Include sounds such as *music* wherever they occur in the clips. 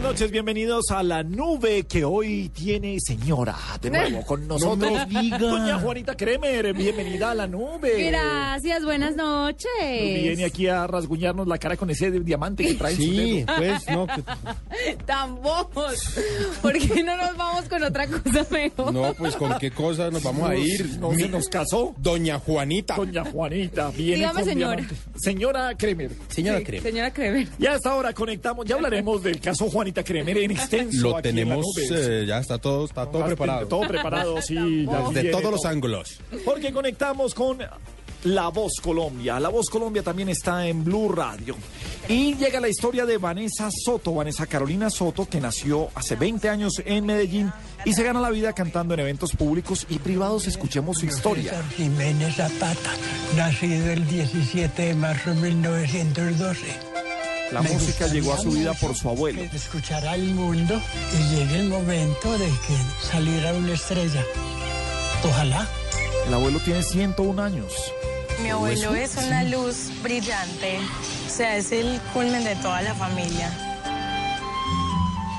Buenas noches, bienvenidos a la nube que hoy tiene señora de nuevo *laughs* con nosotros. Doña Juanita Kremer, bienvenida a la nube. Gracias, buenas noches. Viene aquí a rasguñarnos la cara con ese diamante que trae en su Sí, dedo. pues no, *laughs* Tan bobos. ¿Por qué no nos vamos con otra cosa mejor? no, pues con qué cosa nos vamos a ir. No se nos casó. Doña Juanita. Doña Juanita, viene Dígame, con señora. diamante. Señora Kremer. Señora Sí, Crema. Señora Kremer. Y a esta hora conectamos, ya hablaremos del caso Juanita Kremer en *laughs* extenso. Lo aquí en la tenemos, nube. eh, ya está todo, está todo preparado. Todo preparado, sí. ya De todos los ángulos. Porque conectamos con La Voz Colombia. La Voz Colombia también está en Blue Radio. Y llega la historia de Vanessa Soto, Vanessa Carolina Soto, que nació hace 20 años en Medellín y se gana la vida cantando en eventos públicos y privados. Escuchemos su historia. Jiménez Zapata, nacido el 17 de marzo de 1912. La Me música llegó a su vida por su abuelo. Que escuchara el mundo y llegue el momento de que saliera una estrella. Ojalá. El abuelo tiene 101 años. Mi abuelo es una luz brillante, o sea, es el culmen de toda la familia.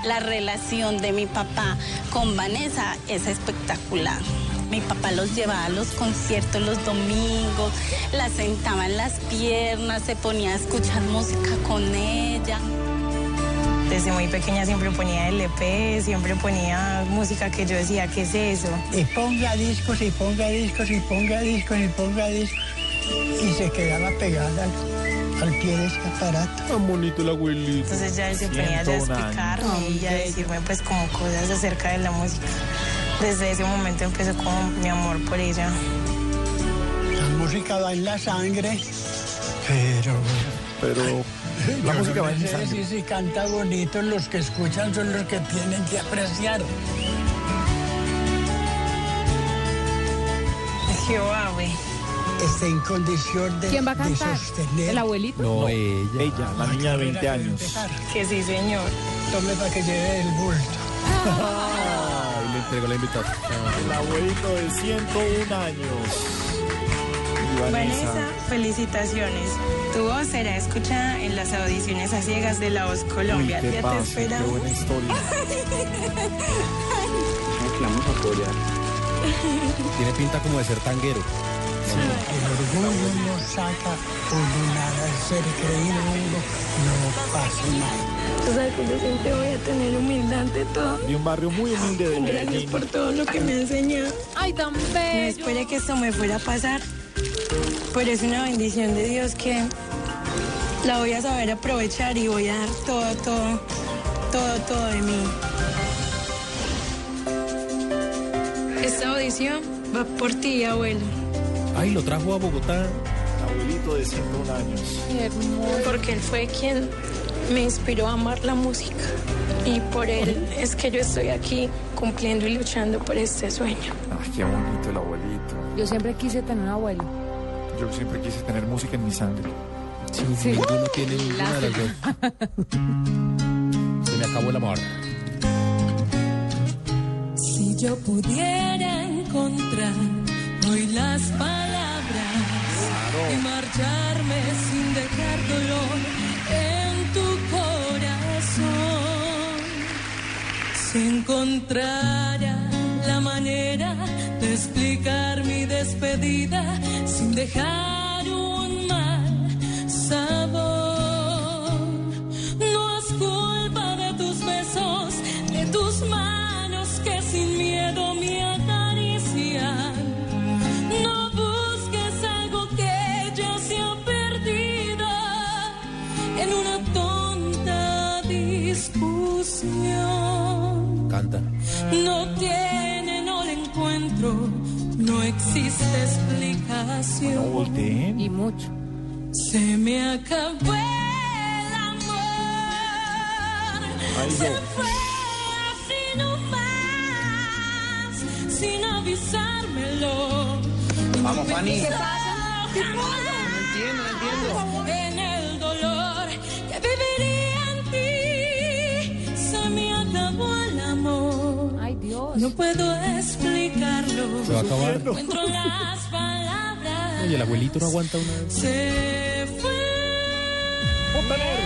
La relación de mi papá con Vanessa es espectacular. Mi papá los llevaba a los conciertos los domingos, la sentaba en las piernas, se ponía a escuchar música con ella. Desde muy pequeña siempre ponía LP, siempre ponía música que yo decía, ¿qué es eso? Y ponga discos, y ponga discos, y ponga discos, y ponga discos. Y se quedaba pegada al, al pie de ese aparato. Tan bonito el abuelito. Entonces ya él se ponía ya a 101 años. explicarme y a decirme pues como cosas acerca de la música. Desde ese momento empezó como mi amor por ella. La música va en la sangre, pero... Pero la yo música no va en sé sangre. Si, si canta bonito, los que escuchan son los que tienen que apreciar. Jehová, güey. Está en condición de, ¿Quién va a de cantar? sostener. ¿El abuelito? No, ella. Ella, la niña de 20 años. Que sí, señor. Tome para que lleve el bulto. Ay, le entregó la invitación. El abuelito de 101 años. Vanessa, felicitaciones. Tu voz será escuchada en las audiciones a ciegas de La Voz Uy, Colombia. qué ya te pasa, qué esperamos. buena historia. Tiene pinta como de ser tanguero. El orgullo no saca uno nada. Ser creído uno no pasa nada. Tú sabes que yo siempre voy a tener humildad ante todo. De un barrio muy humilde de Gracias Medellín. por todo lo que me ha enseñado. Ay, tan No bello. esperé que esto me fuera a pasar, pero es una bendición de Dios que la voy a saber aprovechar y voy a dar todo, todo, todo, todo de mí. Esta audición va por ti, abuelo, Ay, lo trajo a Bogotá. Abuelito de 101 años. Qué hermoso. Porque él fue quien me inspiró a amar la música. Y por él es que yo estoy aquí cumpliendo y luchando por este sueño. Ay, qué bonito el abuelito. Yo siempre quise tener un abuelo. Yo siempre quise tener música en mi sangre. Sí, ninguno tiene *laughs* ninguna de las dos. Se me acabó el amor. Si yo pudiera encontrar hoy las palabras y marcharme sin dejar dolor en tu corazón, si encontrara la manera de explicar mi despedida sin dejar existe explicación. No volteen. Y mucho. Se me acabó el amor. Ay, Se fue así nomás. sin avisármelo. Vamos, Fanny. ¿Qué pasa? ¿Qué pasa? No entiendo, no entiendo. En el dolor que viviría en ti, se me acabó el amor. Ay, Dios. No puedo Se va a acabar. Encuentro las palabras. Oye, el abuelito no aguanta una vez. Se fue. Montaner.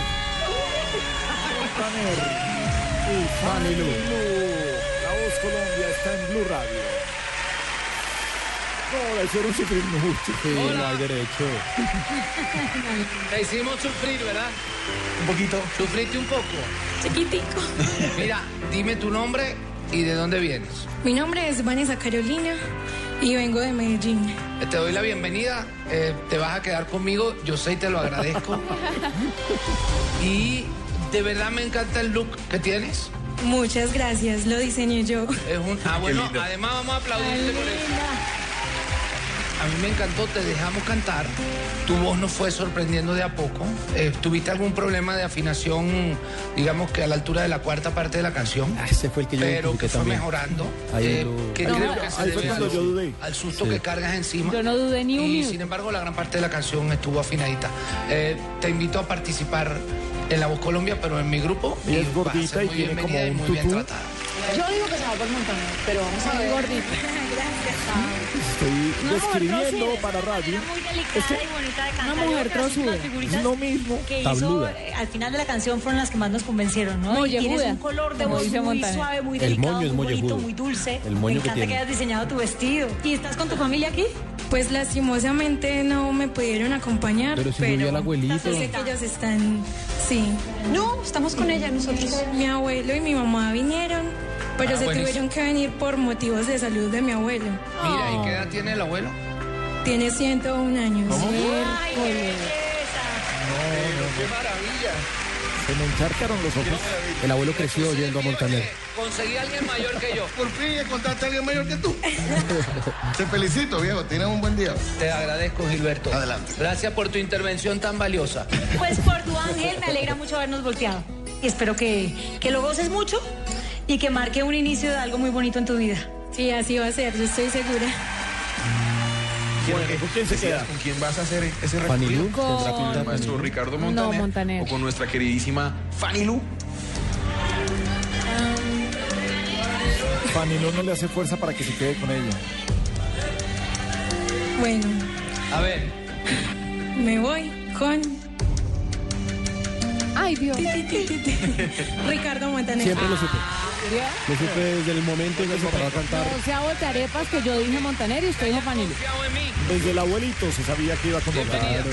Montaner. Y Fanny Lu. La voz Colombia está en Blue Radio. No, la hicieron sufrir mucho. Sí, no hay derecho. *laughs* Te hicimos sufrir, ¿verdad? Un poquito. Sufriste un poco. Chiquitico. Mira, dime tu nombre y de dónde vienes. Mi nombre es Vanessa Carolina y vengo de Medellín. Eh, Te doy la bienvenida. eh, te vas a quedar conmigo. Yo sé y te lo agradezco. *laughs* y de verdad me encanta el look que tienes. Muchas gracias, lo diseñé yo. Es un. Ah, bueno, además vamos a aplaudirte por eso. A mí me encantó, te dejamos cantar. Tu voz nos fue sorprendiendo de a poco. Eh, ¿Tuviste algún problema de afinación, digamos que a la altura de la cuarta parte de la canción? Ah, ese fue el que yo Pero que fue también. mejorando. Ahí eh, lo- que Ahí creo que se debe al, yo dudé. al susto Sí. que cargas encima. Yo no dudé ni un Y minuto. sin embargo, la gran parte de la canción estuvo afinadita. Eh, te invito a participar en La Voz Colombia, pero en mi grupo. Ella es gordita ser y muy tiene como bienvenida y un muy bien tratada. Yo digo que se va por Montaner, pero vamos a ver. gordita. *laughs* Estoy describiendo para radio. muy delicada y bonita de cantar. una mujer que trozuda. figuritas Lo mismo. que hizo eh, al final de la canción fueron las que más nos convencieron, ¿no? Y Mollejuda, tienes un color de voz muy suave, muy El delicado, moño es muy bonito, muy dulce. El moño Me que encanta tiene. que hayas diseñado tu vestido. ¿Y estás con tu familia aquí? Pues lastimosamente no me pudieron acompañar, Pero si vivía el abuelito. sé que ellos están, sí. No, estamos con ella nosotros. Mi abuelo y mi mamá vinieron, pero Ah, se buenísimo. tuvieron que venir por motivos de salud de mi abuelo. Mira, ¿y qué edad tiene el abuelo? Tiene 101 años. Ay, qué belleza. ¡Qué maravilla! Se me encharcaron los ojos. El abuelo creció oyendo a Montaner. Conseguí a alguien mayor que yo. Por fin encontraste a alguien mayor que tú. *laughs* Te felicito, viejo. Tienes un buen día. Te agradezco, Gilberto. Adelante. Gracias por tu intervención tan valiosa. Pues por tu ángel me alegra mucho habernos volteado. Y espero que, que lo goces mucho y que marque un inicio de algo muy bonito en tu vida. Sí, así va a ser, yo estoy segura. Bueno, ¿con quién se queda? ¿Con quién vas a hacer ese recorrido? Con- ¿Con el maestro. Ricardo No, Montaner? Montaner. ¿O con nuestra queridísima Fanny Lu? Fanny Lu no le hace fuerza para que se quede con ella. Bueno, A ver, me voy con Ay, Dios. *laughs* Ricardo Montaner. Siempre lo supe. Lo supe desde el momento en que se paró a cantar. No sea voltarepas que yo dije Montaner y usted dijo mí. Desde el abuelito se sabía que iba con Bienvenida.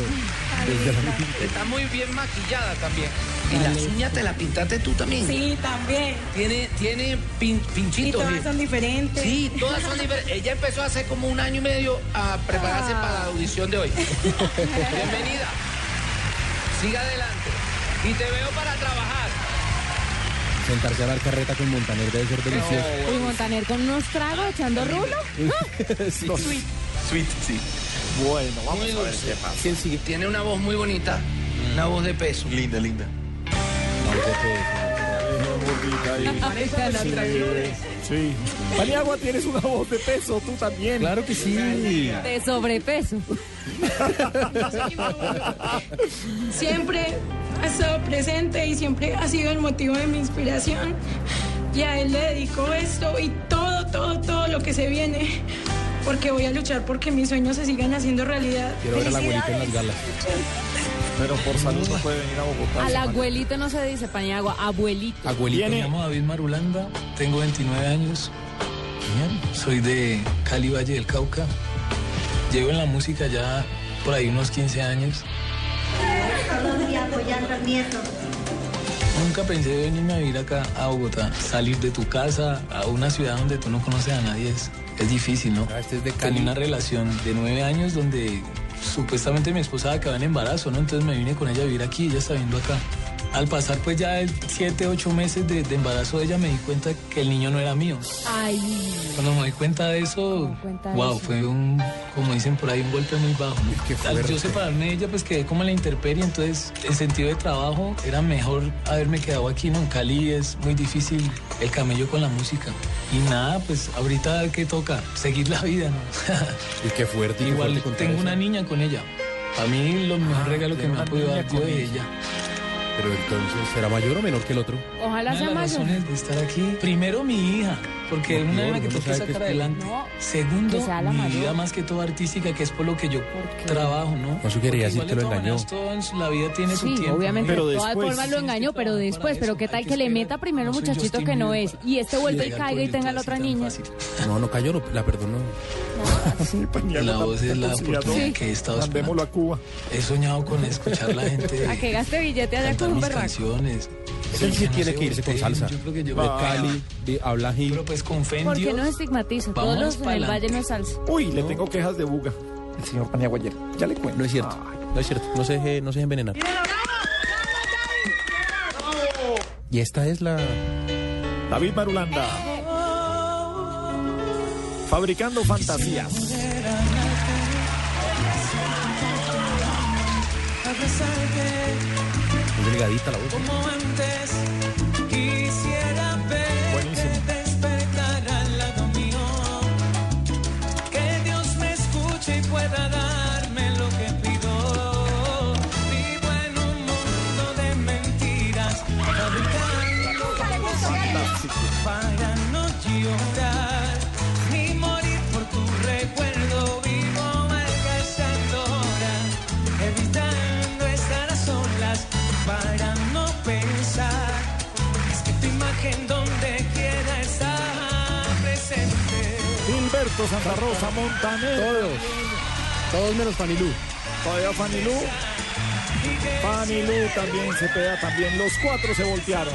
Desde la- Está muy bien maquillada también. Y las uñas te las pintaste tú también. Sí, también. Tiene, tiene pin- Y pinchitos. todas son diferentes. Sí, todas son diferentes. Ella empezó hace como un año y medio a prepararse para la audición de hoy. Bienvenida. Siga adelante. Y te veo para trabajar. Sentarse a dar carreta con Montaner debe ser delicioso. Uy, Montaner con unos tragos echando rulo. *laughs* Sí. Sweet, sí. Bueno, vamos Muy a ver dulce. qué pasa. ¿Quién sigue? Tiene una voz muy bonita. Una voz de peso. Linda, linda. Sí. Paniagua, tienes una voz de peso, tú también. Claro que sí. De sobrepeso. Siempre ha estado presente y siempre ha sido el motivo de mi inspiración. Y a él le dedico esto y todo, todo, todo lo que se viene. Porque voy a luchar porque mis sueños se sigan haciendo realidad. Quiero ver a la abuelita en las galas. Pero por salud no puede venir a Bogotá. Al abuelito no se dice Paniagua, abuelito. Abuelito. Me llamo David Marulanda, tengo 29 años, soy de Cali, Valle del Cauca. Llevo en la música ya por ahí unos 15 años. Y apoyando al nieto. Nunca pensé venirme a vivir acá a Bogotá. Salir de tu casa a una ciudad donde tú no conoces a nadie es, es difícil, ¿no? Ah, este es de Tenía Cali. una relación de nueve años donde supuestamente mi esposa acababa en embarazo, ¿no? Entonces me vine con ella a vivir aquí, ella está viviendo acá. Al pasar pues ya el 7, 8 meses de, de embarazo de ella me di cuenta que el niño no era mío. Ay. Cuando me di cuenta de eso, cuenta de wow, eso? fue un, como dicen por ahí, un golpe muy bajo. Al yo separarme de ella, pues quedé como en la intemperie, entonces en sentido de trabajo era mejor haberme quedado aquí, ¿no? En Cali es muy difícil el camello con la música. Y nada, pues ahorita que toca, seguir la vida, ¿no? Y qué fuerte. y qué Igual fuerte tengo eso. una niña con ella. A mí lo mejor regalo que me ha podido dar de ella. Pero entonces, ¿será mayor o menor que el otro? Ojalá Una de sea las mayor. razones de estar aquí, primero mi hija, porque No, una de que uno tengo que sabe que sacar es- adelante. No, Segundo, que sea la mi mayor. vida más que todo artística, que es por lo que yo trabajo, ¿no? No, eso quería decir Porque igual que de lo todas engañó. maneras, todo en su- la vida tiene su Sí, tiempo. obviamente, ¿no? de todas formas lo engañó, pero después, pero qué tal que le meta primero un muchachito que no es y este vuelve y caiga y tenga la otra niña. No, no cayó, no, la perdonó. La voz es la conciliador. oportunidad que he estado Mandémoslo esperando. a Cuba. He soñado con escuchar la gente *laughs* A que gaste billete allá cantar mis berraco. canciones. Él sí tiene que irse con salsa. Yo creo que yo De Cali, de habla gil. Pero pues con fe en ¿Por qué Dios. no estigmatiza? Todos los en el valle no es salsa. Uy, le tengo quejas de buga. El señor Paniagua ayer. Ya le cuento. No es cierto. No es cierto. No se deje, no se deje envenenar. Y esta es la. David Marulanda. Fabricando fantasías. Muy delgadita la voz. Como antes Santa Rosa Montaner. Todos. Todos menos Fanilú. Todavía. Fanny Lu también se pega también. Los cuatro se voltearon.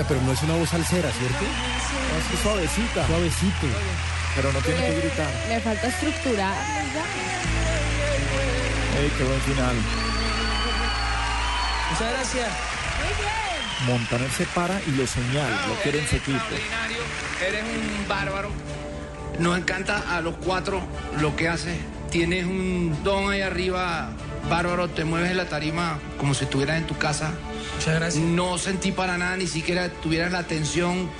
Oiga, pero no es una voz salsera, ¿cierto? Así suavecita. Suavecito. Pero no tiene que gritar. Le falta estructurar. Ey, qué buen final. Muchas gracias. Montaner se para y lo señala. Lo quiere en su equipo. Eres un bárbaro. Nos encanta a los cuatro lo que haces. Tienes un don ahí arriba, bárbaro. Te mueves en la tarima como si estuvieras en tu casa. Muchas gracias. No sentí para nada, ni siquiera tuvieras la tensión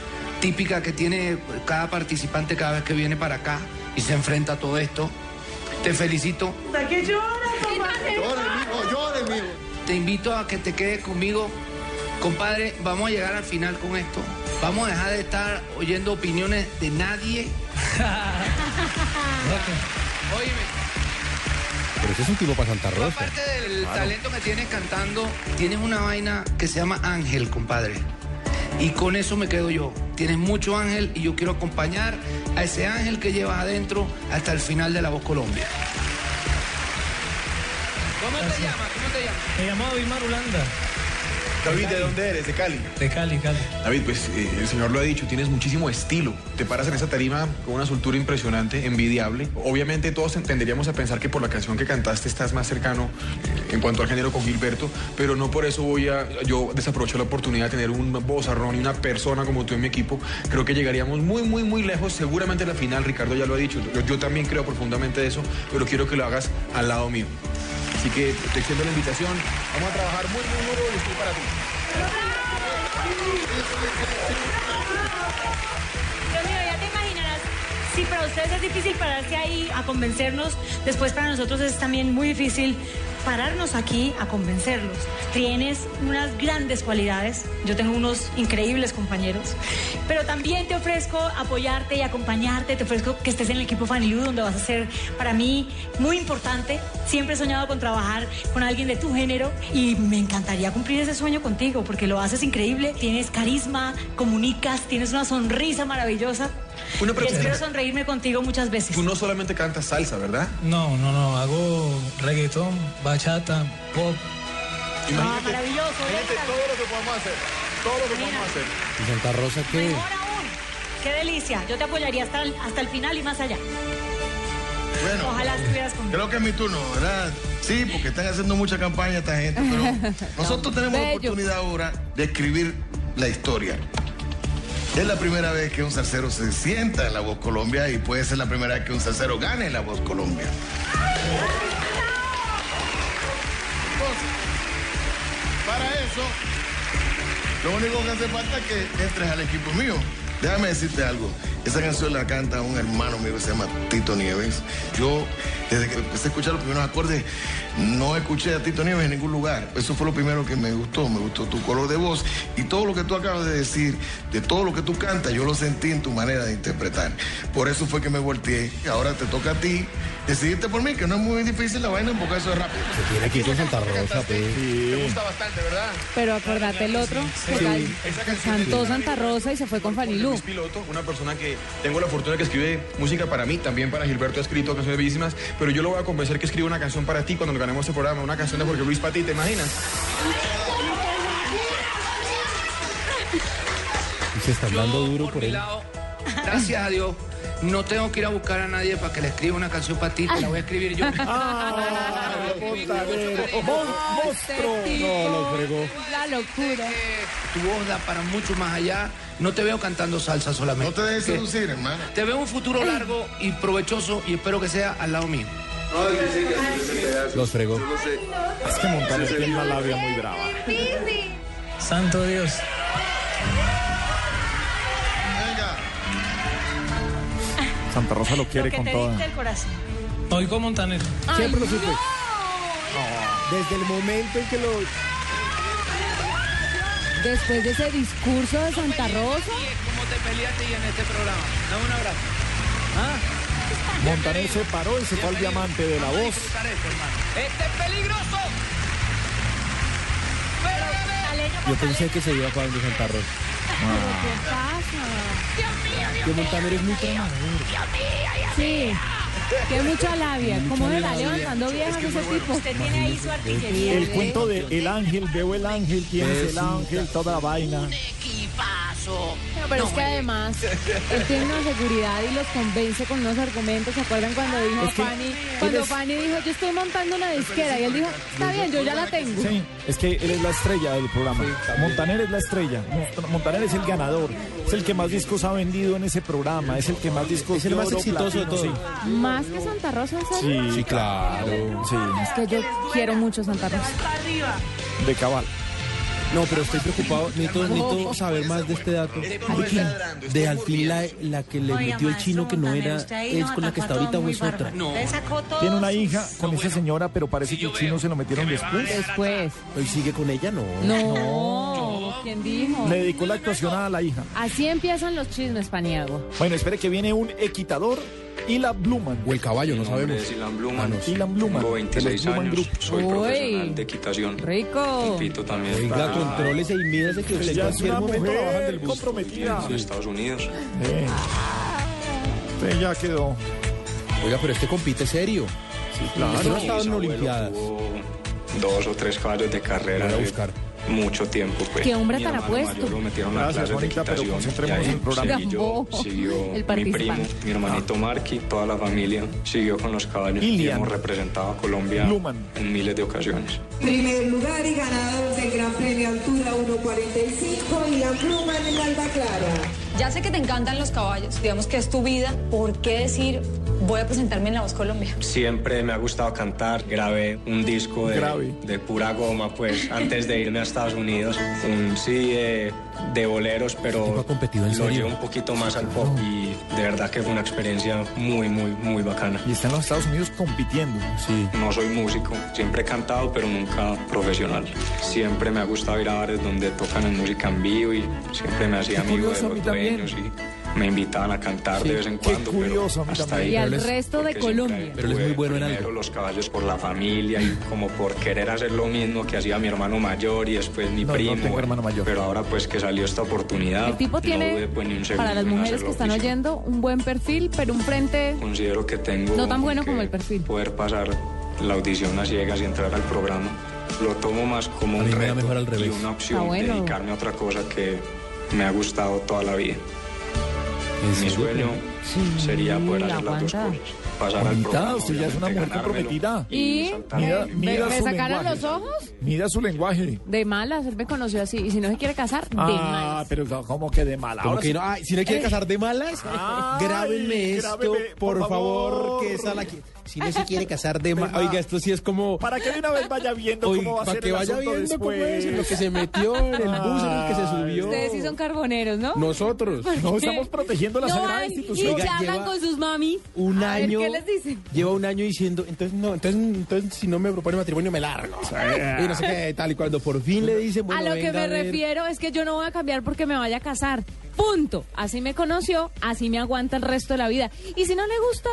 típica que tiene cada participante cada vez que viene para acá y se enfrenta a todo esto. Te felicito. ¿Qué llora, Llore, mijo, llore, mijo. Te invito a que te quedes conmigo. Compadre, vamos a llegar al final con esto. Vamos a dejar de estar oyendo opiniones de nadie. *laughs* Óyeme, Pero ese es un tipo para Santa Rosa. aparte del talento que tienes cantando, tienes una vaina que se llama Ángel, compadre. Y con eso me quedo yo. Tienes mucho ángel y yo quiero acompañar a ese ángel que llevas adentro hasta el final de La Voz Colombia. ¿Cómo te llamas? ¿Cómo te llamas? Me llamo David Marulanda, David, ¿de dónde eres? ¿De Cali? de Cali, Cali. David, pues eh, el señor lo ha dicho, tienes muchísimo estilo. Te paras en esa tarima con una soltura impresionante, envidiable. Obviamente todos tenderíamos a pensar que por la canción que cantaste estás más cercano eh, en cuanto al género con Gilberto, pero no por eso voy a yo desaprovecho la oportunidad de tener un vozarrón y una persona como tú en mi equipo. Creo que llegaríamos muy, muy, muy lejos. Seguramente la final, Ricardo ya lo ha dicho. Yo, yo también creo profundamente eso, pero quiero que lo hagas al lado mío. Así que te extiendo la invitación. Vamos a trabajar muy, muy duro y estoy para ti. Ya te imaginarás. Si para ustedes es difícil pararse ahí a convencernos, después para nosotros es también muy difícil pararnos aquí a convencerlos. Tienes unas grandes cualidades, yo tengo unos increíbles compañeros, pero también te ofrezco apoyarte y acompañarte, te ofrezco que estés en el equipo Fanilú, donde vas a ser para mí muy importante. Siempre he soñado con trabajar con alguien de tu género y me encantaría cumplir ese sueño contigo, porque lo haces increíble, tienes carisma, comunicas, tienes una sonrisa maravillosa. Una pregunta. espero sonreírme contigo muchas veces. Tú no solamente cantas salsa, ¿verdad? No, no, no, hago reggaetón, bachata, pop. Ah, maravilloso. Imagínate todo lo que podemos hacer. Todo lo que podemos hacer. ¿Y Santa Rosa qué? Mejor aún. Qué delicia. Yo te apoyaría hasta el, hasta el final y más allá. Bueno, Ojalá estuvieras conmigo. creo que es mi turno, ¿verdad? Sí, porque están haciendo mucha campaña esta gente, pero *laughs* nosotros tenemos la Bello. oportunidad ahora de escribir la historia. Es la primera vez que un salsero se sienta en la Voz Colombia y puede ser la primera vez que un salsero gane en la Voz Colombia. Para eso, lo único que hace falta es que entres al equipo mío. Déjame decirte algo. Esa canción la canta un hermano mío que se llama Tito Nieves. Yo, desde que empecé a escuchar los primeros acordes, no escuché a Tito Nieves en ningún lugar. Eso fue lo primero que me gustó. Me gustó tu color de voz y todo lo que tú acabas de decir, de todo lo que tú cantas, yo lo sentí en tu manera de interpretar. Por eso fue que me volteé. Y ahora te toca a ti decidirte por mí, que no es muy difícil la vaina porque eso es rápido. Se tiene que ir con Santa Rosa, pues. Me gusta bastante, ¿verdad? Pero acordate el otro, canción cantó Santa Rosa y se fue con Fanilú. Luis Piloto, una persona que tengo la fortuna que escribe música para mí, también para Gilberto ha escrito canciones bellísimas, pero yo lo voy a convencer que escriba una canción para ti cuando ganemos este programa, una canción de Jorge Luis para ti, ¿te imaginas? Y se están dando duro por por mi él. lado, gracias a Dios, no tengo que ir a buscar a nadie para que le escriba una canción para ti, te la voy a escribir yo. *laughs* ¡Monstruo! No, lo fregó. La locura. Tu voz da para mucho más allá. No te veo cantando salsa solamente. No te dejes seducir, hermano. Te veo un futuro largo y provechoso y espero que sea al lado mío. Los fregó. Es que Montaner tiene una labia muy brava. Santo Dios. Venga. Santa Rosa lo Lo quiere que con te toda. dicte el corazón. Oigo Montaner. Siempre lo supe. Desde el momento en que lo... Después de ese discurso de Santa Rosa, ¿Cómo te peleaste y en este programa? Dame un abrazo. Montaner se paró y se fue al diamante de la Vamos a voz. esto. ¡Este es peligroso! Yo pensé que se iba para donde Santa Rosa. ¿qué pasa? Que Montaner es muy tramador. Sí. Qué mucha labia. ¿Cómo se está levantando viejas ese tipo? Usted tiene ahí su artillería. El cuento de El Ángel, veo el ángel, quién es el ángel, toda la vaina. Equipazo. No, pero es que además él tiene una seguridad y los convence con unos argumentos. ¿Se acuerdan cuando dijo Es que Fanny? Cuando es- Fanny dijo, yo estoy montando una disquera. Y él dijo, está bien, yo ya la tengo. Sí, es que él es la estrella del programa. Montaner es la estrella. Mont- Montaner es el ganador. Es el que más discos ha vendido en ese programa. Es el que más discos Es el más exitoso de todos. Más que Santa Rosa, ¿en serio? Sí, Sí, claro. sí, Es que yo quiero mucho Santa Rosa. de cabal. No, pero estoy preocupado. Necesito, necesito saber más de este dato. ¿De quién? De al fin la, la que le metió el chino que no era es con la que está ahorita o es otra. Tiene una hija con esa señora, pero parece que el chino se lo metieron después. Después. ¿Hoy sigue con ella? No. No, ¿quién dijo? Le dedicó la actuación a la hija. Así empiezan los chismes, Paniagua. Bueno, espere que viene un equitador y la Bluman. O el caballo, no sabemos. Ilan Ah, Bluman. no, sí. Ilan Bluman. Tengo de los 26 Bluman años. Group. Soy Uy. profesional de equitación. Rico. Compito también Oiga, para- contrólese y mídase que usted en Ella es cualquier una momento la bajan del bus. comprometida. en Estados Unidos. Eh. Usted ya quedó. Oiga, pero este compite serio. Sí, claro. No ha estado en Olimpiadas. dos o tres caballos de carrera Voy a de buscar. Mucho tiempo. Pues. Qué hombre tan apuesto. lo metieron a Gracias, clases de Juanita, pero equitación. concentrémonos y ahí en el programa. seguí yo, Gambó, siguió el mi participante. primo, mi hermanito Marky, toda la familia siguió con los caballos y hemos representado a Colombia en miles de ocasiones. Primer lugar y ganador del Gran Premio Altura 1.45 y la pluma en el Alba Clara. Ya sé que te encantan los caballos, digamos que es tu vida. ¿Por qué decir voy a presentarme en La Voz Colombia. Siempre me ha gustado cantar. Grabé un disco de, de pura goma, pues, antes de irme a Estados Unidos. Un sí de, de boleros, pero competido en lo serio. llevo un poquito más al pop y de verdad que fue una experiencia muy, muy, muy bacana. Y está en los Estados Unidos compitiendo. Sí. No soy músico, siempre he cantado, pero nunca profesional. Siempre me ha gustado ir a bares donde tocan en música en vivo y siempre me hacía amigo de los también. dueños y me invitaban a cantar Sí, de vez en qué cuando. curioso, pero hasta ahí. Y al resto de Colombia. Pero él es muy bueno en algo. los caballos por la familia y como por querer hacer lo mismo que hacía mi hermano mayor y después mi No, no primo. tengo hermano mayor. Pero ahora pues que salió esta oportunidad. El tipo no tiene, dudé, pues, ni un segundo para las mujeres que están oyendo, un buen perfil, pero un frente Considero que tengo no tan bueno como el perfil. poder pasar la audición a ciegas y entrar al programa. Lo tomo más como A un reto mejor al y revés. una opción Ah, bueno. dedicarme a otra cosa que me ha gustado toda la vida. ¿En Mi sueño sería poder hacer las dos cosas. Pasar al Juanita, programa, usted ya es una mujer comprometida. ¿Y? Mira, ¿Me, su sacaron lenguaje. los ojos? Mira su lenguaje. De malas, él me conoció así. Y si no se quiere casar, de Ah, malas. pero ¿cómo que de mala? Como Ahora que sí- no, ay, si no quiere casar de malas, Ay, grábenme esto, grábeme, por, por favor, favor. que esa la Si no se quiere casar de malas. ma- Oiga, esto sí es como. Para que de una vez vaya viendo Oiga, cómo va a para ser que el vaya viendo cómo después. es en lo que se metió en el bus en el que se subió. Ustedes sí son carboneros, ¿no? Nosotros. No estamos protegiendo la no sagrada y institución. Oiga, charlan lleva con sus mami. Un A ver, año. ¿Qué les dicen? Lleva un año diciendo, entonces no, entonces, entonces si no me propone matrimonio me largo. Y no sé qué, tal y cuando por fin le dicen, bueno, a lo que me refiero es que yo no voy a cambiar porque me vaya a casar. Punto. Así me conoció, así me aguanta el resto de la vida. Y si no le gusta,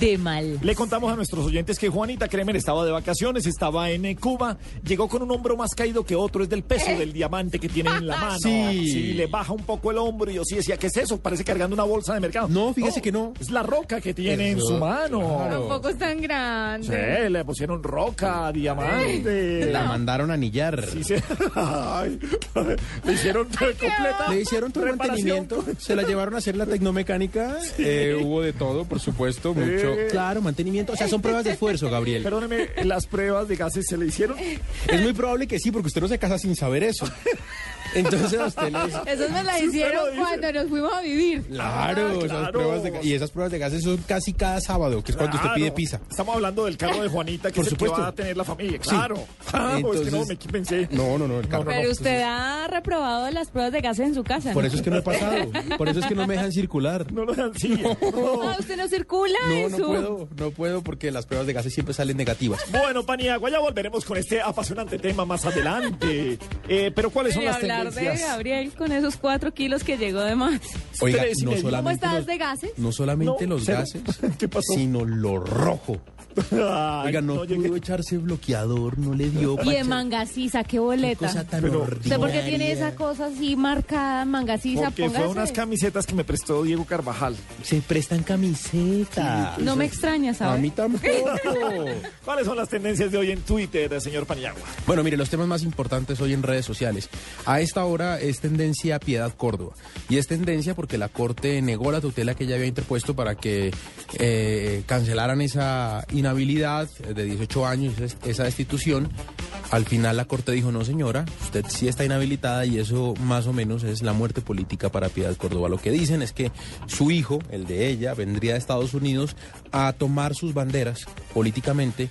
de mal. Le contamos a nuestros oyentes que Juanita Kremer estaba de vacaciones, estaba en eh, Cuba, llegó con un hombro más caído que otro, es del peso del diamante que tiene en la *laughs* mano. Sí. le baja un poco el hombro y yo sí decía, ¿qué es eso? Parece cargando una bolsa de mercado. No, fíjese que no. Es la roca que tiene en su mano. claro. Tampoco es tan grande. Sí, le pusieron roca, diamante. La mandaron a anillar. Sí, sí. *laughs* Ay, *laughs* le hicieron completa. Le hicieron todo el mantenimiento, se la llevaron a hacer la tecnomecánica, eh, hubo de todo, por supuesto, mucho. Claro, mantenimiento, o sea, son pruebas de esfuerzo, Gabriel. Perdóneme, las pruebas de gases se le hicieron. Es muy probable que sí, porque usted no se casa sin saber eso. *laughs* Entonces a usted. Eso me la Sí, usted lo hicieron cuando nos fuimos a vivir. Claro, esas claro. pruebas de y esas pruebas de gases son casi cada sábado, que es cuando usted Claro. pide pizza. Estamos hablando del carro de Juanita, que Por es el supuesto. que va a tener la familia. Sí. Claro. Ah, pues es que no, me pensé. No, no, no, el carro. Pero usted ha reprobado las pruebas de gases en su casa. Por ¿no? eso es que no he pasado, por eso es que no me dejan circular. No lo dan sí. Ah, usted no circula No, en no su... puedo, no puedo porque las pruebas de gases siempre salen negativas. Bueno, Paniagua, ya volveremos con este apasionante tema más adelante. Eh, pero ¿cuáles son las hablar de tendencias? Gabriel con esos cuatro kilos que llegó de más. Oiga, no. ¿Cómo solamente estás los, de gases? no solamente No, los cero. gases, *laughs* ¿Qué pasó? sino lo rojo. Oiga, no, llegué. pudo echarse bloqueador, no le dio. Y de mangasiza, qué Qué boleta. cosa tan Pero- ¿Usted por qué tiene esa cosa así marcada, mangasiza? Porque fue unas camisetas que me prestó Diego Carvajal. Se prestan camisetas. No me extraña, A ¿sabes? mí tampoco. *laughs* ¿Cuáles son las tendencias de hoy en Twitter, señor Paniagua? Bueno, mire, los temas más importantes hoy en redes sociales. A esta hora es tendencia Piedad Córdoba. Y es tendencia porque la Corte negó la tutela que ella había interpuesto para que eh, cancelaran esa inhabilidad de 18 años, es- esa destitución. Al final la Corte dijo, no señora, usted sí está inhabilitada y eso más o menos es la muerte política para Piedad Córdoba. Lo que dicen es que su hijo, el de ella, vendría de Estados Unidos a tomar sus banderas políticamente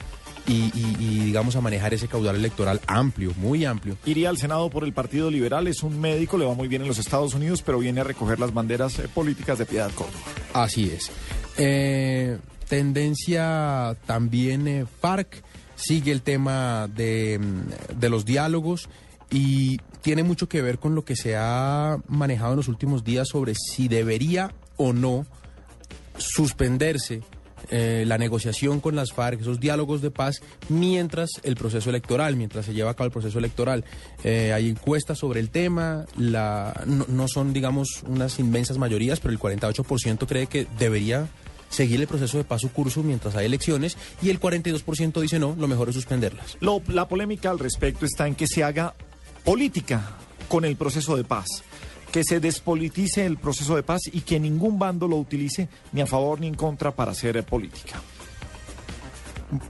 y, y- y, digamos a manejar ese caudal electoral amplio, muy amplio. Iría al Senado por el Partido Liberal, es un médico, le va muy bien en los Estados Unidos, pero viene a recoger las banderas eh, políticas de Piedad Córdoba. Así es. Eh, tendencia también eh, FARC, sigue el tema de, mm, de los diálogos y tiene mucho que ver con lo que se ha manejado en los últimos días sobre si debería o no suspenderse eh, la negociación con las FARC, esos diálogos de paz, mientras el proceso electoral, mientras se lleva a cabo el proceso electoral. Eh, hay encuestas sobre el tema, la, no, no son, digamos, unas inmensas mayorías, pero el 48% cree que debería seguir el proceso de paz su curso mientras hay elecciones y el 42% dice no, lo mejor es suspenderlas. Lo- la polémica al respecto está en que se haga política con el proceso de paz, que se despolitice el proceso de paz y que ningún bando lo utilice ni a favor ni en contra para hacer política.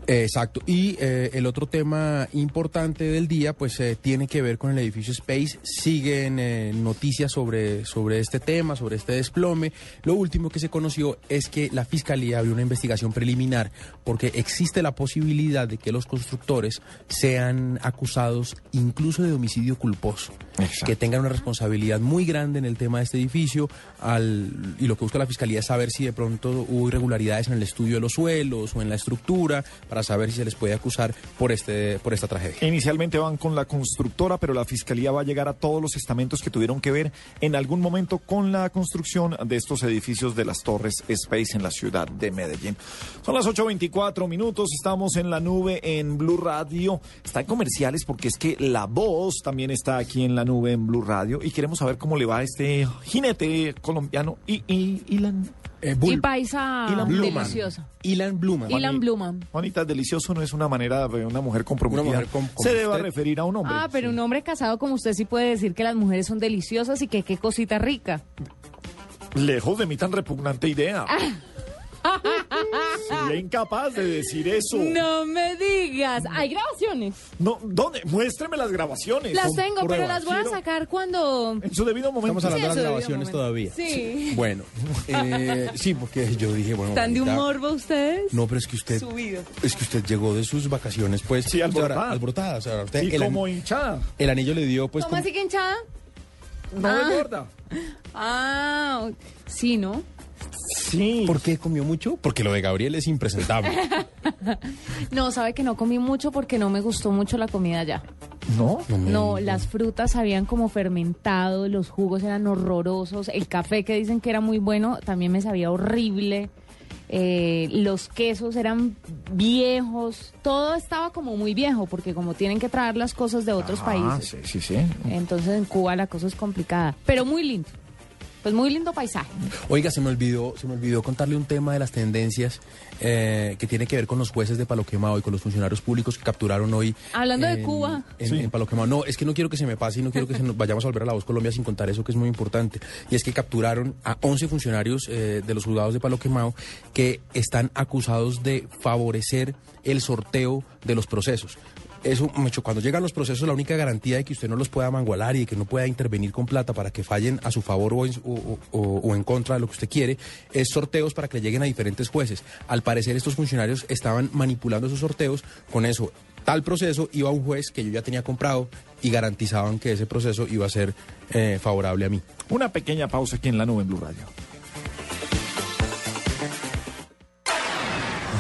Exacto. Y eh, el otro tema importante del día, pues eh, tiene que ver con el edificio Space. Siguen eh, noticias sobre, sobre este tema, sobre este desplome. Lo último que se conoció es que la Fiscalía abrió una investigación preliminar porque existe la posibilidad de que los constructores sean acusados incluso de homicidio culposo. Que tengan una responsabilidad muy grande en el tema de este edificio. Al, y lo que busca la Fiscalía es saber si de pronto hubo irregularidades en el estudio de los suelos o en la estructura para saber si se les puede acusar por, este, por esta tragedia. Inicialmente van con la constructora, pero la fiscalía va a llegar a todos los estamentos que tuvieron que ver en algún momento con la construcción de estos edificios de las Torres Space en la ciudad de Medellín. Son las 8.24 minutos, estamos en la nube en Blue Radio. Está en comerciales porque es que la voz también está aquí en la nube en Blue Radio y queremos saber cómo le va a este jinete colombiano y, y, Ilan. y paisa Ilan Bluman. deliciosa. Ilan Bluman. Ilan Bluman. Juanita, delicioso no es una manera de una mujer comprometida. Una mujer com- como Se debe usted. referir a un hombre. Ah, pero un hombre casado como usted sí puede decir que las mujeres son deliciosas y que qué cosita rica. Lejos de mí tan repugnante idea. *laughs* Sería incapaz de decir eso. No me digas. Hay grabaciones. No, ¿dónde? Muéstreme las grabaciones. Las tengo, pero las voy a sacar cuando... En su debido momento. Estamos hablando Sí, de las grabaciones todavía. Sí. Bueno, *laughs* eh, sí, porque yo dije, bueno. ¿Están de ahorita- morbo ustedes? No, pero es que usted. Subido. Es que usted llegó de sus vacaciones, pues. Sí, alborotada. ahora, alborotada, o sea, usted Y el, como hinchada. el anillo le dio, pues. ¿Cómo como- así que hinchada? No Ah. de gorda. Ah, sí, ¿no? Sí. ¿Por qué comió mucho? Porque lo de Gabriel es impresentable. *laughs* No, sabe que no comí mucho porque no me gustó mucho la comida ya. ¿No? No, las frutas habían como fermentado, los jugos eran horrorosos, el café que dicen que era muy bueno también me sabía horrible, eh, los quesos eran viejos, todo estaba como muy viejo porque como tienen que traer las cosas de otros Ah, países, sí, sí, sí. entonces en Cuba la cosa es complicada, pero muy lindo, pues muy lindo paisaje. Oiga, se me olvidó, se me olvidó contarle un tema de las tendencias eh, que tiene que ver con los jueces de Palo Quemado y con los funcionarios públicos que capturaron hoy. Hablando de Cuba. En, Sí. en Palo Quemado. No, es que no quiero que se me pase y no quiero que se nos vayamos a volver a la voz Colombia sin contar eso que es muy importante. Y es que capturaron a 11 funcionarios eh, de los juzgados de Palo Quemado que están acusados de favorecer el sorteo de los procesos. Eso, mucho, cuando llegan los procesos, la única garantía de que usted no los pueda mangualar y de que no pueda intervenir con plata para que fallen a su favor o en, o- o- o en contra de lo que usted quiere, es sorteos para que le lleguen a diferentes jueces. Al parecer, estos funcionarios estaban manipulando esos sorteos. Con eso, tal proceso iba a un juez que yo ya tenía comprado y garantizaban que ese proceso iba a ser eh, favorable a mí. Una pequeña pausa aquí en la nube en Blue Radio.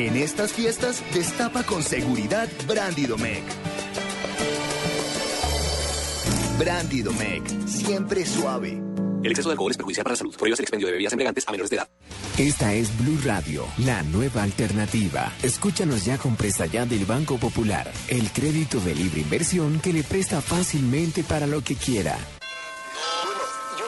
En estas fiestas, destapa con seguridad Brandy Domecq. Brandy Domecq, siempre suave. El exceso de alcohol es perjudicial para la salud. Prohíbas el expendio de bebidas embriagantes a menores de edad. Esta es Blue Radio, la nueva alternativa. Escúchanos ya con Presta Ya del Banco Popular, el crédito de libre inversión que le presta fácilmente para lo que quiera.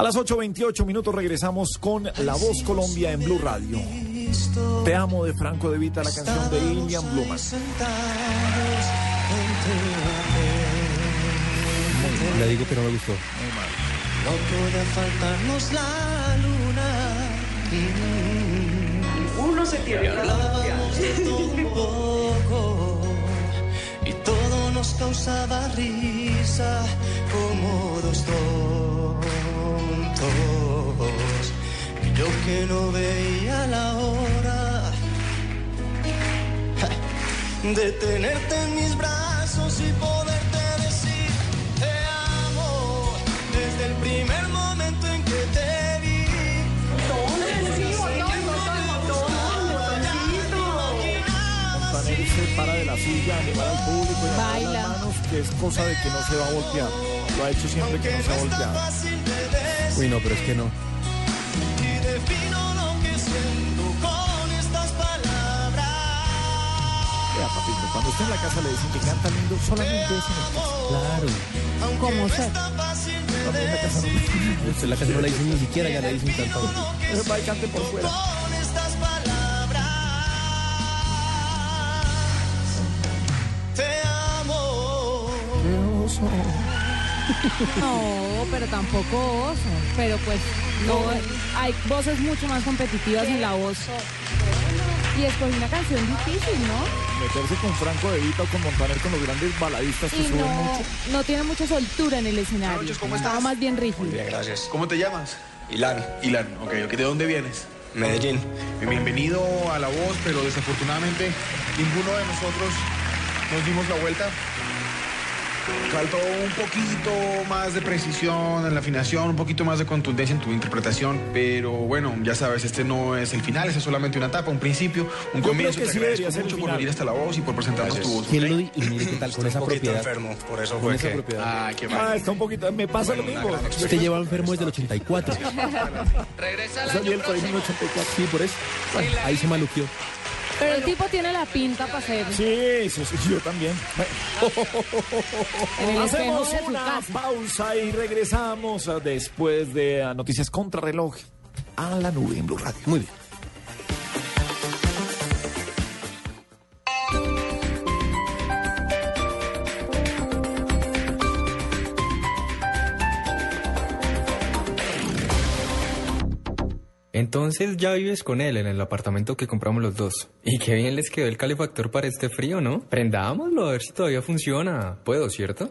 A las 8.28 minutos regresamos con La Voz Colombia en Blue Radio. Te amo de Franco de Vita, la canción de Ilian Bluman. Le digo que no me gustó. No puede faltarnos la luna. Uno se tiene Hablábamos de todo un poco y todo nos causaba risa como dos tontos. Yo que no veía la hora de tenerte en mis brazos y poderte decir te amo desde el primer momento en que te vi. Se para de la silla, animar al público y Baila. las manos, que es cosa de que no se va a voltear. Lo ha hecho siempre que no se ha volteado. Uy, no, pero es que no. Vea, papito, cuando usted en la casa le dicen que canta lindo, solamente es en el caso. Claro. Como sea. También en la casa no. Usted en la casa no la dicen ni siquiera, ya le dicen tanto. Pero va y cante por fuera. No, pero tampoco oso. Pero pues no, hay voces mucho más competitivas en la voz. Y escogí una canción difícil, ¿no? Meterse con Franco De Vita o con Montaner con los grandes baladistas que Y suben no, mucho. no tiene mucha soltura en el escenario. noches, ¿cómo Estaba estás? más bien rígido. Bien, gracias. ¿Cómo te llamas? Ilan, Ilan, ok, ok. ¿De dónde vienes? Medellín. Bienvenido a La Voz, pero desafortunadamente ninguno de nosotros nos dimos la vuelta. Faltó un poquito más de precisión en la afinación, un poquito más de contundencia en tu interpretación, pero bueno, ya sabes, este no es el final, este es solamente una etapa, un principio, un Yo comienzo. creo que Te sí agradezco mucho por final. venir hasta La Voz y por presentarnos Gracias. tu voz. ¿Quién lo di- y mire qué tal con esa propiedad? enfermo, por eso Con fue esa que... propiedad. Ah, qué Ah, está un poquito. Me pasa lo mismo. Usted lleva enfermo desde el 84. Regresa al año el próximo. 84. Sí, por eso. Bueno, ahí se maluqueó. Pero el tipo tiene la pinta para ser Sí, sí, sí, yo también. Hacemos una pausa y regresamos ah, después de ah, Noticias Contrarreloj a la nube en Blue Radio. Muy bien. Entonces ya vives con él en el apartamento que compramos los dos. Y qué bien les quedó el calefactor para este frío, ¿no? Prendámoslo a ver si todavía funciona. Puedo, ¿cierto?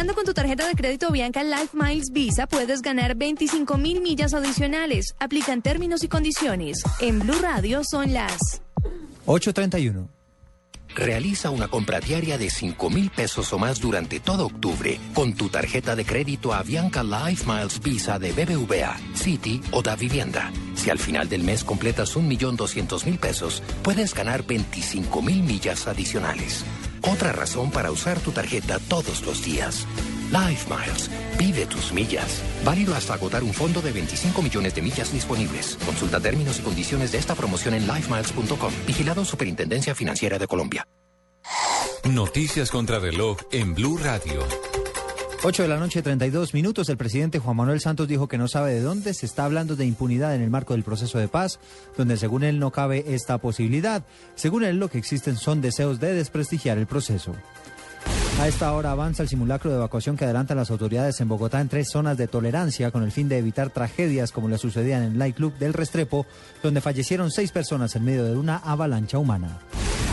Pagando con tu tarjeta de crédito Bianca Life Miles Visa puedes ganar 25 mil millas adicionales. Aplican términos y condiciones. En Blue Radio son las 831. Realiza una compra diaria de 5 mil pesos o más durante todo octubre con tu tarjeta de crédito Avianca Life Miles Visa de BBVA, City o Da Vivienda. Si al final del mes completas 1.200.000 pesos, puedes ganar 25 mil millas adicionales. Otra razón para usar tu tarjeta todos los días. Life Miles. Vive tus millas. Válido hasta agotar un fondo de 25 millones de millas disponibles. Consulta términos y condiciones de esta promoción en lifemiles.com. Vigilado Superintendencia Financiera de Colombia. Noticias contra reloj en Blue Radio. 8 de la noche, 32 minutos. El presidente Juan Manuel Santos dijo que no sabe de dónde se está hablando de impunidad en el marco del proceso de paz, donde según él no cabe esta posibilidad. Según él, lo que existen son deseos de desprestigiar el proceso. A esta hora avanza el simulacro de evacuación que adelantan las autoridades en Bogotá en tres zonas de tolerancia con el fin de evitar tragedias como le sucedían en el nightclub del Restrepo, donde fallecieron seis personas en medio de una avalancha humana.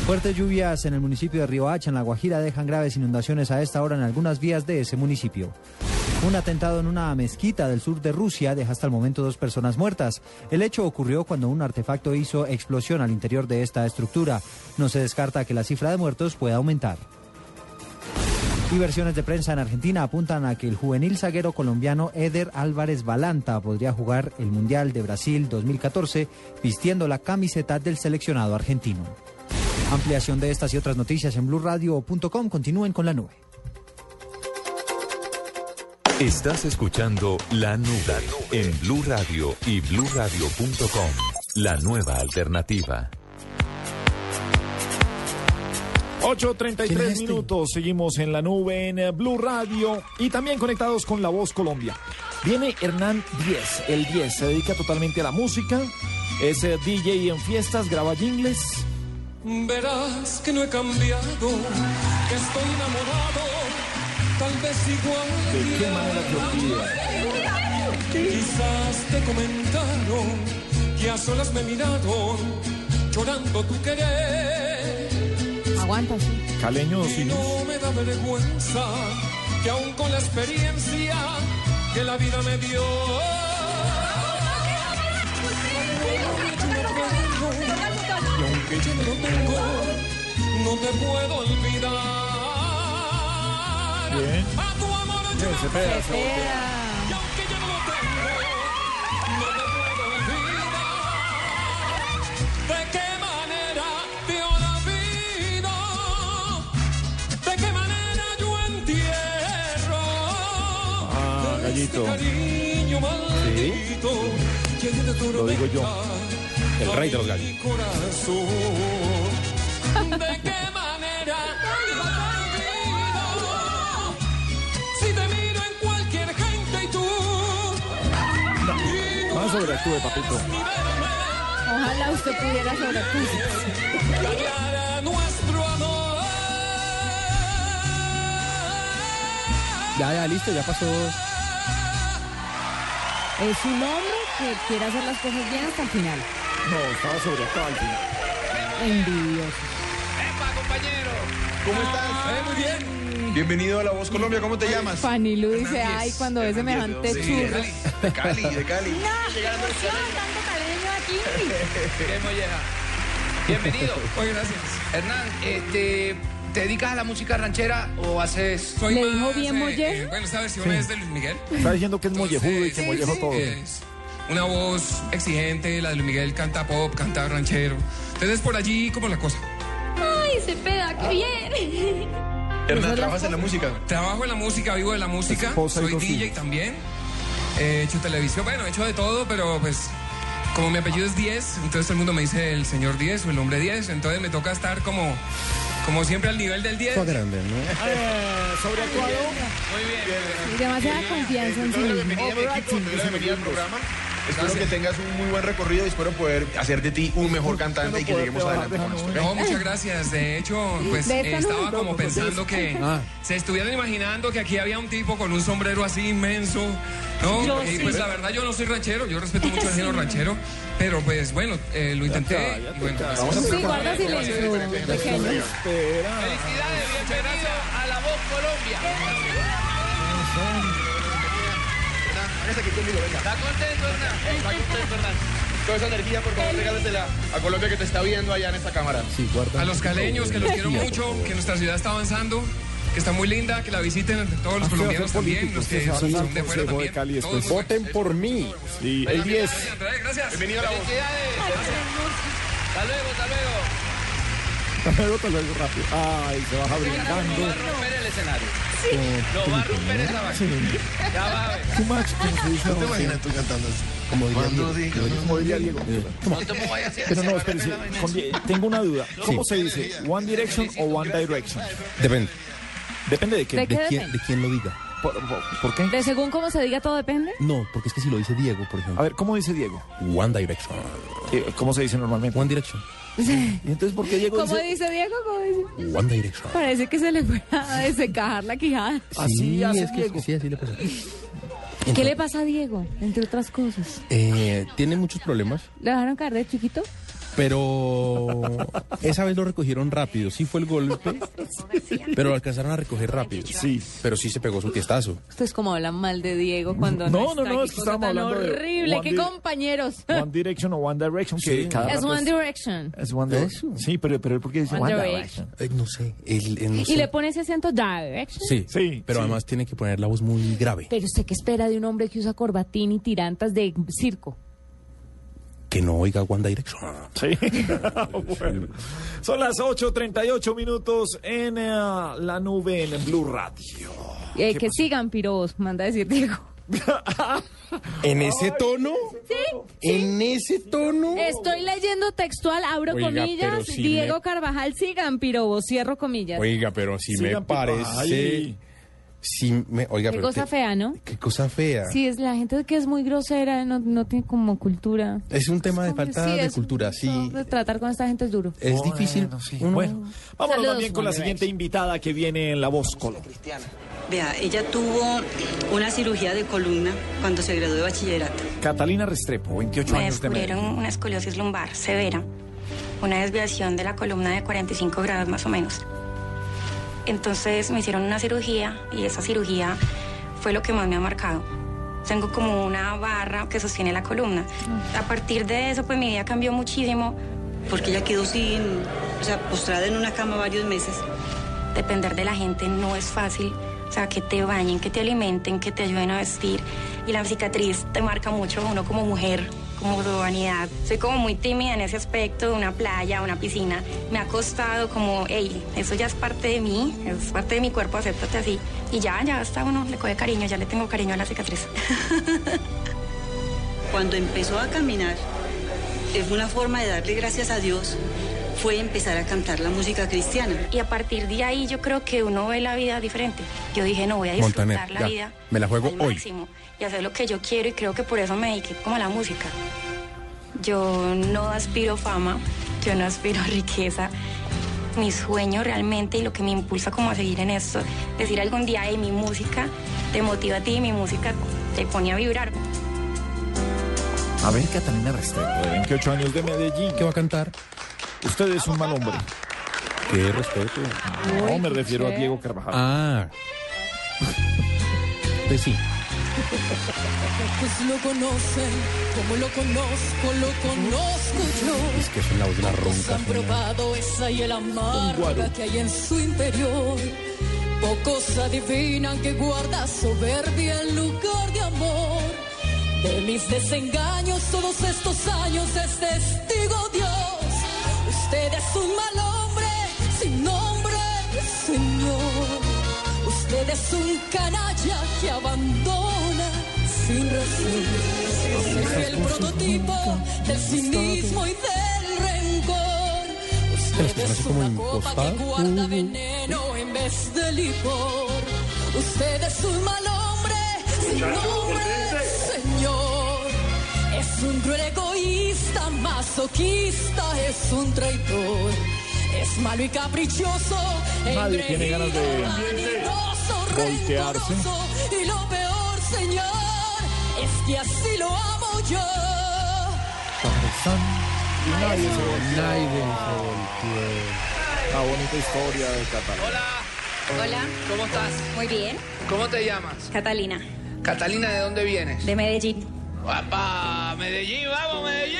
Fuertes lluvias en el municipio de Riohacha, en La Guajira, dejan graves inundaciones a esta hora en algunas vías de ese municipio. Un atentado en una mezquita del sur de Rusia deja hasta el momento dos personas muertas. El hecho ocurrió cuando un artefacto hizo explosión al interior de esta estructura. No se descarta que la cifra de muertos pueda aumentar. Y versiones de prensa en Argentina apuntan a que el juvenil zaguero colombiano Eder Álvarez Balanta podría jugar el Mundial de Brasil 2014 vistiendo la camiseta del seleccionado argentino. Ampliación de estas y otras noticias en blurradio.com. Continúen con la nube. Estás escuchando La Nube en Blue Radio y bluradio.com. La nueva alternativa. 8.33 minutos, seguimos en la nube en eh, Blue Radio y también conectados con La Voz Colombia. Viene Hernán 10, el 10, se dedica totalmente a la música, es eh, DJ en fiestas, graba jingles, Verás que no he cambiado, que estoy enamorado, tal vez igual. ¿De qué manera te olvida? Quizás te comentaron que a solas me miraron, llorando tu querer. Aguanta, sí. Caleño, Y sí. no me da vergüenza que aún con la experiencia que la vida me dio. Aunque yo no lo tengo, no te puedo olvidar. Bien. A tu amor yo Bien, puedo. Cepeda. Y aunque yo no lo tengo, no te puedo olvidar. ¿De qué manera te olvido? ¿De qué manera yo entierro? Ah, gallito. Cariño maldito, de Lo digo yo. El rey de los gallos. ¿De qué manera? Si te miro en cualquier gente y tú. Más sobreactúe, papito. Ojalá usted pudiera sobreactuar. Dañará nuestro amor. Ya, ya, listo, ya pasó. Es un hombre que quiere hacer las cosas bien hasta el final. No, estaba sobreactuado al final. Envidioso. ¡Epa, compañero! ¿Cómo estás? Eh, muy bien. Bienvenido a La Voz Colombia, ¿cómo te llamas? Fanny Lu dice, ay, cuando ve semejante Sí, de churro. Cali, de Cali, de Cali. No, qué emoción, tanto caleño aquí. Qué molleja. Bienvenido. Oye, gracias. Hernán, este, ¿te dedicas a la música ranchera o haces...? ¿Le dijo bien mollejo? Bueno, esta versión Sí. es de Luis Miguel. Está diciendo que es mollejudo y que Sí, mollejo sí, todo. es una voz exigente, la de Luis Miguel canta pop, canta ranchero. Entonces por allí como la cosa. Ay, se peda, qué bien. Hernán, ¿trabajas en la música? Trabajo en la música, vivo de la música, soy DJ hijos. también. He hecho televisión, bueno, he hecho de todo, pero pues como mi apellido es 10, entonces todo el mundo me dice el señor 10 o el hombre 10, entonces me toca estar como, como siempre al nivel del 10. Fue grande, ¿no? Eh, sobreactuado. Muy bien. Y demasiada confianza en sí mismo. bienvenida al programa. Espero que tengas un muy buen recorrido y espero poder hacer de ti un mejor cantante y que lleguemos adelante con esto. No, muchas gracias. De hecho, pues eh, estaba no, como no, pensando que Ah. se estuvieran imaginando que aquí había un tipo con un sombrero así inmenso, ¿no? Yo y sí. pues la verdad yo no soy ranchero, yo respeto mucho el género ranchero, pero pues bueno, eh, lo intenté y bueno. pues, Vamos a Sí, guarda silencio. Felicidades, bienvenido a La Voz Colombia. Hágase aquí conmigo, venga. ¿Está contento, Hernán? Está contento, Hernán. Toda esa energía, por favor, regálasela a Colombia que te está viendo allá en esta cámara. Sí, guarda. A los caleños, que los quiero mucho, que nuestra ciudad está avanzando, que está muy linda, que la visiten todos los colombianos también, político, los que son de fuera también. Cali todos muy Voten por mí. Sí, el 10. Gracias. Bienvenido a la voz. Hasta luego, hasta luego. Lo digo rápido. Ay, se baja brincando. va a romper el escenario. No va a romper esa vaina. Ya va a ver. Too much, como se dice. ¿No te imaginas tú cantando así? Como diría Cuando Diego. Como diría Diego. No te me vayas a Pero no, espérese. Tengo una duda. ¿Cómo se dice? ¿One Direction o One Direction? Depende. Depende de qué. ¿De qué ¿De quién, de quién lo diga? ¿Por, por- por qué? De según cómo se diga todo depende. No, porque es que si lo dice Diego, por A ejemplo. ver, ¿cómo dice Diego? One Direction. Eh, ¿Cómo se dice normalmente? One Direction. ¿Y entonces por qué Diego ¿Cómo dice? dice Diego? ¿Cómo dice? One Direction. Parece que se le fue a desencajar la quijada. Así sí, hace es que, Diego. sí, así le pasa. ¿Qué le pasa a Diego, entre otras cosas? Eh, tiene muchos problemas, ¿Le dejaron caer de chiquito? Pero esa vez lo recogieron rápido. Sí fue el golpe, pero lo alcanzaron a recoger rápido. Sí. Pero sí se pegó su tiestazo. Ustedes como hablan mal de Diego cuando No, no, está no, aquí, es que estábamos hablando de horrible, One qué compañeros. One Direction o One Direction. Que Sí. cada Es One Direction. Es One Direction. Sí, pero, pero ¿por qué dice One One, Direction. Direction? Eh, no sé, no Y sé. le pone ese acento Direction. Sí, Sí, pero sí. además tiene que poner la voz muy grave. Pero usted qué espera de un hombre que usa corbatín y tirantas de circo. Que no oiga One Direction. Sí. *laughs* Bueno. Son las 8.38 minutos en eh, la nube en Blue Radio. Eh, ¿Qué que pasó? sigan piros, manda a decir Diego. *laughs* ¿En ese tono? Sí. ¿En ese tono? Estoy leyendo textual, abro Oiga, comillas, si Diego me- Carvajal, sigan pirobos, cierro comillas. Oiga, pero si me Sigan, parece... Ay. Sí, me, oiga, Qué pero cosa fea, ¿no? qué cosa fea. Sí, es la gente que es muy grosera, no, no tiene como cultura. Es un tema de como- falta sí, de cultura, sí. Tratar con esta gente es duro. Es difícil. uno- Bueno, vámonos Saludos, también con la siguiente invitada que viene en La Voz Colombia. Vea, ella tuvo una cirugía de columna cuando se graduó de bachillerato. Catalina Restrepo, 28 Me años de descubrieron Medellín. una escoliosis lumbar severa, una desviación de la columna de 45 grados más o menos. Entonces me hicieron una cirugía y esa cirugía fue lo que más me ha marcado. Tengo como una barra que sostiene la columna. A partir de eso, pues mi vida cambió muchísimo. Porque ella quedó sin, o sea, postrada en una cama varios meses. Depender de la gente no es fácil. O sea, que te bañen, que te alimenten, que te ayuden a vestir. Y la cicatriz te marca mucho a uno como mujer, como su vanidad. Soy como muy tímida en ese aspecto, una playa, una piscina. Me ha costado como, hey, eso ya es parte de mí, es parte de mi cuerpo, acéptate así. Y ya, ya hasta uno le coge cariño, ya le tengo cariño a la cicatriz. *laughs* Cuando empezó a caminar, fue una forma de darle gracias a Dios, fue empezar a cantar la música cristiana. Y a partir de ahí yo creo que uno ve la vida diferente. Yo dije, no, voy a disfrutar Montaner, la ya, vida me la juego al hoy. máximo y hacer lo que yo quiero y creo que por eso me dediqué como a la música. Yo no aspiro fama, yo no aspiro riqueza. Mi sueño realmente y lo que me impulsa como a seguir en esto, decir algún día, hey, mi música te motiva a ti, mi música te pone a vibrar. A ver, Catalina Restrepo, de 28 años de Medellín. ¿Qué va a cantar? Usted es un mal hombre. Qué respeto. No, me refiero a Diego Carvajal. Ah. Pues sí. Pues lo conocen, como lo conozco, lo conozco yo. Es que es la voz de la Pocos ronca. han probado esa y el amarga que hay en su interior. Pocos adivinan que guarda soberbia en lugar de amor. De mis desengaños todos estos años es testigo Dios. Usted es un mal hombre sin nombre, Señor. Usted es un canalla que abandona sin razón. Es el prototipo del cinismo y del rencor. Pero es como Copa que guarda veneno en vez de licor. Usted es un mal hombre sin nombre, Señor. Es un cruel egoísta, masoquista, es un traidor. Es malo y caprichoso, Nadie tiene ganas de vanidoso, voltearse. rencoroso. Y lo peor, Señor, que así lo amo yo. Y nadie se volteó. Nadie se volteó. La bonita historia de Catalina. Hola, Hola, ¿cómo estás? muy bien. ¿Cómo te llamas? Catalina, Catalina, ¿de dónde vienes? de Medellín. ¡Papá! ¡Medellín! ¡Vamos, Medellín!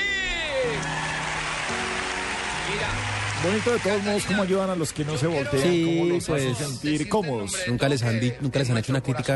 Mira, Bonito de todos modos cómo ayudan a los que no se voltean, Sí, cómo los pues. hacen sentir cómodos. Nunca les han di- nunca les han hecho una crítica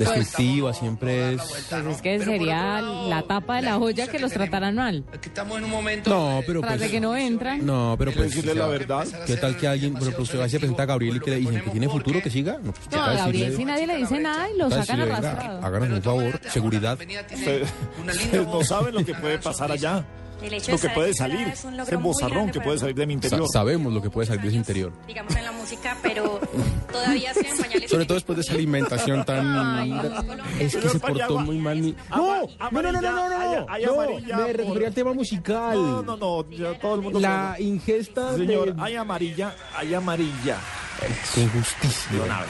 destructiva, siempre es. Pues es que sería la tapa de la joya que los trataran mal. estamos en un momento... No, pero pues. de que no entran. No, pero pues. decirle la verdad. ¿Qué tal que alguien, por ejemplo, usted va y se presenta a Gabriel y que le dicen que tiene futuro, que siga? No, pues, No, a Gabriel si nadie le dice nada y lo sacan arrastrado. Háganos un favor, seguridad. *laughs* Ustedes no saben lo que puede pasar allá. El hecho Lo que puede salir. es un logro Ese muy bozarrón grande que puede salir de mi Sa- interior. sabemos lo que puede salir de su interior. digamos en la música, pero *laughs* todavía en pañales. Sobre todo después de esa alimentación tan. Es que se portó muy mal mi. ¡No! ¡No, no, no, no, no! no, me refería al tema musical. No, no, no, ya todo el mundo La sabe. ingesta Señor, de. hay amarilla, hay amarilla. Qué vez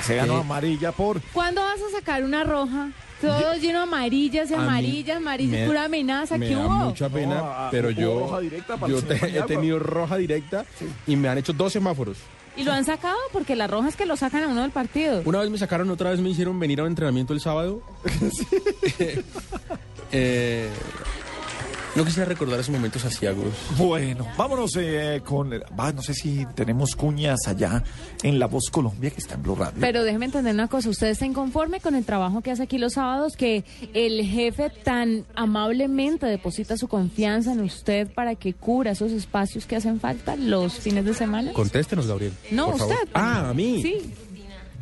se ganó amarilla por... ¿Cuándo vas a sacar una roja? Todo lleno de amarillas y amarillas, amarillas, me- pura amenaza. Me ¿Qué da hubo? mucha pena, No, pero yo, roja directa para yo te- he tenido roja directa y me han hecho dos semáforos. Y lo han sacado porque la roja es que lo sacan a uno del partido. Una vez me sacaron, otra vez me hicieron venir a un entrenamiento el sábado. *laughs* *laughs* Eh, no quisiera recordar esos momentos asiagos. Bueno, vámonos eh, con... Va, no sé si tenemos cuñas allá en La Voz Colombia, que está en Blue Radio. Pero déjeme entender una cosa, ¿usted está inconforme con el trabajo que hace aquí los sábados? Que el jefe tan amablemente deposita su confianza en usted para que cubra esos espacios que hacen falta los fines de semana. Contéstenos, Gabriel. No, por favor. usted. Ah, a mí. Sí.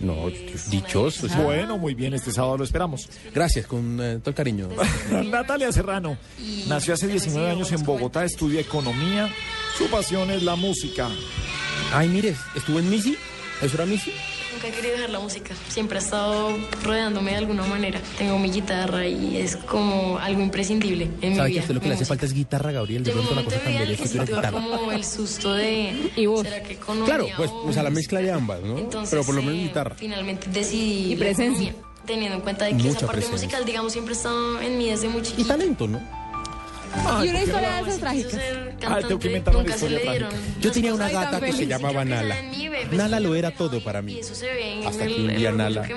No, dichoso. sí. Bueno, muy bien, este sábado lo esperamos. Gracias, con eh, todo el cariño. *laughs* Natalia Serrano nació hace 19 años en Bogotá, estudia economía. Su pasión es la música. Ay, mire, estuvo en Missy. ¿Eso era Missy? Nunca he querido dejar la música. Siempre ha estado rodeándome de alguna manera. Tengo mi guitarra y es como algo imprescindible en mi ¿Sabe que vida. a usted lo que le hace música. falta es guitarra, Gabriel? De pronto la momento cosa cambiaría el que guitarra. como el susto de... ¿Y vos? ¿Será que economía Claro, pues, o- o sea, la mezcla de ambas, ¿no? Entonces, Pero por lo menos eh, guitarra. Finalmente decidí Y presencia. economía, teniendo en cuenta de que Mucha esa parte presencia. musical, digamos, siempre ha estado en mí desde muy chiquita. Y talento, ¿no? Y una historia de esas trágicas. Ah, tengo que inventar una historia trágica. Yo tenía una Ay, gata que se llamaba Nala. Nala lo era todo para mí. Y eso se ve en Hasta el, que un día Nala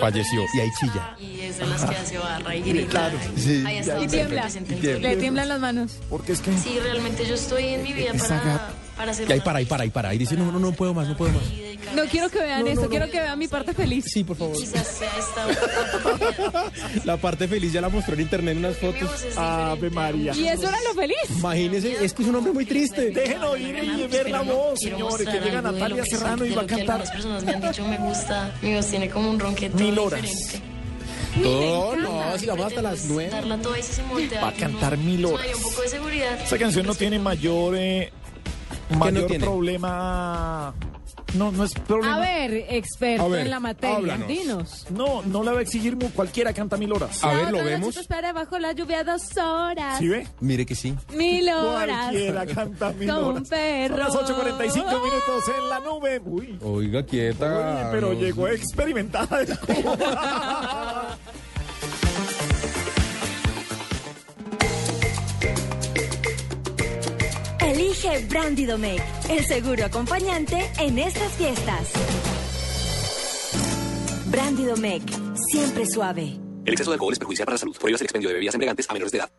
falleció y ahí chilla. Y es de las que hace barra y grita. Claro, sí. Ahí está Y tiembla. Le tiemblan las manos. Porque es que... Sí, realmente yo estoy en mi vida para. Para hacer Y ahí para, ahí para, ahí para. Y dice, no, no, no puedo más, no puedo más. No quiero que vean esto, quiero que vean mi parte feliz. Sí, por favor. Quizás sea esta *laughs* La parte feliz ya la mostró en internet en unas fotos. Ave María. Y eso era lo feliz. Imagínese, es que es un hombre muy triste. Dejen oír y ver la voz, señores, que llega Natalia Serrano y va a cantar Las personas me han dicho me gusta, mi voz tiene como un ronquete mil horas. diferente. No, no, si la vamos hasta las nueve. Va a cantar mil Eso horas. Esa canción no tiene mayor, eh, mayor tiene? problema. No, no es problema. A ver, experto A ver, en la materia, háblanos. dinos. No, no la va a exigir cualquiera canta mil horas. A ver, lo vemos. espera bajo la lluvia dos horas. ¿Sí ve? Mire que sí. Mil horas. Cualquiera canta mil Con horas. perro. Son las 8.45 minutos en la nube. Uy, Oiga, quieta. uy, pero no. llegó experimentada. *laughs* *laughs* Elige Brandy Domecq, el seguro acompañante en estas fiestas. Brandy Domecq, siempre suave. El exceso de alcohol es perjudicial para la salud. Prohíbas el expendio de bebidas embriagantes a menores de edad.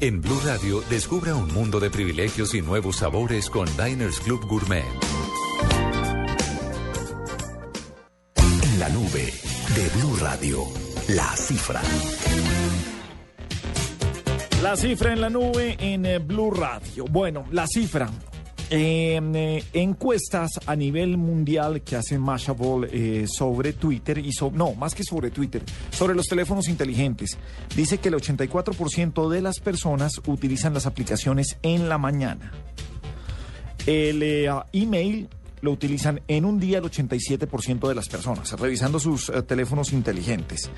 En Blue Radio, descubra un mundo de privilegios y nuevos sabores con Diners Club Gourmet. En la nube de Blue Radio, la cifra. La cifra en la nube en eh, Blue Radio. Bueno, la cifra. En eh, encuestas a nivel mundial que hace Mashable eh, sobre Twitter y sobre, no, más que sobre Twitter, sobre los teléfonos inteligentes, dice que el 84% de las personas utilizan las aplicaciones en la mañana. El eh, email lo utilizan en un día el 87% de las personas, revisando sus eh, teléfonos inteligentes.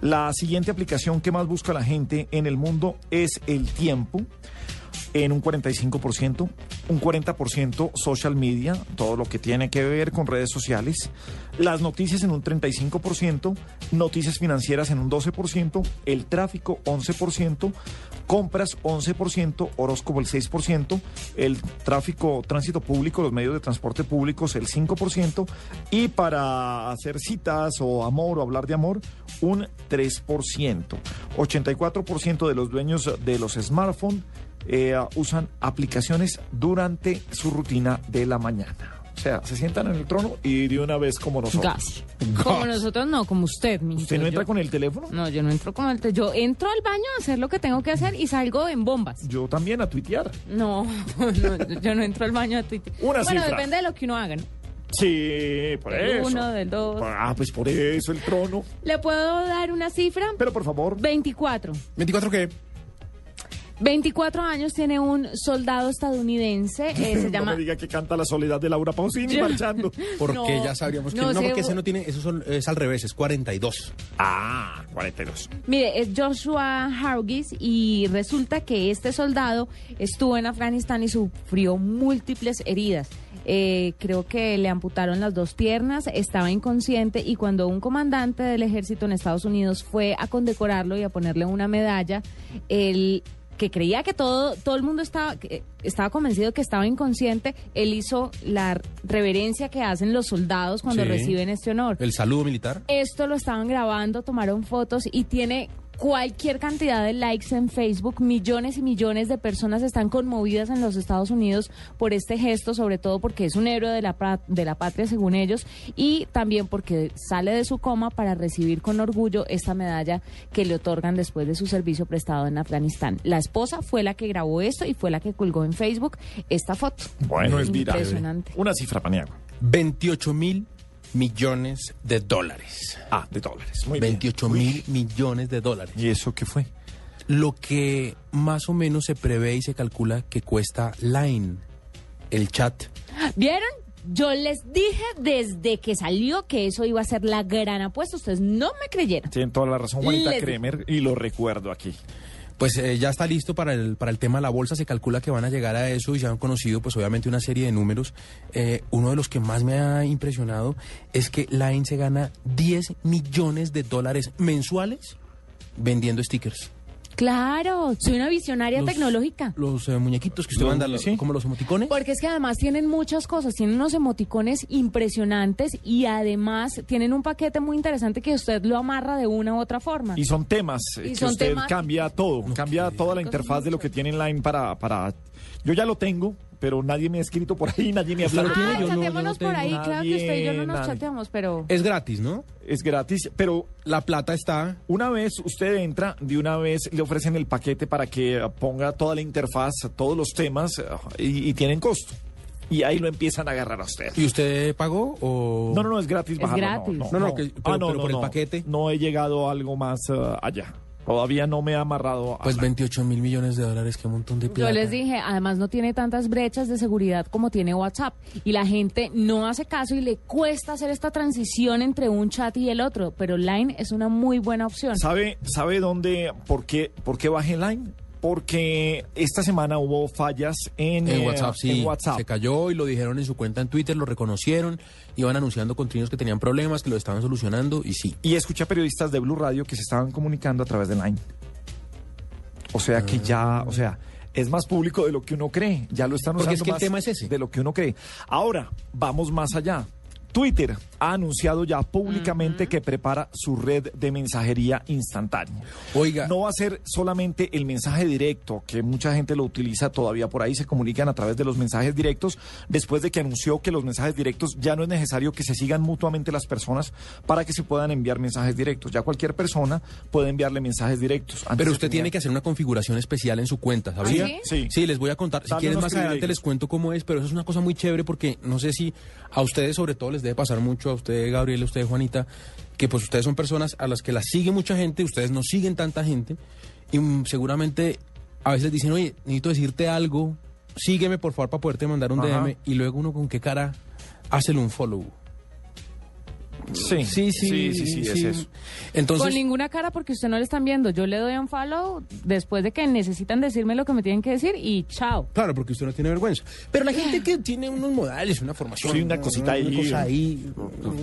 La siguiente aplicación que más busca la gente en el mundo es el tiempo, en un 45%, un 40% social media, todo lo que tiene que ver con redes sociales, las noticias en un 35%, noticias financieras en un 12%, el tráfico 11%, compras 11%, horóscopo el 6%, el tráfico, tránsito público, los medios de transporte públicos el 5% y para hacer citas o amor o hablar de amor un 3%. 84% de los dueños de los smartphones eh, usan aplicaciones durante su rutina de la mañana. O sea, se sientan en el trono y de una vez como nosotros. Gas. Como nosotros no, como usted, mi ¿Usted no entra con el teléfono? No, yo no entro con el teléfono. Yo entro al baño a hacer lo que tengo que hacer y salgo en bombas. Yo también a tuitear. No, *laughs* no, yo no entro al baño a Twitter. Una bueno, cifra. depende de lo que uno haga. ¿no? Sí, por Del eso. uno, del dos. Ah, pues por eso el trono. ¿Le puedo dar una cifra? Pero por favor. 24. ¿24 qué? 24 años tiene un soldado estadounidense, eh, se *laughs* no llama... me diga que canta la soledad de Laura Pausini Yo- marchando. *laughs* Porque No, ya sabríamos que no no, porque ese no tiene, eso son- es al revés, es 42. Ah, 42. Mire, es Joshua Hargis y resulta que este soldado estuvo en Afganistán y sufrió múltiples heridas. Eh, creo que le amputaron las dos piernas, estaba inconsciente y cuando un comandante del ejército en Estados Unidos fue a condecorarlo y a ponerle una medalla, él que creía que todo todo el mundo estaba estaba convencido que estaba inconsciente, él hizo la reverencia que hacen los soldados cuando Sí. reciben este honor. El saludo militar. Esto lo estaban grabando, tomaron fotos y tiene cualquier cantidad de likes en Facebook. Millones y millones de personas están conmovidas en los Estados Unidos por este gesto, sobre todo porque es un héroe de la, de la patria, según ellos, y también porque sale de su coma para recibir con orgullo esta medalla que le otorgan después de su servicio prestado en Afganistán. La esposa fue la que grabó esto y fue la que colgó en Facebook esta foto. Bueno, es viral. Impresionante. Una cifra, Paniagua. 28 mil millones de dólares. Ah, de dólares. Muy bien. 28 mil millones de dólares. ¿Y eso qué fue? Lo que más o menos se prevé y se calcula que cuesta Line, el chat. ¿Vieron? Yo les dije desde que salió que eso iba a ser la gran apuesta. Ustedes no me creyeron. Tienen toda la razón, Juanita Les- Kremer, y lo recuerdo aquí. Pues eh, ya está listo para el, para el tema de la bolsa, se calcula que van a llegar a eso y ya han conocido pues obviamente una serie de números. Eh, uno de los que más me ha impresionado es que Line se gana 10 millones de dólares mensuales vendiendo stickers. Claro, soy una visionaria Los- tecnológica. Los eh, muñequitos que usted Los- manda, sí. como los emoticones. Porque es que además tienen muchas cosas, tienen unos emoticones impresionantes y además tienen un paquete muy interesante que usted lo amarra de una u otra forma. Y son temas Y que son usted cambia todo, cambia toda la interfaz de lo que tiene en Line para, para... Yo ya lo tengo, pero nadie me ha escrito por ahí, nadie me ha ¿Usted lo hablado. Ah, Yo no- yo no chateémonos por ahí, claro que usted y yo no nos nadie. chateamos, pero... Es gratis, ¿no? Es gratis, pero La plata está... una vez usted entra, de una vez le ofrecen el paquete para que ponga toda la interfaz, todos los temas eh, y, y tienen costo. Y ahí lo empiezan a agarrar a usted. ¿Y usted pagó o...? No, no, no, es gratis Es bajarlo. gratis. No, No, no, no, que- Ah, pero- pero por el paquete. No he llegado a algo más eh, allá. Todavía no me ha amarrado. a Pues la- 28 mil millones de dólares, qué montón de plata. Yo les dije, además no tiene tantas brechas de seguridad como tiene WhatsApp. Y la gente no hace caso y le cuesta hacer esta transición entre un chat y el otro. Pero Line es una muy buena opción. ¿Sabe, sabe dónde, por qué, por qué bajé Line? Porque esta semana hubo fallas en, En eh, WhatsApp, sí. en WhatsApp. Se cayó y lo dijeron en su cuenta en Twitter, lo reconocieron, iban anunciando continuos que tenían problemas, que lo estaban solucionando y sí. Y escuché a periodistas de Blue Radio que se estaban comunicando a través de Line. O sea que ya, o sea, es más público de lo que uno cree. Ya lo están Porque usando es que el tema es ese. de lo que uno cree. Ahora, vamos más allá. Twitter ha anunciado ya públicamente que prepara su red de mensajería instantánea. Oiga, No va a ser solamente el mensaje directo, que mucha gente lo utiliza todavía por ahí, se comunican a través de los mensajes directos, después de que anunció que los mensajes directos ya no es necesario que se sigan mutuamente las personas para que se puedan enviar mensajes directos. Ya cualquier persona puede enviarle mensajes directos. Antes pero usted tenía- tiene que hacer una configuración especial en su cuenta, ¿sabía? ¿Ah, sí? Sí, les voy a contar. Si quieren más adelante les cuento cómo es, pero eso es una cosa muy chévere porque no sé si a ustedes sobre todo les debe pasar mucho, a usted Gabriel, a usted Juanita, que pues ustedes son personas a las que las sigue mucha gente, ustedes no siguen tanta gente y mm, seguramente a veces dicen, oye, necesito decirte algo, sígueme por favor para poderte mandar un Ajá. DM y luego uno con qué cara hace un follow. Sí, Sí, sí, sí, sí, sí, es eso. Entonces, Con ninguna cara porque usted no le están viendo. Yo le doy un follow después de que necesitan decirme lo que me tienen que decir y chao. Claro, porque usted no tiene vergüenza. Pero la gente que tiene unos modales, una formación. Sí, una cosita ahí. Una cosa ahí,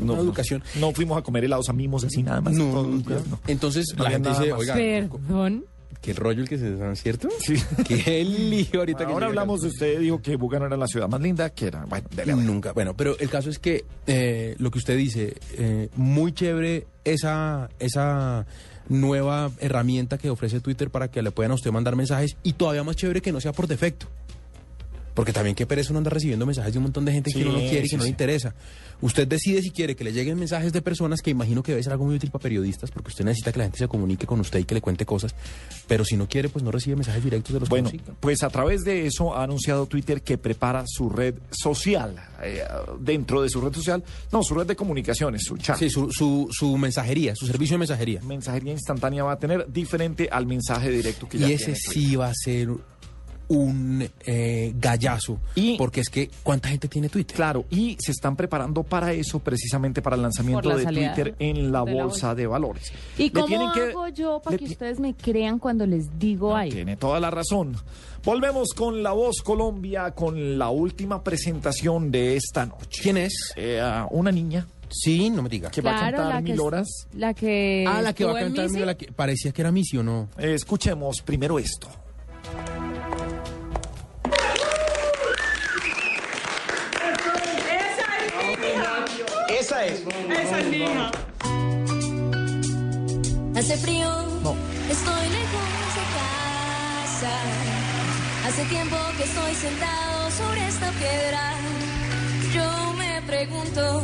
No, una educación. No fuimos a comer helados a mimos así nada más. No, todos los nunca. días, no. Entonces No la gente dice, más. oiga, Perdón. Qué rollo el que se dan, ¿cierto? Sí. *laughs* Qué lío ahorita que Ahora hablamos de usted, dijo que Buga no era la ciudad más linda, que era, bueno, dele. Nunca. Bueno, pero el caso es que eh, lo que usted dice, eh, muy chévere esa, esa nueva herramienta que ofrece Twitter para que le puedan a usted mandar mensajes y todavía más chévere que no sea por defecto. Porque también qué pereza uno anda recibiendo mensajes de un montón de gente Sí, que uno no quiere y que sí, no le interesa. Usted decide si quiere que le lleguen mensajes de personas que imagino que debe ser algo muy útil para periodistas, porque usted necesita que la gente se comunique con usted y que le cuente cosas. Pero si no quiere, pues no recibe mensajes directos de los Bueno, que pues a través de eso ha anunciado Twitter que prepara su red social. eh, dentro de su red social, no, su red de comunicaciones, su chat. Sí, su, su, su mensajería, su servicio de mensajería. Mensajería instantánea va a tener diferente al mensaje directo que ya Y ese tiene sí va a ser un eh, gallazo. Y- porque es que, ¿cuánta gente tiene Twitter? Claro, y se están preparando para eso, precisamente para el lanzamiento la de Twitter en la de la bolsa de valores. ¿Y Le cómo tienen que- hago yo para le que ustedes me crean cuando les digo ahí? Tiene toda la razón. Volvemos con La Voz Colombia, con la última presentación de esta noche. ¿Quién es? Eh, una niña Sí, no me diga. que va a cantar la mil horas. La que. Ah, la que va a cantar, la que parecía que era Missy o no. Eh, escuchemos primero esto. Esa es. Esa es mi hija. Hace frío, No. estoy lejos de casa. Hace tiempo que estoy sentado sobre esta piedra. Yo me pregunto,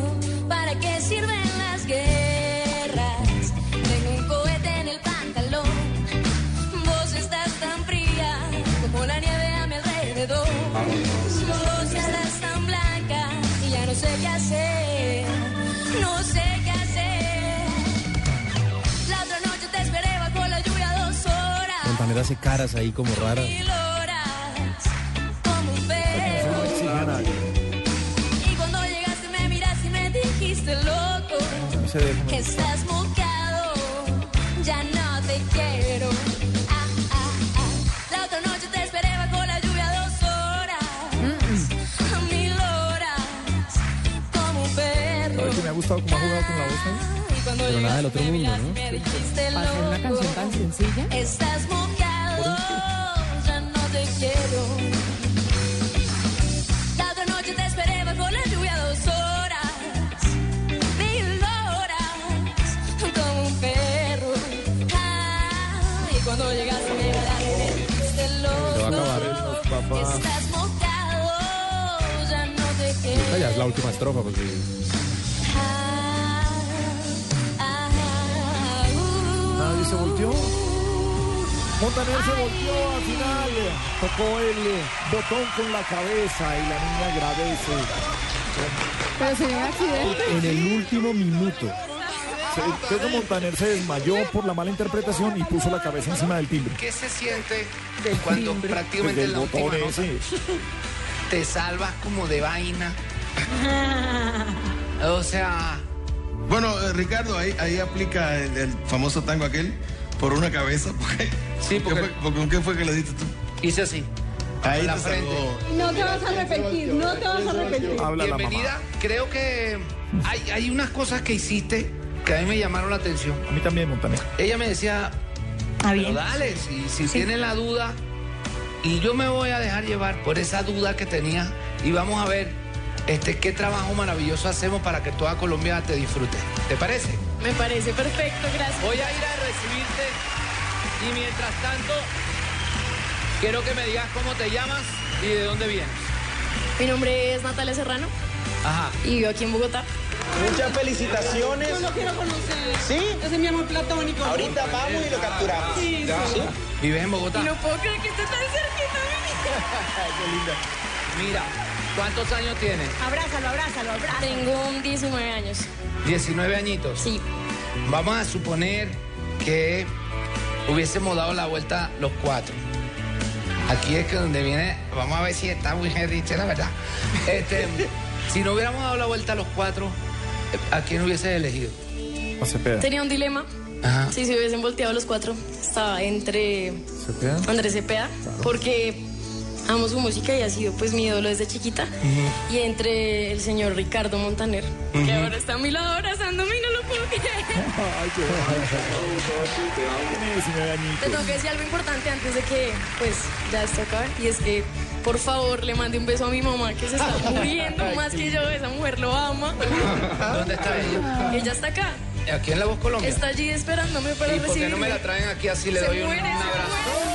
mujer hace caras ahí como raras. Mi Loras, como un perro. Y cuando llegaste me miraste y me dijiste loco. Que Estás mocado, ya no te quiero. Ah, ah, ah. La otra noche te esperé bajo la lluvia dos horas. Mm. Mil horas, como un perro. ¿Sabes que me ha gustado cómo ha jugado con la voz ahí? Pero nada del otro mundo, ¿no? Para hacer una loco. canción tan sencilla. Estás mojado, ya no te quiero. La otra noche te esperé bajo la lluvia dos horas, mil horas, como un perro. Ah, y cuando llegaste me dijiste Se va a loco. acabar. Papá. Estás mojado, ya no te Esta quiero. ya es la última estrofa porque se volteó. Montaner se volteó al final. Tocó el eh, botón con la cabeza y la niña agradece. Pero sería un accidente. en el último minuto. Se- que Montaner se desmayó por la mala interpretación y puso la cabeza encima del timbre. ¿Qué se siente cuando prácticamente Desde en el la última ese. te salvas como de vaina? *laughs* O sea, Bueno, eh, Ricardo, ahí, ahí aplica el, el famoso tango aquel por una cabeza. *laughs* Porque, Sí, ¿por qué porque- fue- porque ¿con qué fue que le diste tú? hice así. Ahí la te salvó. No te vas a arrepentir, no te vas a arrepentir. Habla la Bienvenida. Creo que hay, hay unas cosas que hiciste que a mí me llamaron la atención. A mí también, Montaner. Ella me decía, Ah, pero dale, si, si tiene la duda, y yo me voy a dejar llevar por esa duda que tenía, y vamos a ver este, qué trabajo maravilloso hacemos para que toda Colombia te disfrute. ¿Te parece? Me parece perfecto, gracias. Voy a ir a recibirte y mientras tanto quiero que me digas cómo te llamas y de dónde vienes. Mi nombre es Natalia Serrano Ajá. y vivo aquí en Bogotá. Muchas felicitaciones. Yo lo quiero conocer. ¿Sí? Ese es mi amor platónico. Ahorita vamos y lo capturamos. Sí, ¿Sí? ¿Vives en Bogotá? Y no puedo creer que esté tan cerquita de mí. *laughs* Mira, ¿cuántos años tienes? Abrázalo, abrázalo, abrázalo. Tengo 19 años. 19 añitos. Sí. Vamos a suponer que hubiésemos dado la vuelta los cuatro. Aquí es que donde viene, vamos a ver si está muy Henriche, la verdad. Este, *laughs* si no hubiéramos dado la vuelta los cuatro, ¿a quién hubieses elegido? A Cepeda. Tenía un dilema. Ajá. Si se hubiesen volteado los cuatro, estaba entre ¿Cepeda? Andrés Cepeda, porque amo su música y ha sido pues mi ídolo desde chiquita. Y entre el señor Ricardo Montaner, que ahora está a mi lado abrazándome y no lo puedo creer. *laughs* Ay, qué bonito. Tiene 19 añitos. Te tengo que decir algo importante antes de que pues ya esto acabe. Y es que por favor le mande un beso a mi mamá que se está *laughs* muriendo más que yo. Esa mujer lo ama. *laughs* ¿Dónde está ella? Ella está acá. Aquí en La Voz Colombia. Está allí esperándome para ¿Y por qué recibirme. no me la traen aquí así le Se doy un, muere, un se abrazo?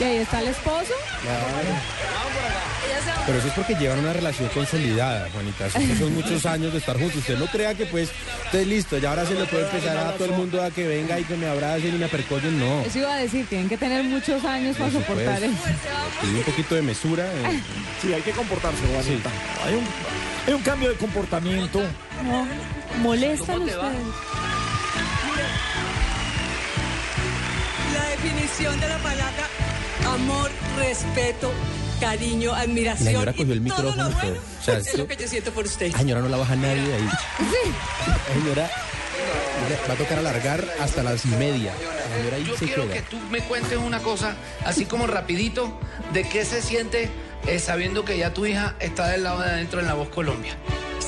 Y ahí está el esposo. Pero eso es porque llevan una relación consolidada, Juanita. Son muchos años de estar juntos. Usted no crea que pues, usted listo, ya ahora se le puede empezar a todo el mundo a que venga y que me abracen y me apercollen. No. Eso iba a decir, tienen que tener muchos años para Por soportar eso. Tiene un poquito de mesura. eh. Sí, hay que comportarse, Juanita. Hay, un, hay un cambio de comportamiento. No, molestan ustedes. La definición de la palabra amor, respeto, cariño, admiración. La señora cogió el todo lo micrófono bueno todo. O sea, *laughs* es esto- lo que yo siento por usted. La señora no la baja nadie de ahí. La señora va a tocar alargar hasta las y media. La señora ahí Yo se quiero queda. que tú me cuentes una cosa, así como rapidito, de qué se siente eh, sabiendo que ya tu hija está del lado de adentro en La Voz Colombia.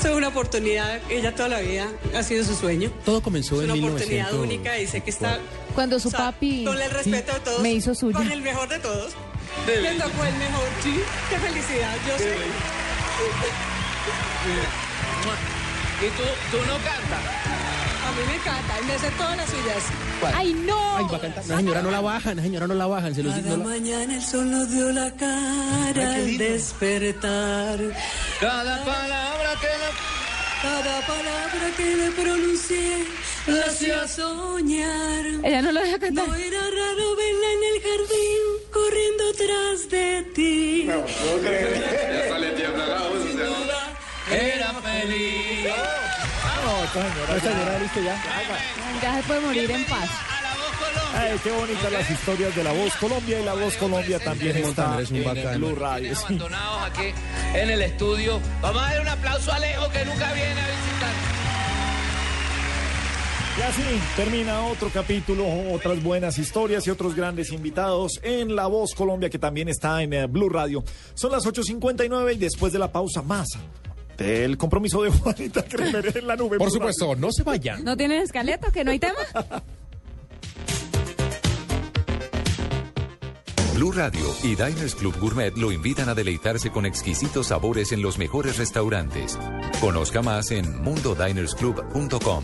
Esto es una oportunidad, ella toda la vida ha sido su sueño. Todo comenzó Es en una oportunidad 1900. única y sé que está Cuando su o sea, papi con el respeto de todos, me hizo suya. con el mejor de todos. Le tocó el mejor, sí. Qué felicidad, yo sé. ¿Y tú, tú no cantas? A mí me encanta, y me sé todas las suyas. ¡Ay, no! Ay, va a cantar. La señora no la bajan, la señora no la bajan. Se los Cada no la- mañana el sol nos dio la cara al despertar. Cada palabra que la... Cada palabra que le pronuncié la hacía soñar. Ella no lo deja cantar. No era raro verla en el jardín corriendo tras de ti. Ya sale tiembla la voz. Era feliz. No, esta señora. Esta señora, listo ya. Ya se puede morir en paz. Ay, qué bonitas las historias de La Voz Colombia y La Voz Colombia también está Montaner es un en. Blue Radio. sí. abandonados aquí. en el estudio. Vamos a dar un aplauso a Alejo que nunca viene a visitar. Y así termina otro capítulo, otras buenas historias y otros grandes invitados en La Voz Colombia, que también está en eh, Blue Radio. Son las 8.59 y después de la pausa más del compromiso de Juanita Kremer en la nube. Por supuesto, no se vayan. ¿No tienen escaleto? ¿Que no hay tema? Blue Radio y Diners Club Gourmet lo invitan a deleitarse con exquisitos sabores en los mejores restaurantes. Conozca más en mundodinersclub.com.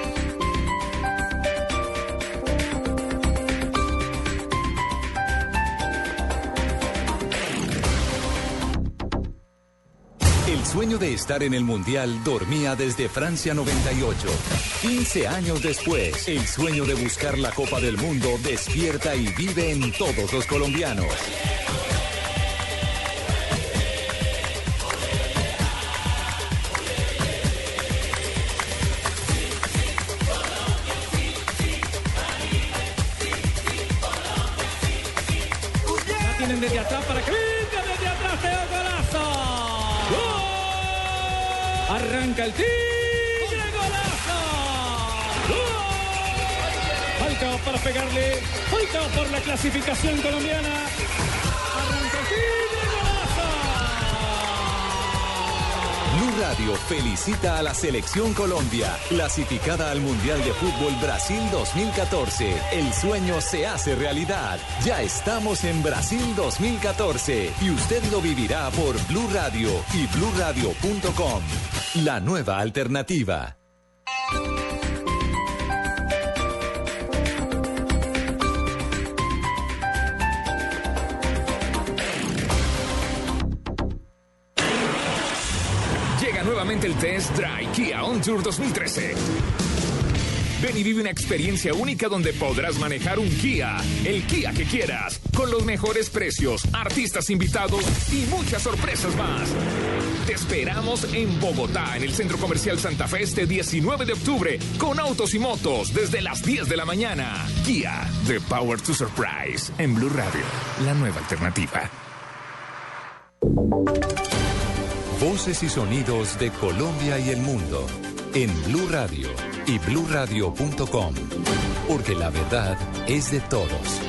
Sueño de estar en el Mundial dormía desde Francia 98. 15 años después, el sueño de buscar la Copa del Mundo despierta y vive en todos los colombianos. Arranca el tigre, golazo. ¡Gol! Falcao para pegarle. Falcao por la clasificación colombiana. Radio felicita a la Selección Colombia, clasificada al Mundial de Fútbol Brasil 2014. El sueño se hace realidad. Ya estamos en Brasil 2014 y usted lo vivirá por Blue Radio y bluradio.com. La nueva alternativa. El Test Drive Kia On Tour 2013. Ven y vive una experiencia única donde podrás manejar un Kia, el Kia que quieras, con los mejores precios, artistas invitados y muchas sorpresas más. Te esperamos en Bogotá, en el Centro Comercial Santa Fe este 19 de octubre, con autos y motos desde las 10 de la mañana. Kia, The Power to Surprise, en Blue Radio, la nueva alternativa. Voces y sonidos de Colombia y el mundo en Blue Radio y bluradio.com. Porque la verdad es de todos.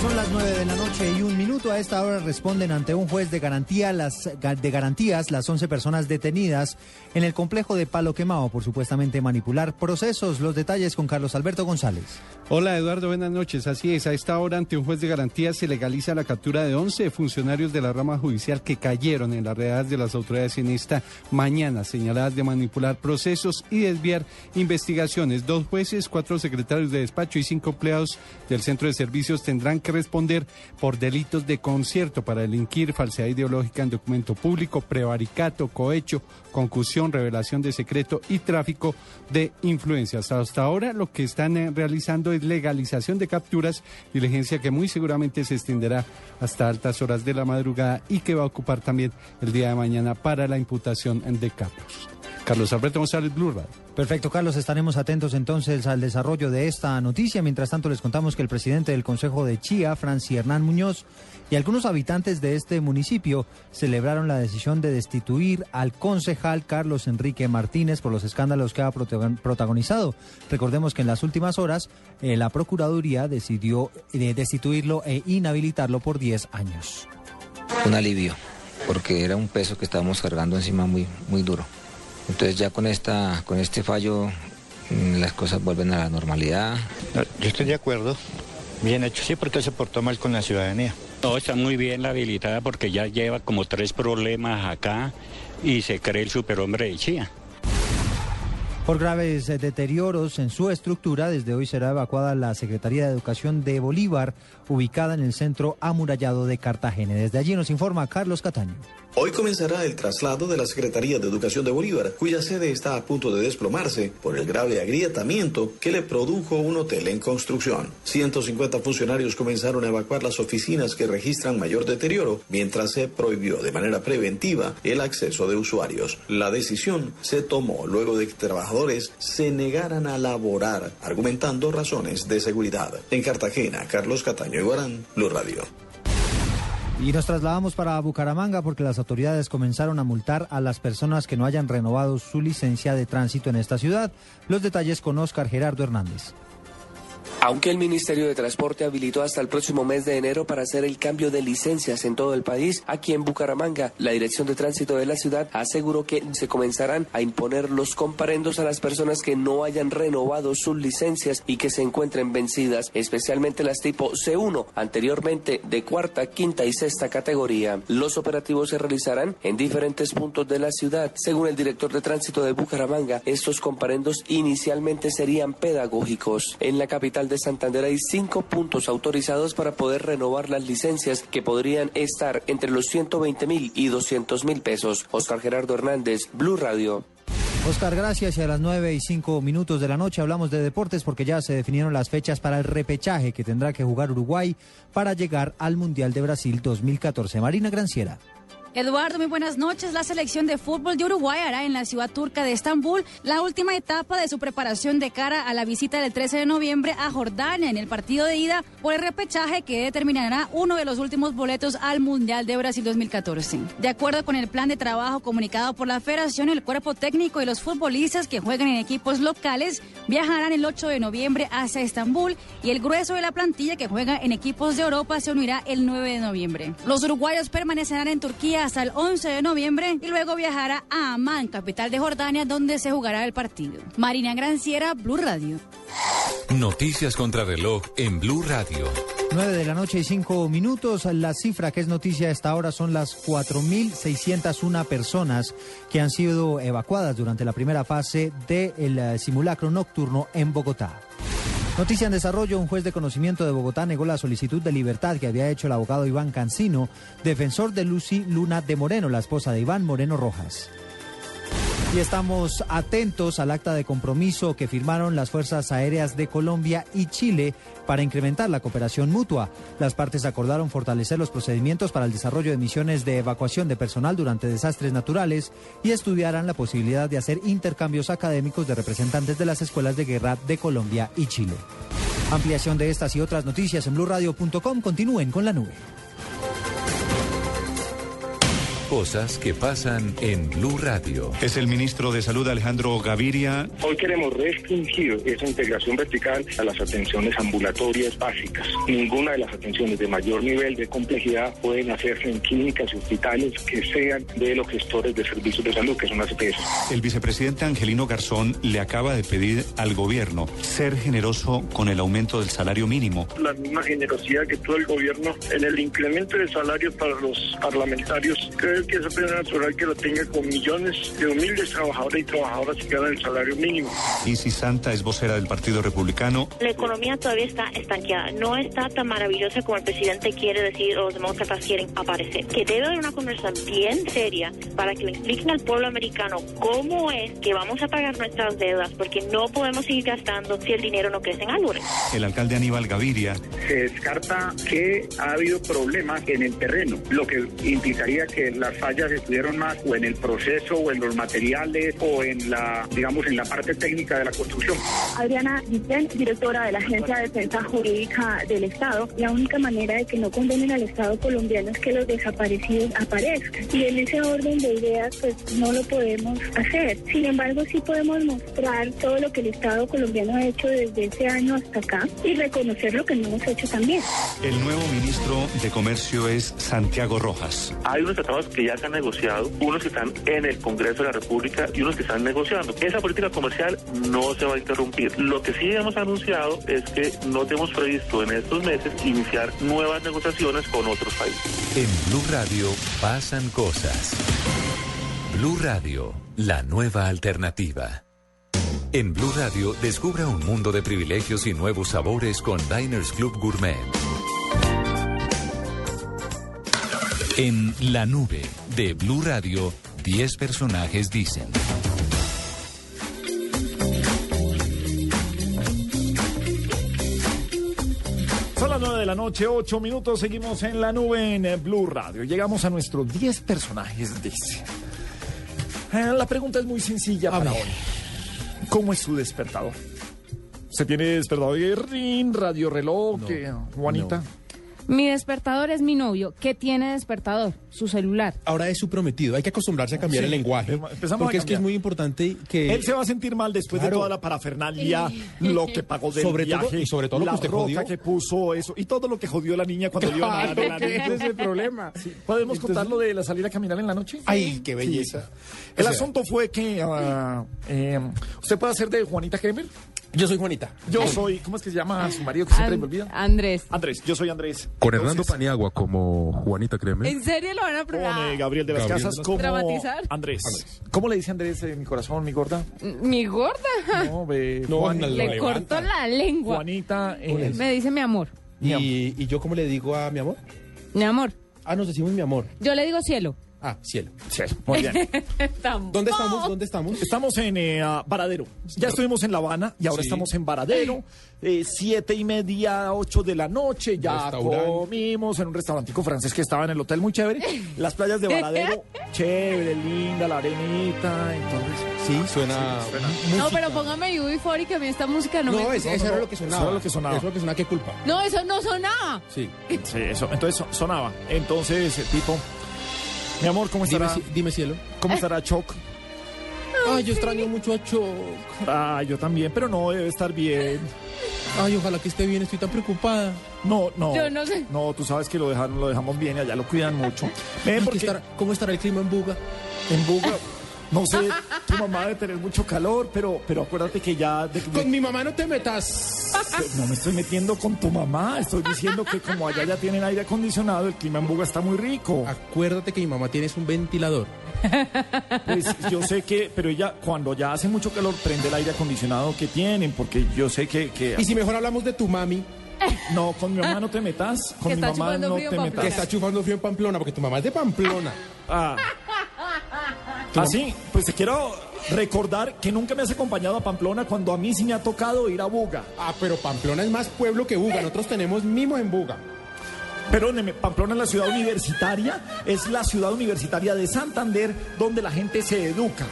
Son las 9 de la noche y un minuto. A esta hora responden ante un juez de, garantía las, de garantías las 11 personas detenidas en el complejo de Palo Quemado por supuestamente manipular procesos. Los detalles con Carlos Alberto González. Hola Eduardo, buenas noches. Así es, a esta hora ante un juez de garantía se legaliza la captura de 11 funcionarios de la rama judicial que cayeron en las redadas de las autoridades en esta mañana, señaladas de manipular procesos y desviar investigaciones. Dos jueces, cuatro secretarios de despacho y cinco empleados del centro de servicios tendrán que responder por delitos de concierto para delinquir, falsedad ideológica en documento público, prevaricato, cohecho, concusión, revelación de secreto y tráfico de influencias. Hasta ahora lo que están eh, realizando es legalización de capturas, diligencia que muy seguramente se extenderá hasta altas horas de la madrugada y que va a ocupar también el día de mañana para la imputación de Carlos. Carlos Alberto González, Blue Radio. Perfecto, Carlos. Estaremos atentos entonces al desarrollo de esta noticia. Mientras tanto, les contamos que el presidente del Consejo de Chía, Franci Hernán Muñoz, y algunos habitantes de este municipio celebraron la decisión de destituir al concejal Carlos Enrique Martínez por los escándalos que ha protagon- protagonizado. Recordemos que en las últimas horas eh, la Procuraduría decidió eh, destituirlo e inhabilitarlo por 10 años. un alivio, porque era un peso que estábamos cargando encima muy, muy duro. Entonces ya con, esta, con este fallo mm, las cosas vuelven a la normalidad. Yo estoy de acuerdo. Bien hecho, sí, porque se portó mal con la ciudadanía. No, está muy bien la habilitada porque ya lleva como tres problemas acá y se cree el superhombre de Chía. Por graves deterioros en su estructura, desde hoy será evacuada la Secretaría de Educación de Bolívar, ubicada en el centro amurallado de Cartagena. Desde allí nos informa Carlos Cataño. Hoy comenzará el traslado de la Secretaría de Educación de Bolívar, cuya sede está a punto de desplomarse por el grave agrietamiento que le produjo un hotel en construcción. 150 funcionarios comenzaron a evacuar las oficinas que registran mayor deterioro, mientras se prohibió de manera preventiva el acceso de usuarios. La decisión se tomó luego de que trabajadores se negaran a laborar, argumentando razones de seguridad. En Cartagena, Carlos Cataño y Guarán, Blue Radio. Y nos trasladamos para Bucaramanga porque las autoridades comenzaron a multar a las personas que no hayan renovado su licencia de tránsito en esta ciudad. Los detalles con Oscar Gerardo Hernández. Aunque el Ministerio de Transporte habilitó hasta el próximo mes de enero para hacer el cambio de licencias en todo el país, aquí en Bucaramanga, la Dirección de Tránsito de la ciudad aseguró que se comenzarán a imponer los comparendos a las personas que no hayan renovado sus licencias y que se encuentren vencidas, especialmente las tipo C1, anteriormente de cuarta, quinta y sexta categoría. Los operativos se realizarán en diferentes puntos de la ciudad. Según el director de Tránsito de Bucaramanga, estos comparendos inicialmente serían pedagógicos. En la capital de Santander hay cinco puntos autorizados para poder renovar las licencias que podrían estar entre los 120 mil y 200 mil pesos. Oscar Gerardo Hernández, Blue Radio. Oscar, gracias. Y a las 9 y 5 minutos de la noche hablamos de deportes porque ya se definieron las fechas para el repechaje que tendrá que jugar Uruguay para llegar al Mundial de Brasil 2014. Marina Granciera. Eduardo, muy buenas noches. La selección de fútbol de Uruguay hará en la ciudad turca de Estambul la última etapa de su preparación de cara a la visita del 13 de noviembre a Jordania en el partido de ida por el repechaje que determinará uno de los últimos boletos al Mundial de Brasil 2014. De acuerdo con el plan de trabajo comunicado por la Federación, el cuerpo técnico y los futbolistas que juegan en equipos locales viajarán el 8 de noviembre hacia Estambul y el grueso de la plantilla que juega en equipos de Europa se unirá el 9 de noviembre. Los uruguayos permanecerán en Turquía hasta el 11 de noviembre y luego viajará a Amán, capital de Jordania, donde se jugará el partido. Marina Granciera, Blue Radio. Noticias contra reloj en Blue Radio. 9 de la noche y 5 minutos. La cifra que es noticia a esta hora son las 4.601 personas que han sido evacuadas durante la primera fase del eh, simulacro nocturno en Bogotá. Noticia en desarrollo, un juez de conocimiento de Bogotá negó la solicitud de libertad que había hecho el abogado Iván Cancino, defensor de Lucy Luna de Moreno, la esposa de Iván Moreno Rojas. Y estamos atentos al acta de compromiso que firmaron las Fuerzas Aéreas de Colombia y Chile para incrementar la cooperación mutua. Las partes acordaron fortalecer los procedimientos para el desarrollo de misiones de evacuación de personal durante desastres naturales y estudiarán la posibilidad de hacer intercambios académicos de representantes de las escuelas de guerra de Colombia y Chile. Ampliación de estas y otras noticias en blurradio.com. Continúen con la nube. Cosas que pasan en Blue Radio. Es el ministro de Salud Alejandro Gaviria. Hoy queremos restringir esa integración vertical a las atenciones ambulatorias básicas. Ninguna de las atenciones de mayor nivel de complejidad pueden hacerse en clínicas y hospitales que sean de los gestores de servicios de salud, que son las EPS. El vicepresidente Angelino Garzón le acaba de pedir al gobierno ser generoso con el aumento del salario mínimo. La misma generosidad que tuvo el gobierno en el incremento de salarios para los parlamentarios. Creo que es pena natural que lo tenga con millones de humildes trabajadores y trabajadoras que ganan el salario mínimo. Isis Santa es vocera del Partido Republicano. La economía todavía está estanqueada. No está tan maravillosa como el presidente quiere decir o los demócratas quieren aparecer. Que debe haber una conversación bien seria para que le expliquen al pueblo americano cómo es que vamos a pagar nuestras deudas, porque no podemos seguir gastando si el dinero no crece en árboles. El alcalde Aníbal Gaviria. Se descarta que ha habido problemas en el terreno, lo que implicaría que las fallas estuvieron más o en el proceso o en los materiales o en la, digamos, en la parte técnica de la construcción. Adriana Guillén, directora de la Agencia de Defensa Jurídica del Estado, la única manera de que no condenen al Estado colombiano es que los desaparecidos aparezcan. Y en ese orden de ideas, pues no lo podemos hacer. Sin embargo, sí podemos mostrar todo lo que el Estado colombiano ha hecho desde ese año hasta acá y reconocer lo que no hemos hecho también. El nuevo ministro de Comercio es Santiago Rojas. Hay unos tratados que ya se han negociado, unos que están en el Congreso de la República y unos que están negociando. Esa política comercial no se va a interrumpir. Lo que sí hemos anunciado es que no tenemos previsto en estos meses iniciar nuevas negociaciones con otros países. En Blue Radio pasan cosas. Blue Radio, la nueva alternativa. En Blue Radio, descubra un mundo de privilegios y nuevos sabores con Diners Club Gourmet. En la nube de Blue Radio, 10 personajes dicen. Son las 9 de la noche, 8 minutos, seguimos en la nube en eh, Blue Radio. Llegamos a nuestros 10 personajes, dice. Eh, la pregunta es muy sencilla para hoy. ¿Cómo es su despertador? ¿Se tiene despertador de ring, radio reloj, ¿qué, Juanita? Mi despertador es mi novio. ¿Qué tiene despertador? Su celular. Ahora es su prometido. Hay que acostumbrarse a cambiar Sí, el lenguaje. empezamos porque a es que es muy importante que. Él se va a sentir mal después de toda la parafernalia, *laughs* lo que pagó del Sobre todo- viaje, y sobre todo lo la que usted roca jodió. que puso eso y todo lo que jodió la niña cuando iban a Claro, anillo. ese es el problema. *laughs* ¿Podemos contar lo de la salida a caminar en la noche? Ay, qué belleza. El O sea- asunto fue que ah, eh, usted puede hacer de Juanita Kremer. Yo soy Juanita. Yo soy, ¿cómo es que se llama su marido que siempre me olvida? Andrés. Andrés, yo soy Andrés. Con Hernando Paniagua como Juanita Créeme. ¿En serio lo van a Con probar? eh, Gabriel de las Gabriel Casas como ¿Dramatizar? Andrés. ¿Cómo le dice Andrés eh, mi corazón, mi gorda? Mi gorda. No, ve, No, Juan- no, Le cortó la lengua. Juanita. eh, Me dice mi amor. ¿Y, ¿Y yo cómo le digo a mi amor? Mi amor. Ah, nos decimos mi amor. Yo le digo cielo. Ah, cielo. sí, muy bien. *laughs* ¿Dónde estamos? ¿Dónde estamos? Estamos en eh, ah, Varadero. Ya estuvimos en La Habana y ahora Sí. estamos en Varadero. Eh, siete y media, ocho de la noche. Ya comimos en un restaurantico francés que estaba en el hotel muy chévere. Las playas de Varadero, *laughs* chévere, linda, la arenita. Entonces, Sí, suena. No, pero póngame UB40 que a mí esta música no, No, me... es- eso no, era no, lo que sonaba. eso era lo que sonaba. Eso era lo que sonaba. ¿Qué culpa? No, eso no sonaba. Sí. sí, eso. Entonces so- sonaba. Entonces, el tipo. Mi amor, ¿cómo estará? dime cielo. ¿Cómo estará Choc? Ay, yo extraño mucho a Choc. Ah, yo también, pero no, debe estar bien. Ay, ojalá que esté bien. Estoy tan preocupada. No, no. Yo no sé. No, tú sabes que lo dejaron, lo dejamos bien y allá lo cuidan mucho. Ven, Ay, ¿qué porque estará- ¿Cómo estará el clima en Buga? en Buga, no sé, tu mamá debe tener mucho calor, pero, pero acuérdate que ya... de- de- Con mi mamá no te metas. no me estoy metiendo con tu mamá, estoy diciendo que como allá ya tienen aire acondicionado, el clima en Buga está muy rico. Acuérdate que mi mamá tiene es un ventilador. Pues yo sé que, pero ella cuando ya hace mucho calor prende el aire acondicionado que tienen, porque yo sé que... que Y si mejor hablamos de tu mami, no, con mi mamá no te metas, con mi mamá no te en que metas. está chufando frío en Pamplona, porque tu mamá es de Pamplona. Ah. Así, pues te quiero recordar que nunca me has acompañado a Pamplona cuando a mí sí me ha tocado ir a Buga. Ah, pero Pamplona es más pueblo que Buga. Nosotros tenemos mimo en Buga. Perdóneme, Pamplona es la ciudad universitaria, es la ciudad universitaria de Santander donde la gente se educa.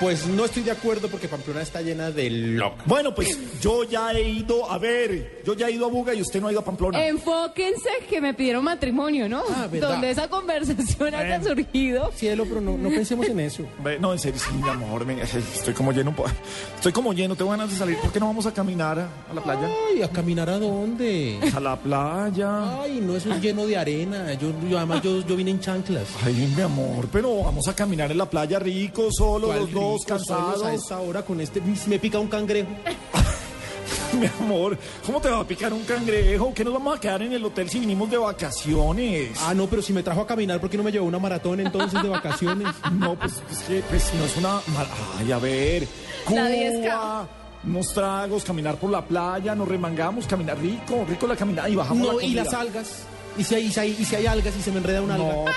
Pues no estoy de acuerdo porque Pamplona está llena de loca. Bueno, pues yo ya he ido, a ver, yo ya he ido a Buga y usted no ha ido a Pamplona. Enfóquense que me pidieron matrimonio, ¿no? Ah, ¿verdad? Donde esa conversación haya surgido. Cielo, pero no, no pensemos en eso. *laughs* Ve, No, en serio, sí, mi amor, me- estoy como lleno, po- estoy como lleno, tengo ganas de salir, ¿por qué no vamos a caminar a, a la playa? Ay, ¿a caminar a dónde? A la playa. Ay, no, eso es lleno de arena. Yo, yo además, yo, yo vine en chanclas. Ay, mi amor, pero vamos a caminar en la playa rico, solo, ¿Cuál los dos, rico, solos cansados. A esta hora con este, me pica un cangrejo. *laughs* Mi amor, ¿cómo te va a picar un cangrejo? ¿Qué nos vamos a quedar en el hotel si vinimos de vacaciones? Ah, no, pero si me trajo a caminar, ¿por qué no me llevó una maratón entonces de vacaciones? *laughs* No, pues es que pues, no es una... mar- Ay, a ver, La 10K. Cuba, unos tragos, caminar por la playa, nos remangamos, caminar rico, rico la caminada y bajamos la No, y comida. las algas. ¿Y si, hay, y si hay- y si hay algas y se me enreda una alga? No, pues,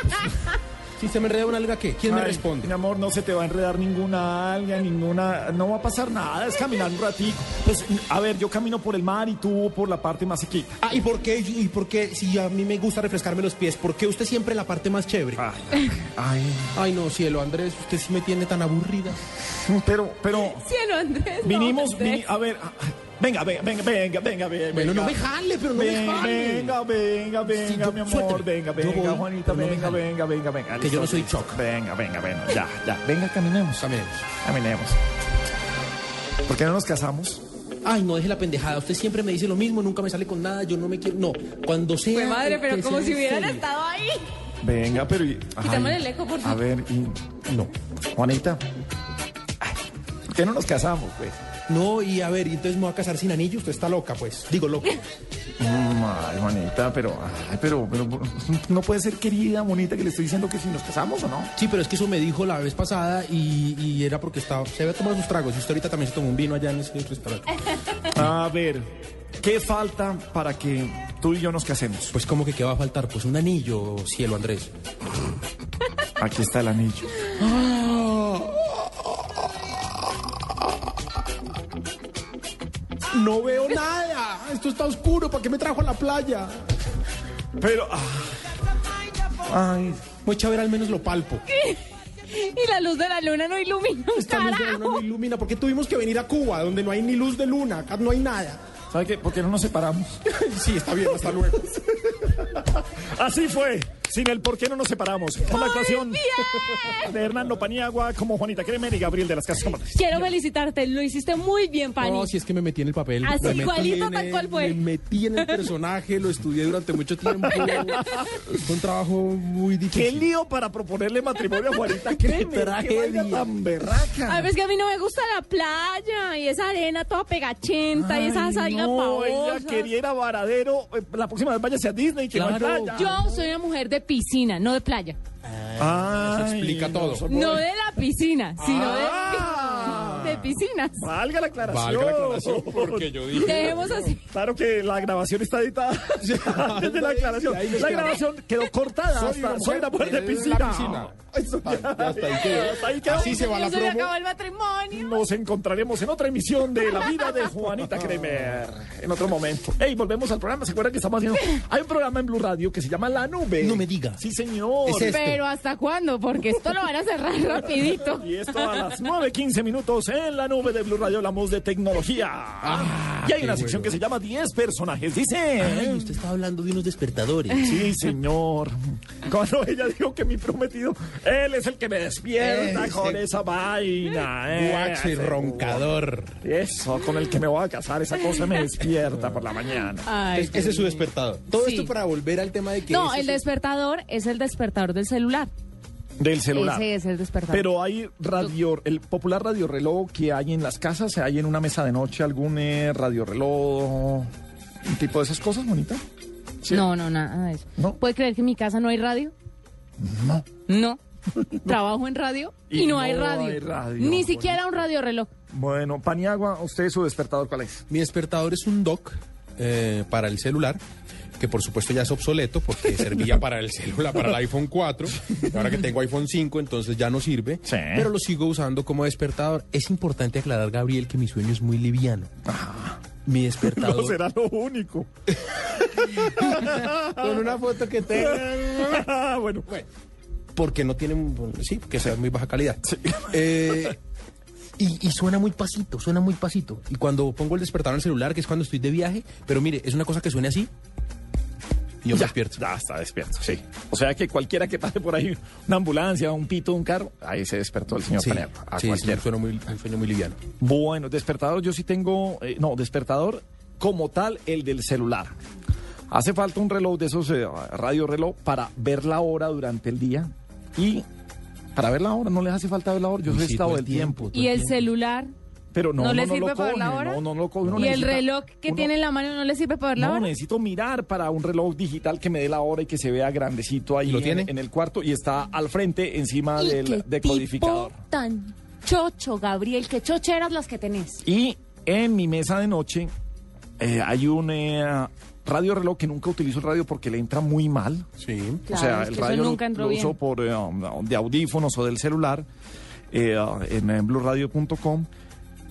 Si se me enreda una alga, ¿qué? ¿Quién me responde? Mi amor, no se te va a enredar ninguna alga, ninguna... No va a pasar nada, es caminar un ratito. Pues, a ver, yo camino por el mar y tú por la parte más sequita. Ah, ¿y por qué? ¿Y por qué? Si a mí me gusta refrescarme los pies, ¿por qué usted siempre la parte más chévere? Ay, ay, Ay, no, cielo, Andrés, usted sí me tiene tan aburrida. pero, pero... Cielo, Andrés. no, Vinimos, Andrés. vini- a ver, venga, venga, venga, venga, venga, venga. Bueno, no venga. me jale, pero no me Venga, jale. Venga, venga, venga, Sí, yo- mi amor, venga, venga, voy, Juanita, venga, jale. venga, venga, venga. Que yo no soy. Choc. Venga, venga, bueno, ya, ya, venga, caminemos. Caminemos. Caminemos. ¿Por qué no nos casamos? Ay, no deje la pendejada. Usted siempre me dice lo mismo, nunca me sale con nada, yo no me quiero. No, cuando sea. Fue madre, pero como si hubieran serio. estado ahí. Venga, pero... ay, el eco, por A favor. ver, y... No. Juanita. ay, ¿Por qué no nos casamos, pues? No, y a ver, y entonces me voy a casar sin anillo, usted está loca, pues. Digo, loco. *laughs* Ay, Juanita, pero, ay, pero, pero, no puede ser querida, bonita, que le estoy diciendo que si nos casamos o no. Sí, pero es que eso me dijo la vez pasada y, y era porque estaba, se había tomado sus tragos y usted ahorita también se tomó un vino allá en ese restaurante. *laughs* A ver, ¿qué falta para que tú y yo nos casemos. Pues como que qué va a faltar, pues un anillo, cielo Andrés. Aquí está el anillo. *laughs* No veo nada. Esto está oscuro. ¿Para qué me trajo a la playa? Pero. ah. Ay. Voy a ver al menos lo palpo. Y la luz de la luna no ilumina un Esta luz de la luna no ilumina. ¿Por qué tuvimos que venir a Cuba, donde no hay ni luz de luna? Acá no hay nada. ¿Sabe qué? ¿Por qué no nos separamos? *laughs* Sí, está bien. Hasta luego. Así fue. Sin el por qué no nos separamos. Con la actuación de Hernando Paniagua como Juanita Kremer y Gabriel de las Casas Comunes. Quiero felicitarte, lo hiciste muy bien, Pani. No, si es que me metí en el papel. Así, Me igualito, tal cual fue. Me metí en el personaje, lo estudié durante mucho tiempo. *laughs* Fue un trabajo muy Qué difícil. lío para proponerle matrimonio a Juanita Kremer. Qué tragedia. tan berraca. Ay, pues que a mí no me gusta la playa y esa arena toda pegachenta y esa Ay, salga no, ella quería ir a Varadero. eh, La próxima vez váyase a Disney, que no hay Claro. playa. Yo soy una mujer de piscina, no de playa. Ay, Eso explica todo. No de la piscina, sino Ah. de, de piscinas. Valga la aclaración. Valga la aclaración, porque yo dije. Dejemos así. Claro que la grabación está editada *laughs* antes de la aclaración. grabación quedó cortada. Soy hasta- una soy una mujer de de piscina. la piscina. Eso ya- Hasta ahí quedó. hasta ahí quedó. Así se va la Se acabó el matrimonio. Nos encontraremos en otra emisión de La Vida de Juanita *laughs* Kremer. En otro momento. Ey, volvemos al programa. ¿Se acuerdan que estamos haciendo? Hay un programa en Blue Radio que se llama La Nube. No me diga. Sí, señor. Es este. Pero ¿hasta cuándo? Porque esto lo van a cerrar *laughs* rapidito. Y esto a las 9.15 minutos en la nube de Blue Radio hablamos de tecnología. y hay una sección bueno. que se llama 10 personajes. Dice. Ay, usted estaba hablando de unos despertadores. Sí, señor. Cuando ella dijo que mi prometido, él es el que me despierta Ese con esa vaina. eh. Guache Ese- roncador. Eso, con el que me voy a casar, esa cosa me despierta por la mañana. Ay, Es- ese es su despertador. Todo Sí. esto para volver al tema de que. No, el es- despertador es el despertador del celular. Del celular. Ese es el despertador. Pero hay radio, el popular radio reloj que hay en las casas, hay en una mesa de noche algún eh, radio reloj, un tipo de esas cosas, bonita. ¿Sí? No, no, nada de eso. ¿No? ¿Puede creer que en mi casa no hay radio? No. No. *laughs* Trabajo en radio y, Y no, no hay radio. hay radio, Ni siquiera un radio reloj. Bueno, Paniagua, ¿usted su despertador cuál es? Mi despertador es un dock eh, para el celular, que por supuesto ya es obsoleto porque *laughs* servía para el celular, para el iPhone 4. y Ahora que tengo iPhone 5, entonces ya no sirve. Sí. Pero lo sigo usando como despertador. Es importante aclarar, Gabriel, que mi sueño es muy liviano. Mi despertador. No será lo único. *laughs* Con una foto que tenga. *laughs* bueno, Porque no tiene. Sí, porque sea muy baja calidad. Eh, y, y suena muy pasito, suena muy pasito. Y cuando pongo el despertador en el celular, que es cuando estoy de viaje, pero mire, es una cosa que suene así. Y yo ya, despierto. Ya está despierto, sí. O sea que cualquiera que pase por ahí, una ambulancia, un pito, un carro, ahí se despertó el señor Sí, Paniagua. A sí, es cualquiera. un sueño muy, un sueño muy liviano. Bueno, despertador yo sí tengo, eh, no, despertador como tal el del celular. Hace falta un reloj de esos eh, radio reloj para ver la hora durante el día y para ver la hora no les hace falta ver la hora, yo soy Sí, estado todo del el tiempo. tiempo. ¿Y el celular? Pero no, ¿No le sirve lo para ver la coge, hora? No, no lo coge, uno ¿Y el reloj que uno- tiene en la mano no le sirve para ver la No, hora? necesito mirar para un reloj digital que me dé la hora y que se vea grandecito ahí ¿Lo en- tiene? En, el cuarto y está al frente encima ¿Y qué del decodificador. tipo tan chocho, Gabriel? ¿Qué chocheras las que tenés? Y en mi mesa de noche eh, hay un eh, radio reloj que nunca utilizo el radio porque le entra muy mal. Sí. o sea, es el que radio nunca lo, entró lo bien. uso por eh, de audífonos o del celular eh, en, en blueradio.com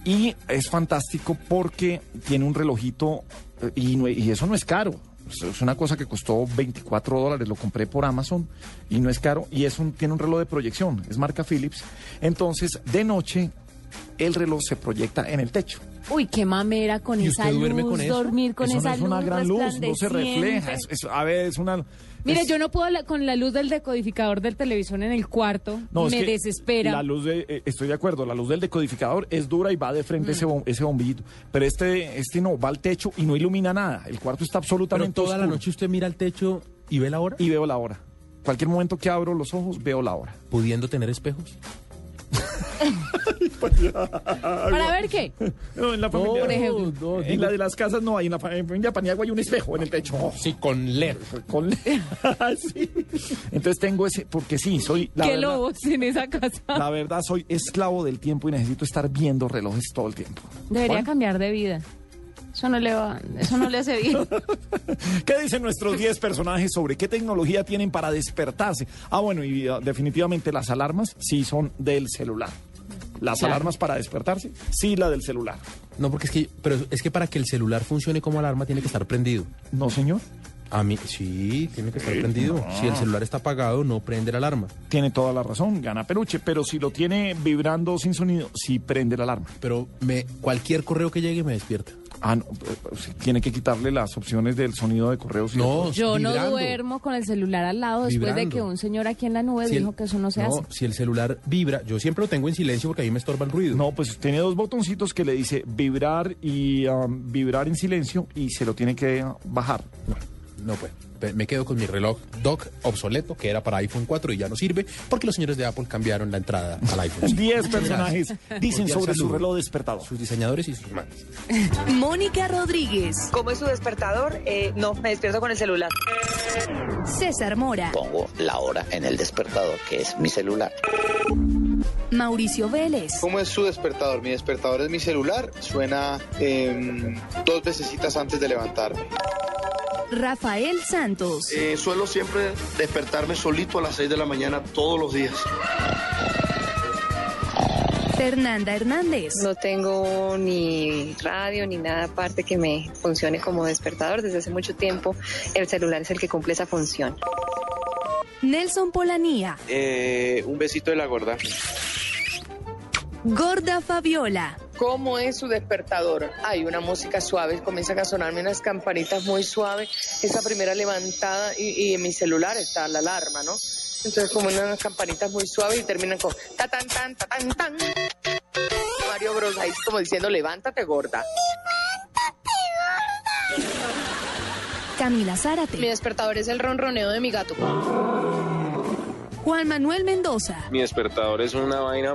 y es fantástico porque tiene un relojito eh, y, no- y eso no es caro. Es- Es una cosa que costó 24 dólares, lo compré por Amazon y no es caro. Y es un, tiene un reloj de proyección, es marca Philips. Entonces, de noche, el reloj se proyecta en el techo. Uy, qué mamera con ¿Y esa usted luz, con eso? dormir con Eso no esa es una luz gran luz, no se refleja. Es, es- a ver, es una. Mire, es- yo no puedo la- con la luz del decodificador del televisor en el cuarto. No, es me que desespera. La luz de, eh, estoy de acuerdo, la luz del decodificador es dura y va de frente ese, bom- ese bombillito. Pero este, este no, va al techo y no ilumina nada. El cuarto está Pero absolutamente toda la noche usted mira al techo y ve la hora, Y veo la hora. Cualquier momento que abro los ojos, veo la hora. pudiendo tener espejos. ¿Para ver qué? No, en la familia. por ejemplo. no, en digo- la de las casas no hay. En la familia Paniagua hay un espejo en el techo. Oh, Sí, con LED. con- *laughs* Sí. Entonces tengo ese, porque sí, soy. La ¿Qué verdad, lobos en esa casa? La verdad, soy esclavo del tiempo y necesito estar viendo relojes todo el tiempo. Debería Bueno, cambiar de vida. Eso no le va, eso no le hace bien. *laughs* ¿Qué dicen nuestros 10 personajes sobre qué tecnología tienen para despertarse? Ah, bueno, y uh, definitivamente las alarmas sí son del celular. Las Claro. alarmas para despertarse, sí la del celular. No, porque es que, pero es que para que el celular funcione como alarma tiene que estar prendido. No, señor. A mí, sí, tiene que estar Sí, prendido. no. Si el celular está apagado, no prende la alarma. Tiene toda la razón, gana peluche, pero si lo tiene vibrando sin sonido, sí prende la alarma. Pero me, cualquier correo que llegue me despierta. Ah, no, eh, sí, tiene que quitarle las opciones del sonido de correos. No. Yo no duermo con el celular al lado después de que un señor aquí en la nube Si el- dijo que eso no se hace. si el celular vibra, yo siempre lo tengo en silencio porque a mí me estorba el ruido. No, pues tiene dos botoncitos que le dice vibrar y um, vibrar en silencio y se lo tiene que bajar. No, pues. Me quedo con mi reloj dock obsoleto que era para iPhone 4 y ya no sirve porque los señores de Apple cambiaron la entrada al iPhone. 10 personajes dicen sobre su reloj despertador. Sus diseñadores y sus manos. Mónica Rodríguez. ¿Cómo es su despertador? Eh, no, me despierto con el celular. César Mora. Pongo la hora en el despertador, que es mi celular. Mauricio Vélez. ¿Cómo es su despertador? Mi despertador es mi celular, suena em, dos vecesitas antes de levantarme. Rafael Santos. Eh, suelo siempre despertarme solito a las 6 de la mañana todos los días. Fernanda Hernández. No tengo ni radio ni nada aparte que me funcione como despertador. Desde hace mucho tiempo el celular es el que cumple esa función. Nelson Polanía. Eh, un besito de la gorda. Gorda Fabiola. ¿Cómo es su despertador? Hay una música suave, comienzan a sonarme unas campanitas muy suaves, esa primera levantada y, y en mi celular está la alarma, ¿no? Entonces como unas campanitas muy suaves y terminan con ta tan tan ta tan tan. Mario Bros ahí como diciendo levántate gorda. Camila Zárate. Mi despertador es el ronroneo de mi gato. Juan Manuel Mendoza. Mi despertador es una vaina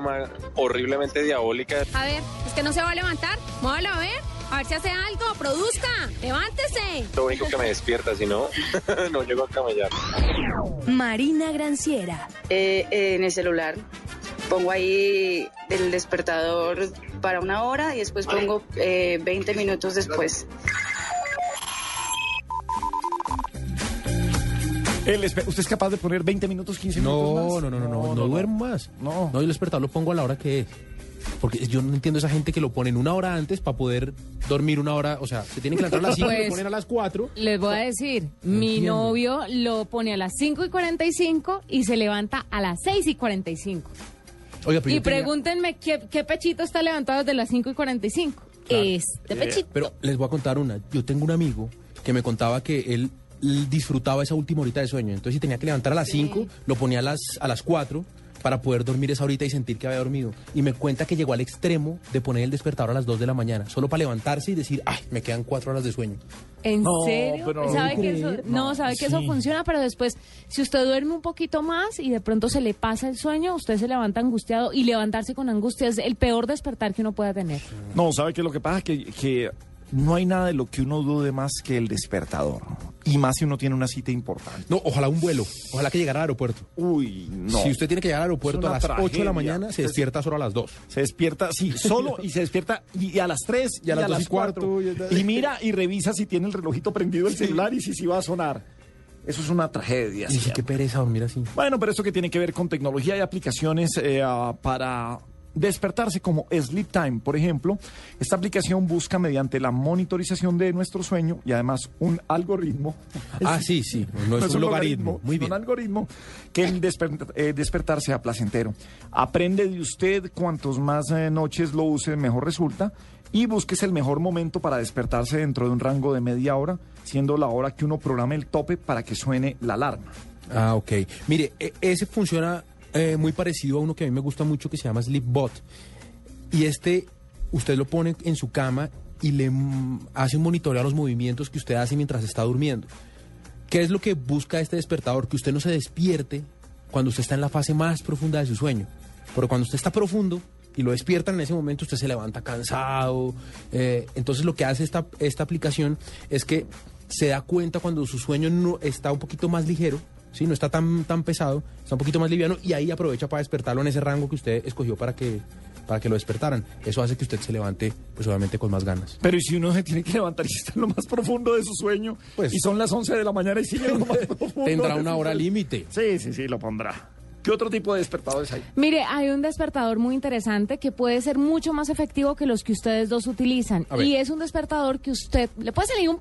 horriblemente diabólica. A ver, es que no se va a levantar. Muévalo a ver. A ver si hace algo. Produzca. Levántese. Lo único que me despierta, si no, *laughs* no llego a camellar. Marina Granciera. Eh, eh, en el celular. Pongo ahí el despertador para una hora y después pongo eh, 20 minutos después. ¿Usted es capaz de poner 20 minutos, 15 minutos No, más? no, no, no, no, no, duermo más. No. No, yo el despertador lo pongo a la hora que es. Porque yo no entiendo esa gente que lo ponen una hora antes para poder dormir una hora. O sea, se tienen que levantar a las 5 y Pues- lo ponen a las 4. Les voy a decir, mi entiendo. novio lo pone a las 5 y 45 y se levanta a las 6 y 45. Oiga, pero Y tenía- pregúntenme ¿qué, qué pechito está levantado desde las 5 y 45. Este pechito. Pero les voy a contar una. Yo tengo un amigo que me contaba que él disfrutaba esa última horita de sueño. Entonces, si tenía que levantar a las 5, lo ponía a las, a las 4 para poder dormir esa horita y sentir que había dormido. Y me cuenta que llegó al extremo de poner el despertador a las 2 de la mañana, solo para levantarse y decir, ay, me quedan 4 horas de sueño. ¿En No, serio? pero- ¿Sabe que eso, no, No, sabe que eso funciona, pero después, si usted duerme un poquito más y de pronto se le pasa el sueño, usted se levanta angustiado y levantarse con angustia es el peor despertar que uno pueda tener. No, ¿sabe qué es lo que pasa? Que, que no hay nada de lo que uno dude más que el despertador. Y más si uno tiene una cita importante. No, ojalá un vuelo. Ojalá que llegara al aeropuerto. Uy, no. Si usted tiene que llegar al aeropuerto a las 8 de la tragedia. mañana, se despierta solo a las 2. Se despierta, sí, solo y se despierta y, y a las 3 Y a las dos y cuarto, Y, mira y revisa si tiene el relojito prendido el celular y si sí va a sonar. Eso es una tragedia. Y sí. qué pereza dormir así. Bueno, pero esto que tiene que ver con tecnología y aplicaciones eh, para despertarse como Sleep Time, por ejemplo. Esta aplicación busca mediante la monitorización de nuestro sueño y además un algoritmo. Ah, sí, sí. No es un logaritmo. Muy bien. Un algoritmo que el desper- eh, despertar sea placentero. Aprende de usted cuantos más eh, noches lo use, mejor resulta. Y búsquese el mejor momento para despertarse dentro de un rango de media hora, siendo la hora que uno programe el tope para que suene la alarma. Ah, ok. Mire, e- ese funciona eh, muy parecido a uno que a mí me gusta mucho que se llama Sleepbot. Y este, usted lo pone en su cama y le hace un monitoreo a los movimientos que usted hace mientras está durmiendo. ¿Qué es lo que busca este despertador? Que usted no se despierte cuando usted está en la fase más profunda de su sueño. Pero cuando usted está profundo y lo despiertan en ese momento, usted se levanta cansado. eh, entonces lo que hace esta, esta aplicación es que se da cuenta cuando su sueño no está un poquito más ligero, ¿sí? no está tan, tan pesado, está un poquito más liviano y ahí aprovecha para despertarlo en ese rango que usted escogió para que, para que lo despertaran. Eso hace que usted se levante, pues obviamente con más ganas. Pero ¿y si uno se tiene que levantar y está en lo más profundo de su sueño? Pues- y son las 11 de la mañana y sigue en lo más *laughs* profundo. Tendrá una hora límite. Sí, sí, sí, lo pondrá. ¿Qué otro tipo de despertadores hay? Mire, hay un despertador muy interesante que puede ser mucho más efectivo que los que ustedes dos utilizan. Y es un despertador que usted le puede salir un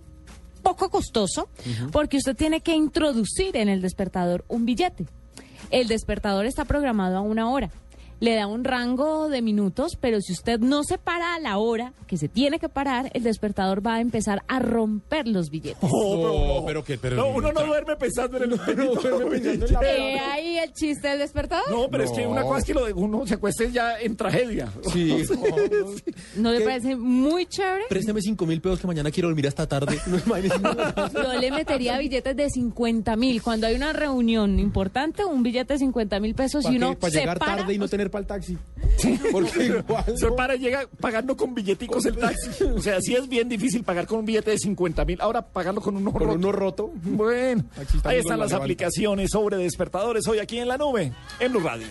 poco costoso porque usted tiene que introducir en el despertador un billete. El despertador está programado a una hora. Le da un rango de minutos, pero si usted no se para a la hora que se tiene que parar, el despertador va a empezar a romper los billetes. Oh, No, pero que, pero No, uno no duerme pensando en el *laughs* ¿Eh, ahí el chiste del despertador? No, pero es que No. una cosa es que lo de uno se acueste ya en tragedia. *laughs* *laughs* Sí. ¿No le ¿Qué? parece muy chévere? Préstame cinco mil pesos que mañana quiero dormir hasta tarde. No. Yo le metería billetes de 50 mil. Cuando hay una reunión importante, un billete de 50 mil pesos y uno Para se llegar para. tarde y no tener para el taxi. *laughs* Porque igual Se para y llega pagando con billeticos el taxi. O sea, sí es bien difícil pagar con un billete de 50 mil. Ahora pagarlo con uno Con roto. uno roto. Bueno, ahí están las aplicaciones sobre despertadores hoy aquí en la nube, en Blue Radio.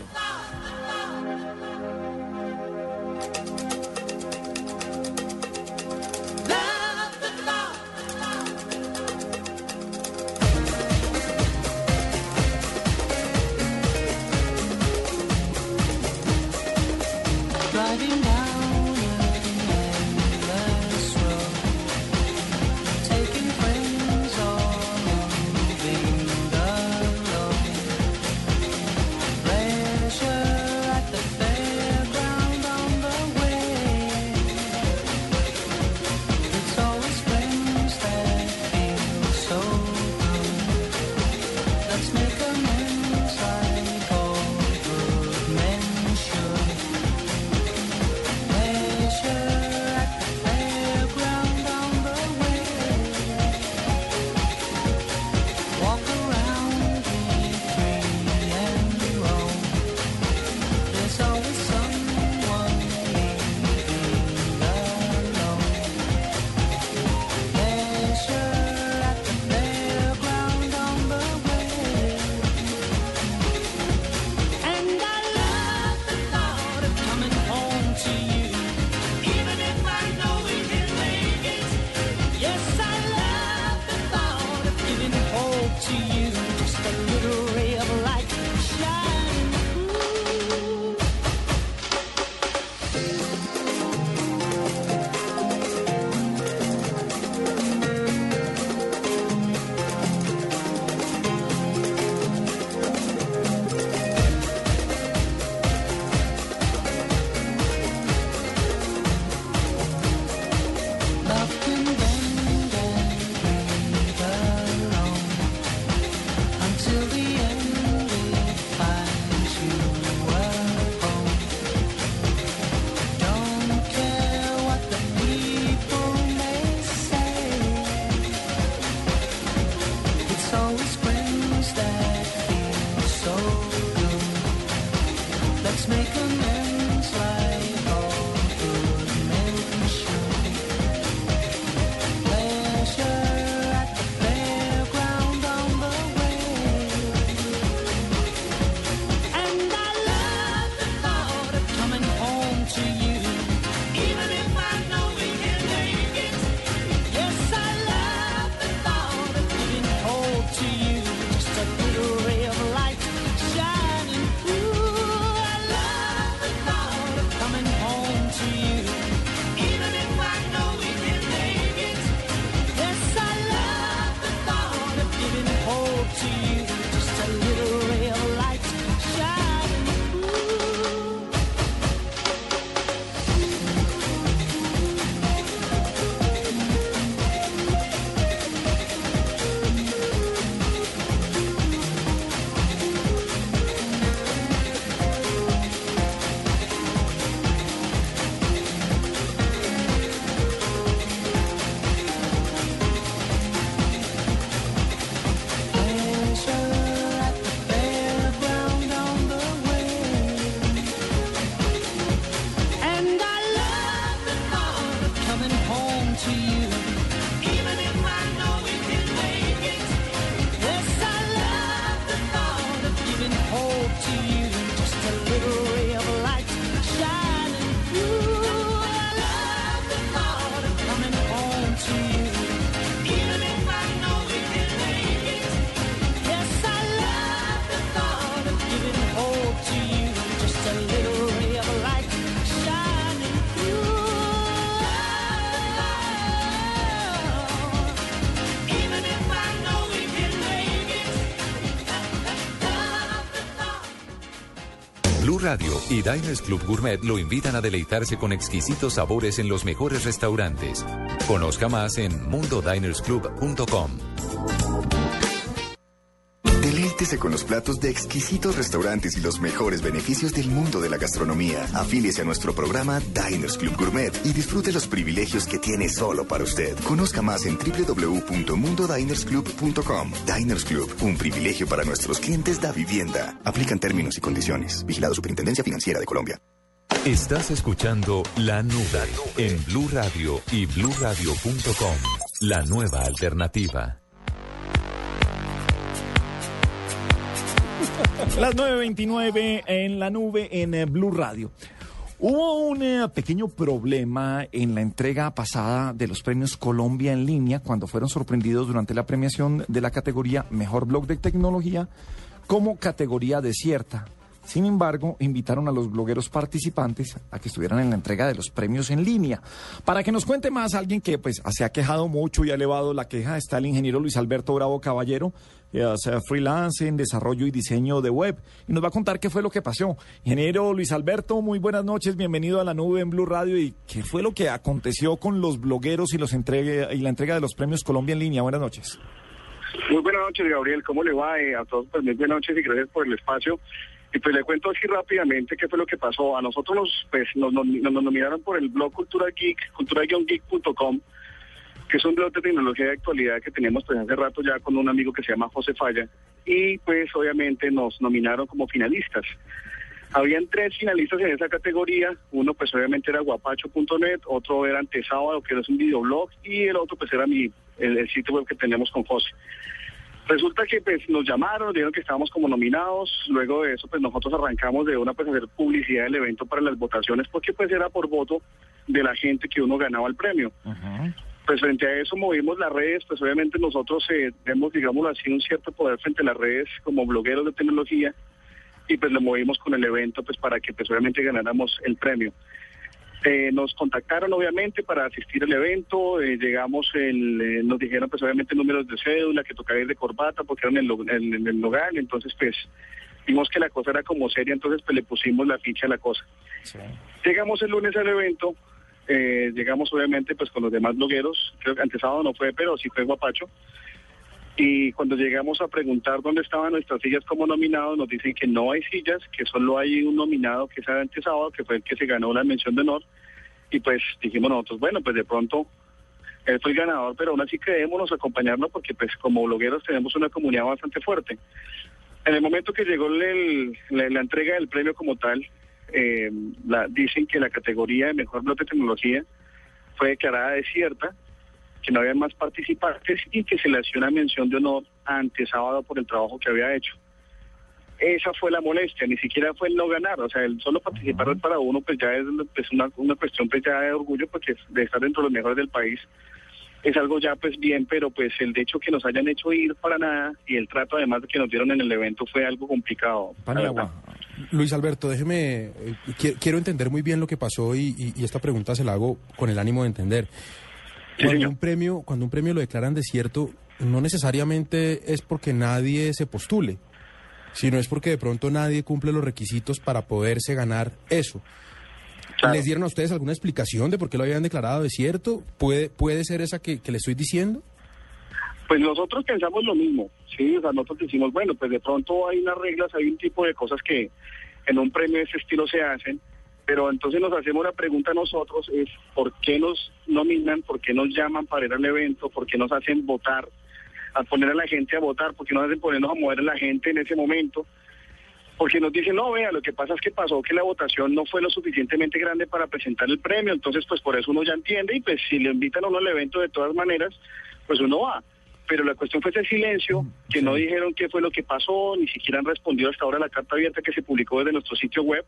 Y Diners Club Gourmet lo invitan a deleitarse con exquisitos sabores en los mejores restaurantes. Conozca más en mundodinersclub.com. Deleítese con los platos de exquisitos restaurantes y los mejores beneficios del mundo de la gastronomía. Afíliese a nuestro programa Diners Club Gourmet y disfrute los privilegios que tiene solo para usted. Conozca más en www.mundodinersclub.com. Diners Club, un privilegio para nuestros clientes da vivienda. Aplican términos y condiciones. Vigilado Superintendencia Financiera de Colombia. Estás escuchando La Nube en Blue Radio y bluradio.com. La nueva alternativa. Las 9.29 en la nube en eh, Blue Radio. Hubo un eh, pequeño problema en la entrega pasada de los premios Colombia en línea cuando fueron sorprendidos durante la premiación de la categoría Mejor Blog de Tecnología como categoría desierta. Sin embargo, invitaron a los blogueros participantes a que estuvieran en la entrega de los premios en línea. Para que nos cuente más alguien que pues se ha quejado mucho y ha elevado la queja está el ingeniero Luis Alberto Bravo Caballero, freelance en desarrollo y diseño de web. Y nos va a contar qué fue lo que pasó. Ingeniero Luis Alberto, muy buenas noches, bienvenido a la nube en Blue Radio. ¿Y qué fue lo que aconteció con los blogueros y, los y la entrega de los premios Colombia en línea? Buenas noches. Muy buenas noches, Gabriel. ¿Cómo le va? Eh, a todos, pues muy buenas noches y gracias por el espacio. Y pues le cuento así rápidamente qué fue lo que pasó. A nosotros nos, pues, nos, nominaron por el blog Cultura Geek, cultura-geek.com, que es un blog de tecnología de actualidad que tenemos pues hace rato ya con un amigo que se llama José Falla. Y pues obviamente nos nominaron como finalistas. Habían tres finalistas en esa categoría. Uno pues obviamente era guapacho.net, otro era Antesábado, que es un videoblog, y el otro pues era mi, el, el sitio web que tenemos con José. Resulta que pues nos llamaron, nos dijeron que estábamos como nominados, luego de eso pues nosotros arrancamos de una pues hacer publicidad del evento para las votaciones porque pues era por voto de la gente que uno ganaba el premio. Pues frente a eso movimos las redes, pues obviamente nosotros eh, tenemos, digámoslo así, un cierto poder frente a las redes como blogueros de tecnología y pues lo movimos con el evento pues para que pues obviamente ganáramos el premio. Eh, nos contactaron obviamente para asistir al evento, eh, llegamos, el, eh, nos dijeron pues obviamente números de cédula, que tocaba ir de corbata porque eran en el, en- el entonces pues vimos que la cosa era como seria, entonces pues le pusimos la ficha a la cosa. Llegamos el lunes al evento, eh, llegamos obviamente pues con los demás blogueros, creo que antes sábado no fue, pero sí fue guapacho. Y cuando llegamos a preguntar dónde estaban nuestras sillas como nominados, nos dicen que no hay sillas, que solo hay un nominado que es antes sábado, que fue el que se ganó la mención de honor. Y pues dijimos nosotros, bueno, pues de pronto él fue el ganador, pero aún así quedémonos acompañarlo porque pues como blogueros tenemos una comunidad bastante fuerte. En el momento que llegó la entrega del premio como tal, eh, la, dicen que la categoría de mejor blog de tecnología fue declarada desierta, que no había más participantes y que se le hacía una mención de honor ante sábado por el trabajo que había hecho. Esa fue la molestia, ni siquiera fue el no ganar, o sea, el solo participar para uno pues ya es pues, una, una cuestión pues ya de orgullo porque de estar dentro de los mejores del país es algo ya pues bien, pero pues el hecho que nos hayan hecho ir para nada y el trato además de que nos dieron en el evento fue algo complicado. Luis Alberto, déjeme, eh, qui- quiero entender muy bien lo que pasó y, y- y esta pregunta se la hago con el ánimo de entender. Cuando un premio, cuando un premio lo declaran desierto, no necesariamente es porque nadie se postule, sino es porque de pronto nadie cumple los requisitos para poderse ganar eso. ¿Les dieron a ustedes alguna explicación de por qué lo habían declarado desierto? ¿Puede, puede ser esa que, que le estoy diciendo? Pues nosotros pensamos lo mismo, sí, o sea, nosotros decimos, bueno, pues de pronto hay unas reglas, hay un tipo de cosas que en un premio de ese estilo se hacen, pero entonces nos hacemos la pregunta nosotros es, ¿por qué nos nominan, por qué nos llaman para ir al evento, por qué nos hacen votar, a poner a la gente a votar, por qué nos hacen ponernos a mover a la gente en ese momento? Porque nos dicen, no, vea, lo que pasa es que pasó que la votación no fue lo suficientemente grande para presentar el premio, entonces pues por eso uno ya entiende y pues si le invitan a uno al evento de todas maneras, pues uno va. Pero la cuestión fue ese silencio, que no dijeron qué fue lo que pasó, ni siquiera han respondido hasta ahora a la carta abierta que se publicó desde nuestro sitio web,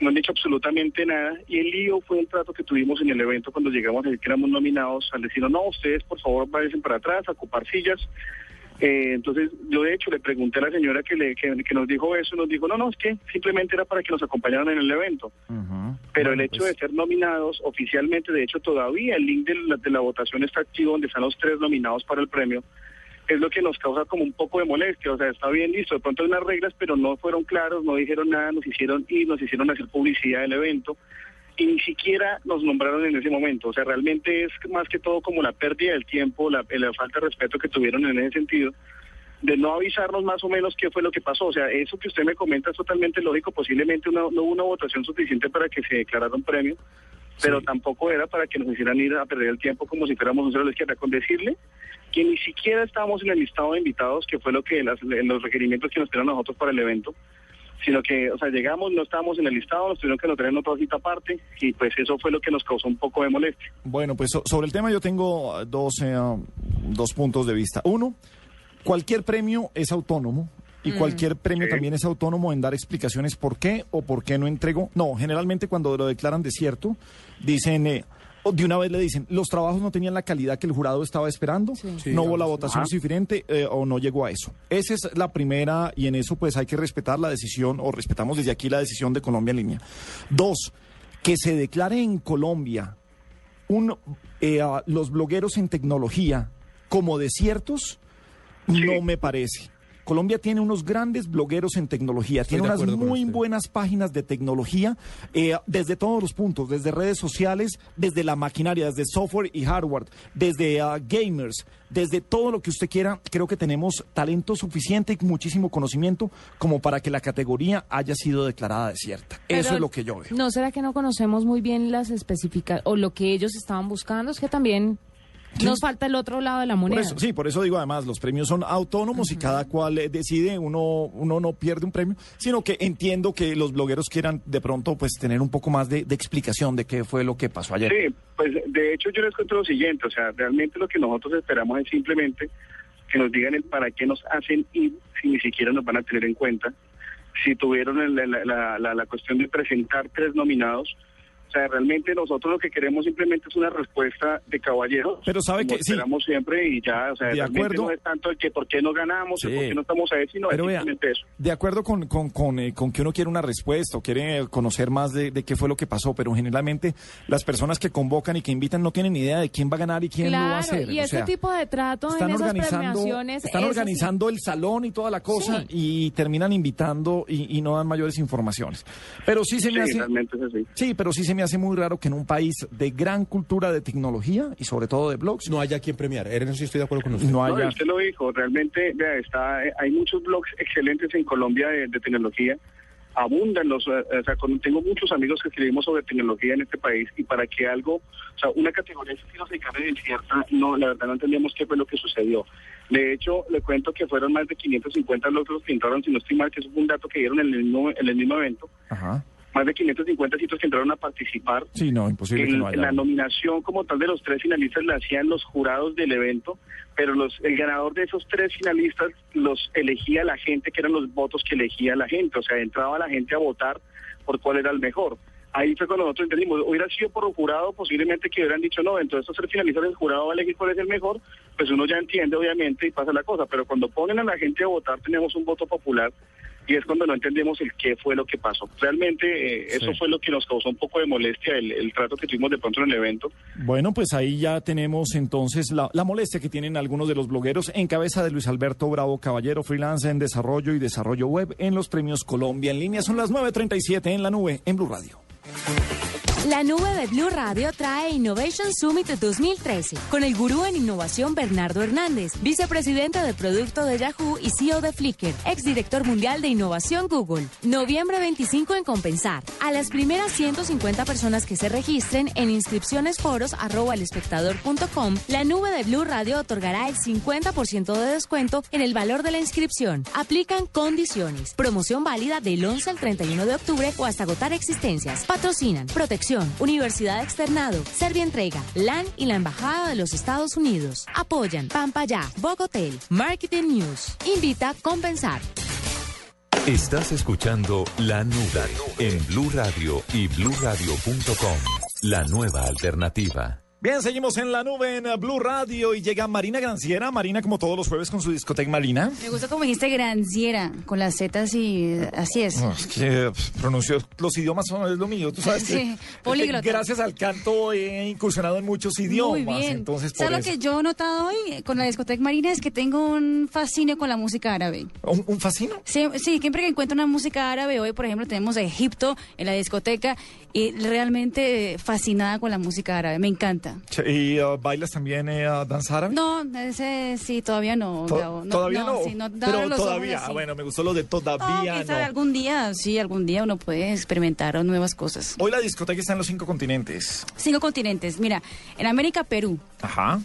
no han dicho absolutamente nada y el lío fue el trato que tuvimos en el evento cuando llegamos a decir que éramos nominados al decirnos, no, ustedes por favor váyanse para atrás a ocupar sillas. Eh, entonces yo de hecho le pregunté a la señora que, le, que, que nos dijo eso, nos dijo, no, no, es que simplemente era para que nos acompañaran en el evento. Pero el hecho de ser nominados oficialmente, de hecho todavía el link de la, de la votación está activo donde están los tres nominados para el premio, es lo que nos causa como un poco de molestia. O sea, está bien listo, de pronto hay unas reglas, pero no fueron claros, no dijeron nada, nos hicieron ir, nos hicieron hacer publicidad del evento y ni siquiera nos nombraron en ese momento. O sea, realmente es más que todo como la pérdida del tiempo, la, la falta de respeto que tuvieron en ese sentido de no avisarnos más o menos qué fue lo que pasó. O sea, eso que usted me comenta es totalmente lógico. Posiblemente una- no hubo una votación suficiente para que se declarara un premio, pero tampoco era para que nos hicieran ir a perder el tiempo como si fuéramos un cero a la izquierda. Con decirle que ni siquiera estábamos en el listado de invitados, que fue lo que las- los requerimientos que nos dieron nosotros para el evento, sino que, o sea, llegamos, no estábamos en el listado, nos tuvieron que nos traer otra cita aparte y pues eso fue lo que nos causó un poco de molestia. Bueno, pues so- sobre el tema yo tengo eh, dos, eh, dos puntos de vista. Uno, cualquier premio es autónomo y Mm. cualquier premio también es autónomo en dar explicaciones por qué o por qué no entregó. No, generalmente cuando lo declaran desierto, dicen... eh, o de una vez le dicen, los trabajos no tenían la calidad que el jurado estaba esperando, Sí, no hubo la votación Ajá. suficiente eh, o no llegó a eso. Esa es la primera y en eso pues hay que respetar la decisión o respetamos desde aquí la decisión de Colombia en línea. Dos, que se declare en Colombia un, eh, a los blogueros en tecnología como desiertos, no me parece. Colombia tiene unos grandes blogueros en tecnología, Estoy tiene unas muy buenas páginas de tecnología eh, desde todos los puntos, desde redes sociales, desde la maquinaria, desde software y hardware, desde ah, gamers, desde todo lo que usted quiera. Creo que tenemos talento suficiente y muchísimo conocimiento como para que la categoría haya sido declarada desierta. Eso Pero, es lo que yo veo. ¿No será que no conocemos muy bien las específicas o lo que ellos estaban buscando? Es que también nos falta el otro lado de la Por moneda. eso, sí, por eso digo además, los premios son autónomos y cada cual eh, decide, uno, uno no pierde un premio, sino que entiendo que los blogueros quieran de pronto pues tener un poco más de, de explicación de qué fue lo que pasó ayer. Sí, pues de hecho yo les cuento lo siguiente, o sea, realmente lo que nosotros esperamos es simplemente que nos digan el para qué nos hacen ir si ni siquiera nos van a tener en cuenta, si tuvieron la, la- la- la cuestión de presentar tres nominados, sea, realmente nosotros lo que queremos simplemente es una respuesta de caballeros. Pero sabe que sí. esperamos siempre y ya, o sea, De acuerdo. no es tanto el que por qué no ganamos, el Sí. por qué no estamos ahí, sino Pero es vea, simplemente eso. De acuerdo con, con, con, eh, con que uno quiere una respuesta o quiere conocer más de, de qué fue lo que pasó, pero generalmente las personas que convocan y que invitan no tienen ni idea de quién va a ganar y quién lo va a Claro, hacer. y o este sea, tipo de trato en están esas organizando, premiaciones están organizando el salón y toda la cosa y terminan invitando y, y no dan mayores informaciones. Pero sí se me Sí, hace realmente es así. Sí, pero sí se me hace muy raro que en un país de gran cultura de tecnología y sobre todo de blogs no haya quien premiar. En eso sí estoy de acuerdo con usted. No No, haya usted lo dijo, realmente vea, está, eh, hay muchos blogs excelentes en Colombia de, de tecnología, abundan los, eh, o sea, con- tengo muchos amigos que escribimos sobre tecnología en este país y para que algo, o sea, una categoría que nos declare desierta, no, la verdad no entendíamos qué fue lo que sucedió. De hecho, le cuento que fueron más de 550 logros que entraron, si no estoy mal, que fue un dato que dieron en el mismo, en el mismo evento, Ajá. Más de 550 sitios que entraron a participar Sí, no, imposible que el- no haya. la nominación como tal de los tres finalistas la hacían los jurados del evento, pero los, el ganador de esos tres finalistas los elegía la gente, que eran los votos que elegía la gente, o sea, entraba la gente a votar por cuál era el mejor. Ahí fue cuando nosotros entendimos, hubiera sido por un jurado, posiblemente que hubieran dicho, no, entonces estos tres finalistas el jurado va a elegir cuál es el mejor, pues uno ya entiende obviamente y pasa la cosa, pero cuando ponen a la gente a votar tenemos un voto popular y es cuando no entendemos el qué fue lo que pasó. Realmente eh, eso fue lo que nos causó un poco de molestia, el, el trato que tuvimos de pronto en el evento. Bueno, pues ahí ya tenemos entonces la, la molestia que tienen algunos de los blogueros en cabeza de Luis Alberto Bravo Caballero, freelance en desarrollo y desarrollo web en los premios Colombia en línea. Son las 9.37 en la nube en Blue Radio. La nube de Blue Radio trae Innovation Summit 2013 con el gurú en innovación Bernardo Hernández, vicepresidente de producto de Yahoo y CEO de Flickr, exdirector mundial de innovación Google. Noviembre 25 en Compensar. A las primeras 150 personas que se registren en inscripcionesforos@elespectador.com, la nube de Blue Radio otorgará el 50% de descuento en el valor de la inscripción. Aplican condiciones. Promoción válida del 11 al 31 de octubre o hasta agotar existencias. Patrocinan Protección, Universidad Externado, Serbia Entrega, LAN y la Embajada de los Estados Unidos. Apoyan Pampaya, Bogotel, Marketing News. Invita Compensar. Estás escuchando La Nube en Blue Radio y bluradio.com. La nueva alternativa. Bien, seguimos en la nube en Blue Radio y llega Marina Granciera. Marina, como todos los jueves, con su discoteca Marina. Me gusta como dijiste granciera, con las zetas y así es. No, es que pf, pronuncio los idiomas son es lo mío, tú sabes *laughs* Sí, políglota. *laughs* gracias al canto he incursionado en muchos idiomas, Muy bien. entonces ¿Sabes lo eso. que yo he notado hoy eh, con la discoteca marina? Es que tengo un fascinio con la música árabe. ¿Un, un fascino? Sí, sí, siempre que encuentro una música árabe, hoy por ejemplo tenemos a Egipto en la discoteca y realmente eh, fascinada con la música árabe, me encanta. ¿Y uh, bailas también eh, uh, danza árabe? No, ese sí, todavía no. To- Gabo. No, todavía no, sí, no, pero ojos todavía, ah, bueno, me gustó lo de todavía no. algún día, sí, algún día uno puede experimentar nuevas cosas. Hoy la discoteca está en los cinco continentes. Cinco continentes. Mira, en América, Perú. Ajá,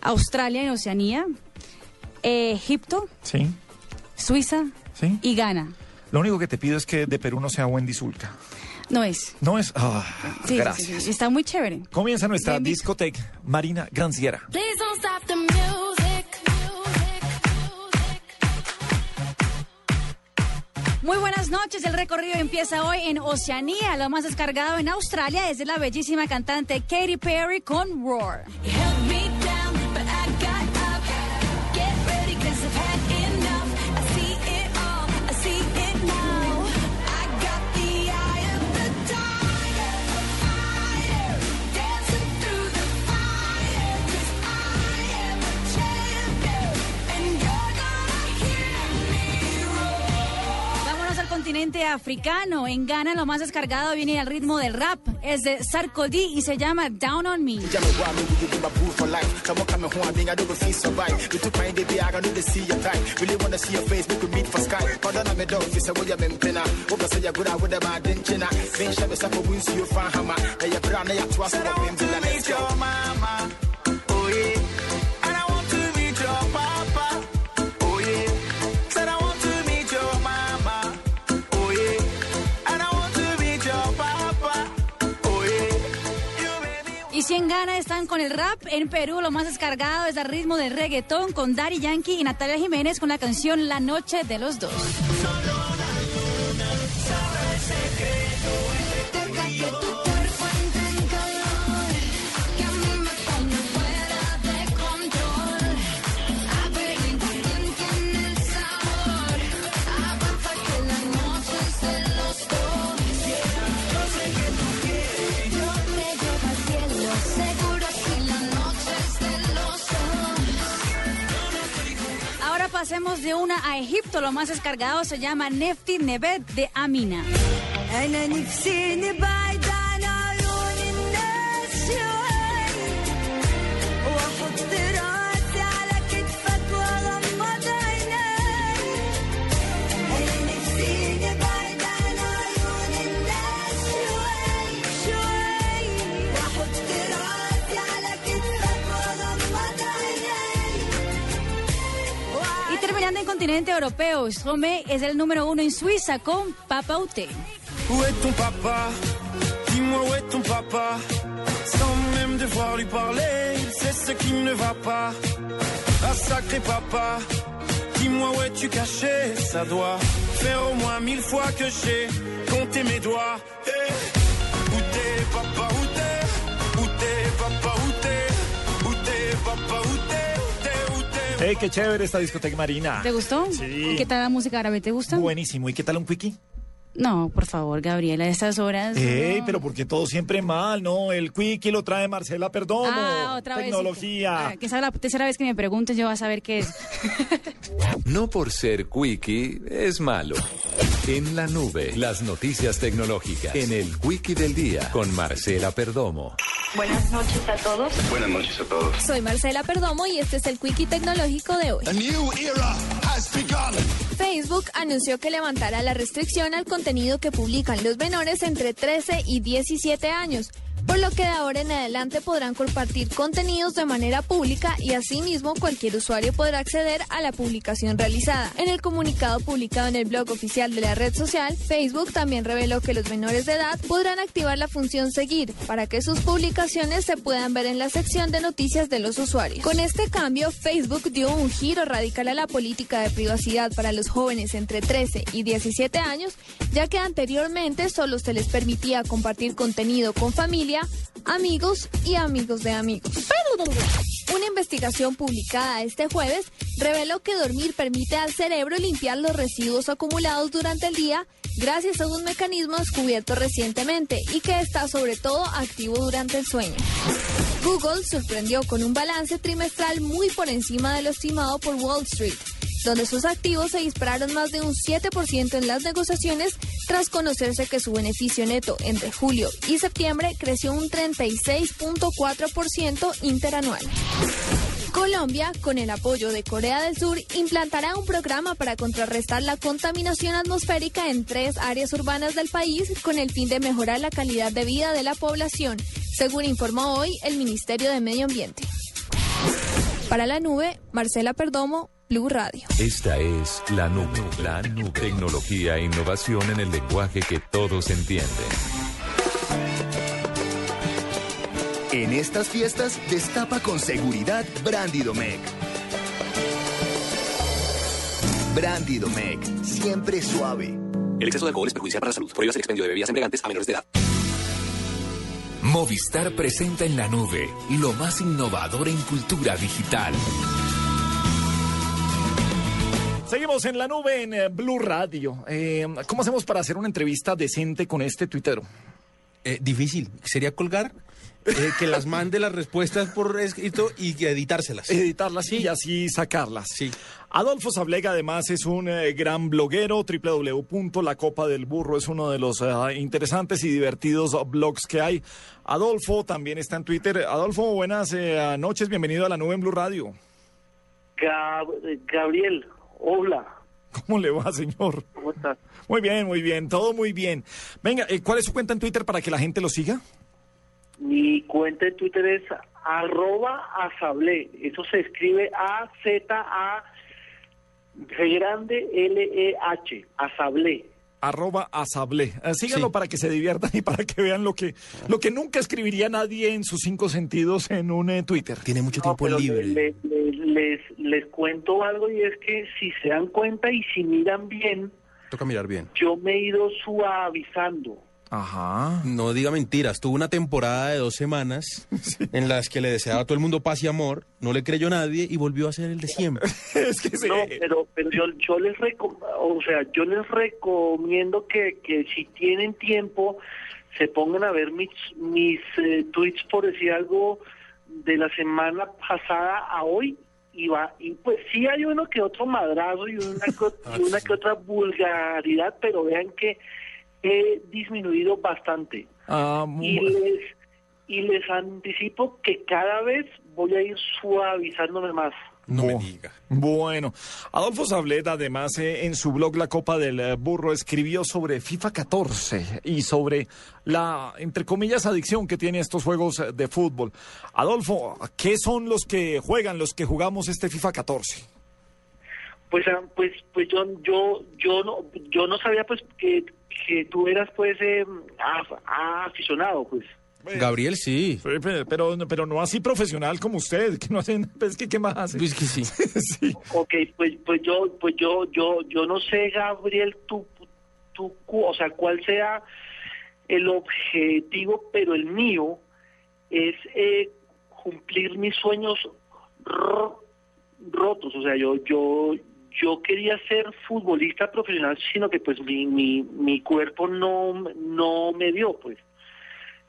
Australia en Oceanía, eh, Egipto, sí, Suiza sí. y Ghana. Lo único que te pido es que de Perú no sea Wendy Zulka. No es. No es... Sí, sí, gracias. sí, sí, está muy chévere. Comienza nuestra Bien, discoteca Marina Granciera. Please don't stop the music. Muy buenas noches. El recorrido empieza hoy en Oceanía. Lo más descargado en Australia es de la bellísima cantante Katy Perry con Roar. Held me down, continente africano. En Ghana lo más descargado viene al ritmo del rap. Es de Sarkodie y se llama Down on Me. Están con el rap, en Perú lo más descargado es al ritmo del reggaetón con Daddy Yankee y Natalia Jiménez con la canción La Noche de los Dos. Pasemos de una a Egipto. Lo más descargado se llama Nefti Nebet de Amina. Continente europeo, Stromae es el número uno en Suiza con Papa Ute. Où est ton papa? Dis-moi où est ton papa. Sans même devoir lui parler, sait ce qui ne va pas. Ah sacré papa, dis-moi où es-tu caché? Ça doit faire au moins mille fois que j'ai compté mes doigts. Eh, où t'es papa, où t'es? Où t'es papa, où t'es? Où t'es papa, où t'es? ¡Hey, qué chévere esta discoteca Marina! ¿Te gustó? Sí. ¿Qué tal la música árabe? ¿Te gusta? Buenísimo. ¿Y qué tal un quickie? No, por favor, Gabriela, a estas horas. ¡Ey, no. pero porque todo siempre mal, no! El quickie lo trae Marcela Perdomo. Ah, otra vez. Tecnología. Ah, Quizá la tercera vez que me preguntes yo vas a saber qué es. *laughs* No por ser quickie es malo. En la nube, las noticias tecnológicas. En el Quickie del Día, con Marcela Perdomo. Buenas noches a todos. Buenas noches a todos. Soy Marcela Perdomo y este es el Quickie Tecnológico de hoy. Facebook anunció que levantará la restricción al contenido que publican los menores entre 13 y 17 años, por lo que de ahora en adelante podrán compartir contenidos de manera pública y asimismo cualquier usuario podrá acceder a la publicación realizada. En el comunicado publicado en el blog oficial de la red social, Facebook también reveló que los menores de edad podrán activar la función seguir para que sus publicaciones se puedan ver en la sección de noticias de los usuarios. Con este cambio, Facebook dio un giro radical a la política de privacidad para los jóvenes entre 13 y 17 años, ya que anteriormente solo se les permitía compartir contenido con familia amigos y amigos de amigos. Una investigación publicada este jueves reveló que dormir permite al cerebro limpiar los residuos acumulados durante el día gracias a un mecanismo descubierto recientemente y que está sobre todo activo durante el sueño. Google sorprendió con un balance trimestral muy por encima de lo estimado por Wall Street, donde sus activos se dispararon más de un 7% en las negociaciones tras conocerse que su beneficio neto entre julio y septiembre creció un 36.4% interanual. Colombia, con el apoyo de Corea del Sur, implantará un programa para contrarrestar la contaminación atmosférica en tres áreas urbanas del país con el fin de mejorar la calidad de vida de la población, según informó hoy el Ministerio de Medio Ambiente. Para la nube, Marcela Perdomo, Blue Radio. Esta es la nube, la nube. Tecnología e innovación en el lenguaje que todos entienden. En estas fiestas, destapa con seguridad Brandy Domecq. Brandy Domecq, siempre suave. El exceso de alcohol es perjudicial para la salud. Prohíbas el expendio de bebidas embriagantes a menores de edad. Movistar presenta en la nube lo más innovador en cultura digital. Seguimos en la nube en eh, Blue Radio. Eh, ¿Cómo hacemos para hacer una entrevista decente con este tuitero? Eh, difícil. Sería colgar, eh, que las mande las respuestas por escrito y editárselas. Editarlas y así sacarlas. Sí. Adolfo Sablega además es un eh, gran bloguero, www.lacopadelburro es uno de los eh, interesantes y divertidos blogs que hay. Adolfo también está en Twitter. Adolfo, buenas eh, noches, bienvenido a la nube en Blue Radio. Gab- Gabriel, hola. ¿Cómo le va, señor? ¿Cómo estás? Muy bien, muy bien, todo muy bien. Venga, eh, ¿cuál es su cuenta en Twitter para que la gente lo siga? Mi cuenta de Twitter es arroba asablé. Eso se escribe A-Z-A G grande L-E-H. Asablé. Arroba Asablé. Eh, síganlo para que se diviertan y para que vean lo que, lo que nunca escribiría nadie en sus cinco sentidos en un eh, Twitter. Tiene mucho No, le- le- les, les cuento algo y es que si se dan cuenta y si miran bien, Toca mirar bien. yo me he ido suavizando. Ajá. No diga mentiras. Tuvo una temporada de dos semanas *laughs* en las que le deseaba a todo el mundo paz y amor. No le creyó nadie y volvió a ser el de siempre. *laughs* es que No, pero, pero yo, yo les reco- o sea, yo les recomiendo que, que si tienen tiempo se pongan a ver mis, mis eh, tweets, por decir algo, de la semana pasada a hoy. Y, va, y pues sí hay uno que otro madrazo y una, *laughs* que- y una que otra vulgaridad, pero vean que he disminuido bastante. Ah, Y les, y les anticipo que cada vez voy a ir suavizándome más. No me diga. Bueno, Adolfo Sablet, además, eh, en su blog La Copa del eh, Burro, escribió sobre FIFA 14 y sobre la, entre comillas, adicción que tiene estos juegos eh, de fútbol. Adolfo, ¿qué son los que juegan, los que jugamos este FIFA 14? Pues, ah, pues, pues yo, yo, yo no, yo no sabía pues que, que tú eras pues eh, af- aficionado, pues. Gabriel sí. Pero, pero, pero no así profesional como usted, que no hacen, pues que qué más hace. Pues que sí. *laughs* sí. Ok, pues, pues yo, pues yo, yo, yo no sé, Gabriel, tú, tú, cu- o sea, cuál sea el objetivo, pero el mío es eh, cumplir mis sueños ro- rotos. O sea, yo, yo, yo quería ser futbolista profesional, sino que pues mi, mi, mi cuerpo no, no me dio, pues.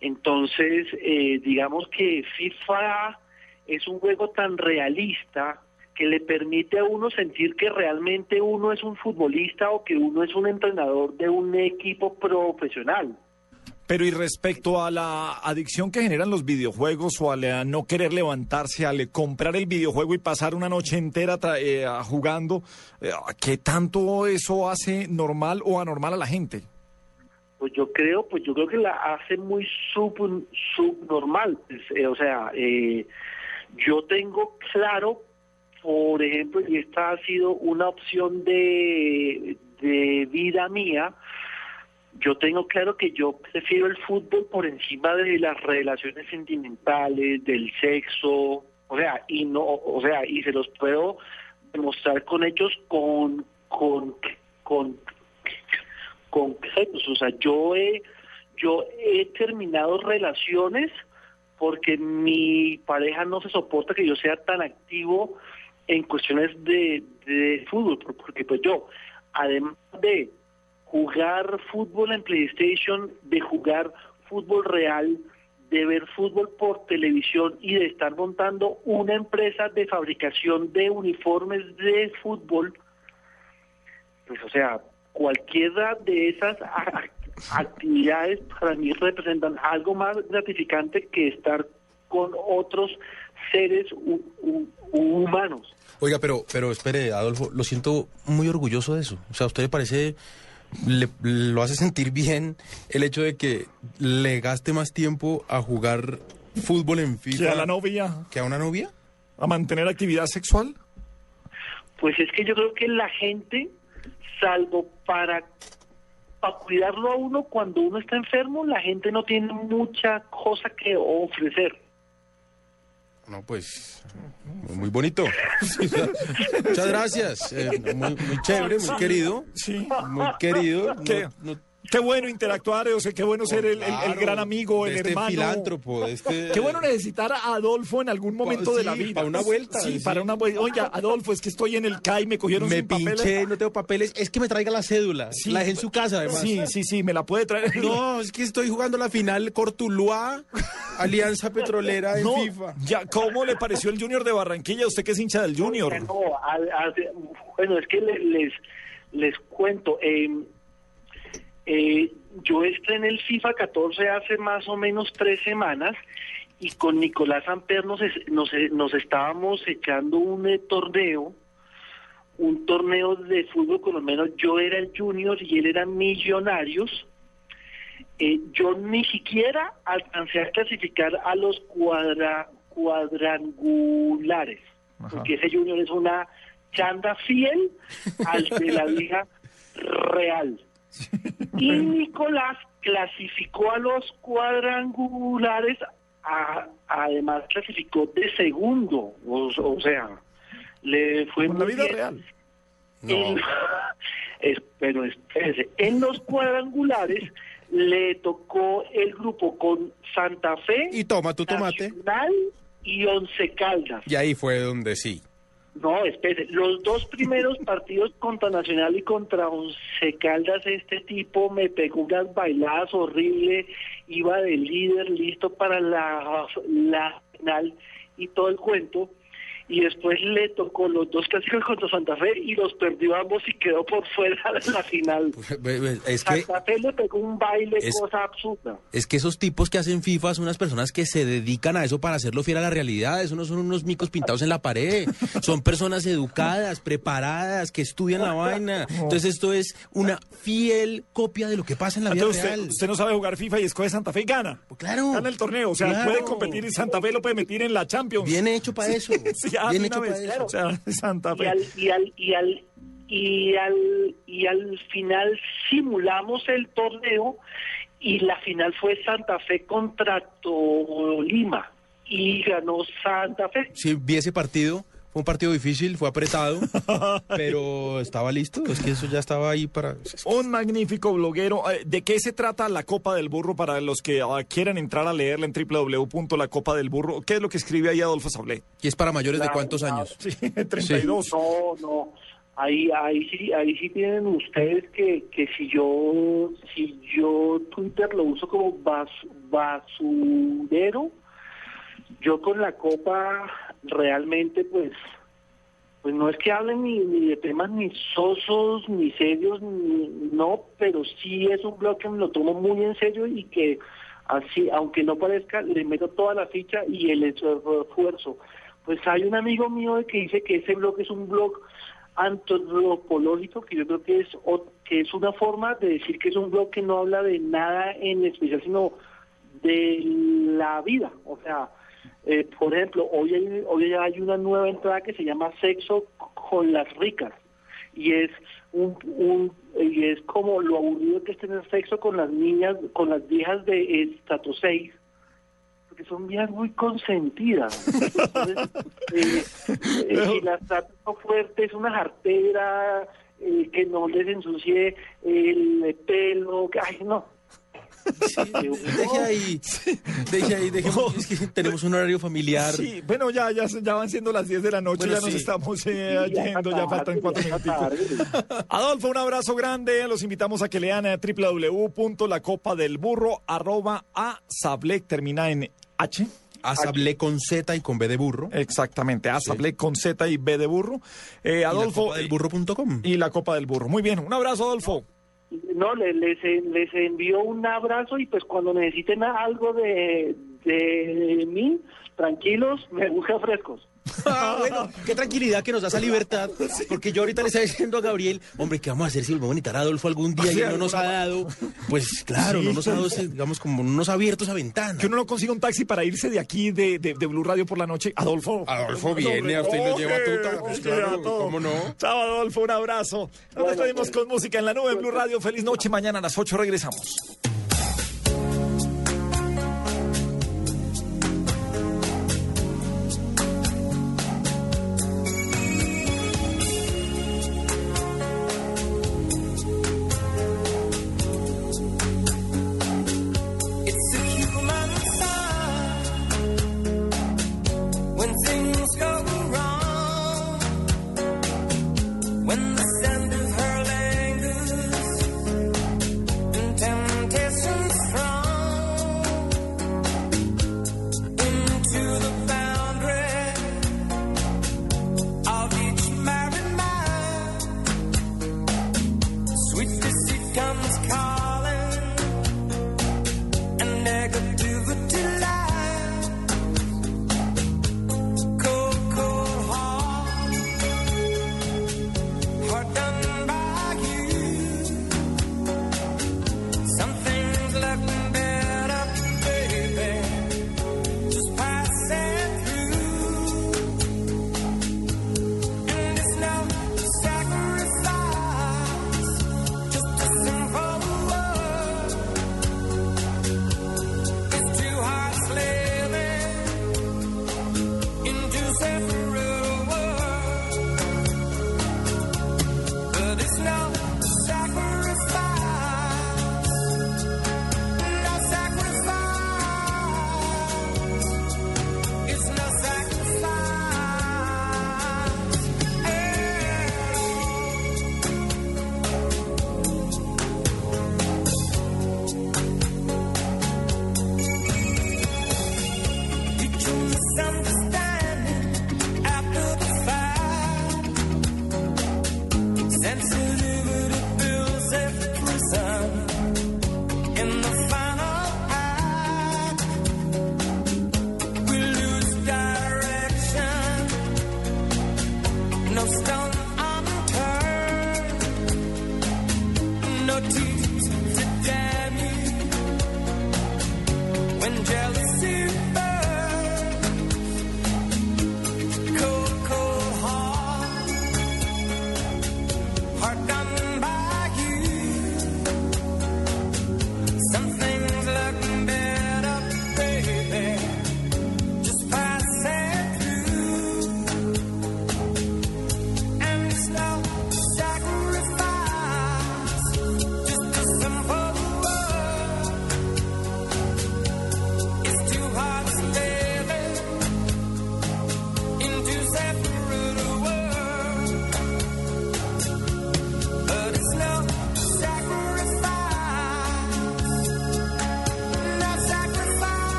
Entonces, eh, digamos que FIFA es un juego tan realista que le permite a uno sentir que realmente uno es un futbolista o que uno es un entrenador de un equipo profesional. Pero y respecto a la adicción que generan los videojuegos o eh, no querer levantarse, al comprar el videojuego y pasar una noche entera eh, jugando, eh, ¿qué tanto eso hace normal o anormal a la gente? Pues yo creo, pues yo creo que la hace muy sub, subnormal. Pues, eh, o sea, eh, yo tengo claro, por ejemplo, y esta ha sido una opción de, de vida mía, yo tengo claro que yo prefiero el fútbol por encima de las relaciones sentimentales, del sexo, o sea, y no, o sea, y se los puedo demostrar con hechos con con con o sea, yo he yo he terminado relaciones porque mi pareja no se soporta que yo sea tan activo en cuestiones de, de fútbol, por- porque pues yo, además de jugar fútbol en PlayStation, de jugar fútbol real, de ver fútbol por televisión y de estar montando una empresa de fabricación de uniformes de fútbol, pues o sea, cualquiera de esas actividades para mí representan algo más gratificante que estar con otros seres hu- hu- humanos. Oiga, pero, pero espere, Adolfo, lo siento muy orgulloso de eso. O sea, ¿a usted le parece, le, lo hace sentir bien el hecho de que le gaste más tiempo a jugar fútbol en FIFA? ¿Que a la novia? ¿Que a una novia? ¿A mantener actividad sexual? Pues es que yo creo que la gente, salvo para, para cuidarlo a uno cuando uno está enfermo, la gente no tiene mucha cosa que ofrecer. No, pues, muy bonito. Muchas gracias. eh, muy, muy chévere, muy querido. Sí. Muy querido. No- ¿Qué? no- Qué bueno interactuar, o sea, qué bueno ser el, el- el claro, gran amigo, de el este hermano. filántropo, de este- *laughs* Qué bueno necesitar a Adolfo en algún momento de la vida. para una vuelta, Sí, sí. para una vuelta. Oiga, Adolfo, es que estoy en el CAI, me cogieron Me sin papeles. pinché, no tengo papeles. Es que me traiga la cédula. Sí. la dejé en su casa, además. Sí, sí, sí, me la puede traer. No, es que estoy jugando la final Cortuluá, Alianza Petrolera en No, FIFA. ya, ¿cómo le pareció el Junior de Barranquilla? Usted que es hincha del Junior. No, a- a- bueno, es que le- les, les cuento. eh, eh, yo estrené el FIFA 14 hace más o menos tres semanas y con Nicolás Amper nos, nos, eh, nos estábamos echando un eh, torneo, un torneo de fútbol colombiano. Yo era el junior y él era millonarios. Eh, yo ni siquiera alcancé a clasificar a los cuadra, cuadrangulares, porque ese junior es una chanda fiel al de la liga real. Y Nicolás clasificó a los cuadrangulares, a- además clasificó de segundo, o, o sea, le fue Como en la muy vida bien. real. En- *laughs* es- pero espérese, en los cuadrangulares le tocó el grupo con Santa Fe, Y toma tu tomate. Nacional y Once Caldas. Y ahí fue donde sí. No, espere, los dos primeros *laughs* partidos contra Nacional y contra Once Caldas, este tipo me pegó unas bailadas horribles, iba de líder, listo para la, la final y todo el cuento. Y después le tocó los dos clásicos contra Santa Fe y los perdió ambos y quedó por fuera de la final. *laughs* Es que, Santa Fe le pegó un baile, es- cosa absurda. es que esos tipos que hacen FIFA son unas personas que se dedican a eso para hacerlo fiel a la realidad. Eso no son unos micos pintados en la pared. *laughs* Son personas educadas, preparadas, que estudian la vaina. Entonces esto es una fiel copia de lo que pasa en la vida Entonces, real. usted, usted no sabe jugar FIFA y escoge Santa Fe y gana. claro. Gana el torneo. O sea, Claro. puede competir y Santa Fe lo puede meter en la Champions. Bien hecho para eso. *laughs* Sí, ya, Bien de hecho una para vez. eso. O sea, *laughs* Santa y al, y al y al y al y al final simulamos el torneo y la final fue Santa Fe contra Tolima y ganó Santa Fe. Sí, vi ese partido. Fue un partido difícil, fue apretado, *laughs* pero estaba listo. Es que eso ya estaba ahí para... Un magnífico bloguero. Eh, ¿De qué se trata la Copa del Burro para los que ah, quieran entrar a leerla en www.lacopadelburro? ¿Qué es lo que escribe ahí Adolfo Sablé? ¿Y es para mayores de cuántos claro. años? Sí, *laughs* 32. No, no. Ahí, ahí sí, ahí sí tienen ustedes que, que si yo, si yo Twitter lo uso como bas, basurero, yo con la copa realmente pues, pues no es que hablen ni, ni de temas ni sosos, ni serios, ni, no, pero sí es un blog que me lo tomo muy en serio y que así, aunque no parezca, le meto toda la ficha y el esfuerzo. Pues hay un amigo mío que dice que ese blog es un blog antropológico, que yo creo que es que es una forma de decir que es un blog que no habla de nada en especial, sino de la vida. O sea, eh, por ejemplo, hoy hay, hoy hay una nueva entrada que se llama Sexo con las ricas y es un, un y es como lo aburrido que es tener sexo con las niñas, con las viejas de estatus 6 porque son viejas muy consentidas. Entonces, eh, eh, las tratan fuerte es una jartera, eh, que no les ensucie el pelo, que, ay no. Deje ahí, deje ahí, dejemos, es que tenemos un horario familiar. Sí, bueno, ya, ya, ya van siendo las 10 de la noche, Bueno, ya nos sí. estamos eh, Sí, yendo, ya faltan cuatro ya minuticos. *laughs* Adolfo, un abrazo grande. Los invitamos a que lean a www.lacopadelburro arroba a Sablec, termina en H. Asablé con Z y con B de burro. Exactamente, Asablec con Z y B de burro. Eh, Adolfo. Y lacopadelburro.com. Y la Copa del Burro. Muy bien, un abrazo, Adolfo. No, le- les, les envío un abrazo y pues cuando necesiten algo de, de mí, tranquilos, me busca frescos. *laughs* Ah, bueno, qué tranquilidad que nos da esa libertad. Porque yo ahorita le estaba diciendo a Gabriel, hombre, ¿qué vamos a hacer si volvemos a necesitar a Adolfo algún día y no nos ha dado? Pues claro, Sí. no nos ha dado, ese, digamos, como no nos ha abierto esa ventana. Que uno no consiga un taxi para irse de aquí de, de, de Blue Radio por la noche. Adolfo. Adolfo viene, a usted lo lleva a tuta, pues claro, ¿cómo no? Chao, Adolfo, un abrazo. Nos despedimos con música en la nube en Blue Radio. Feliz noche. Mañana a las 8 regresamos.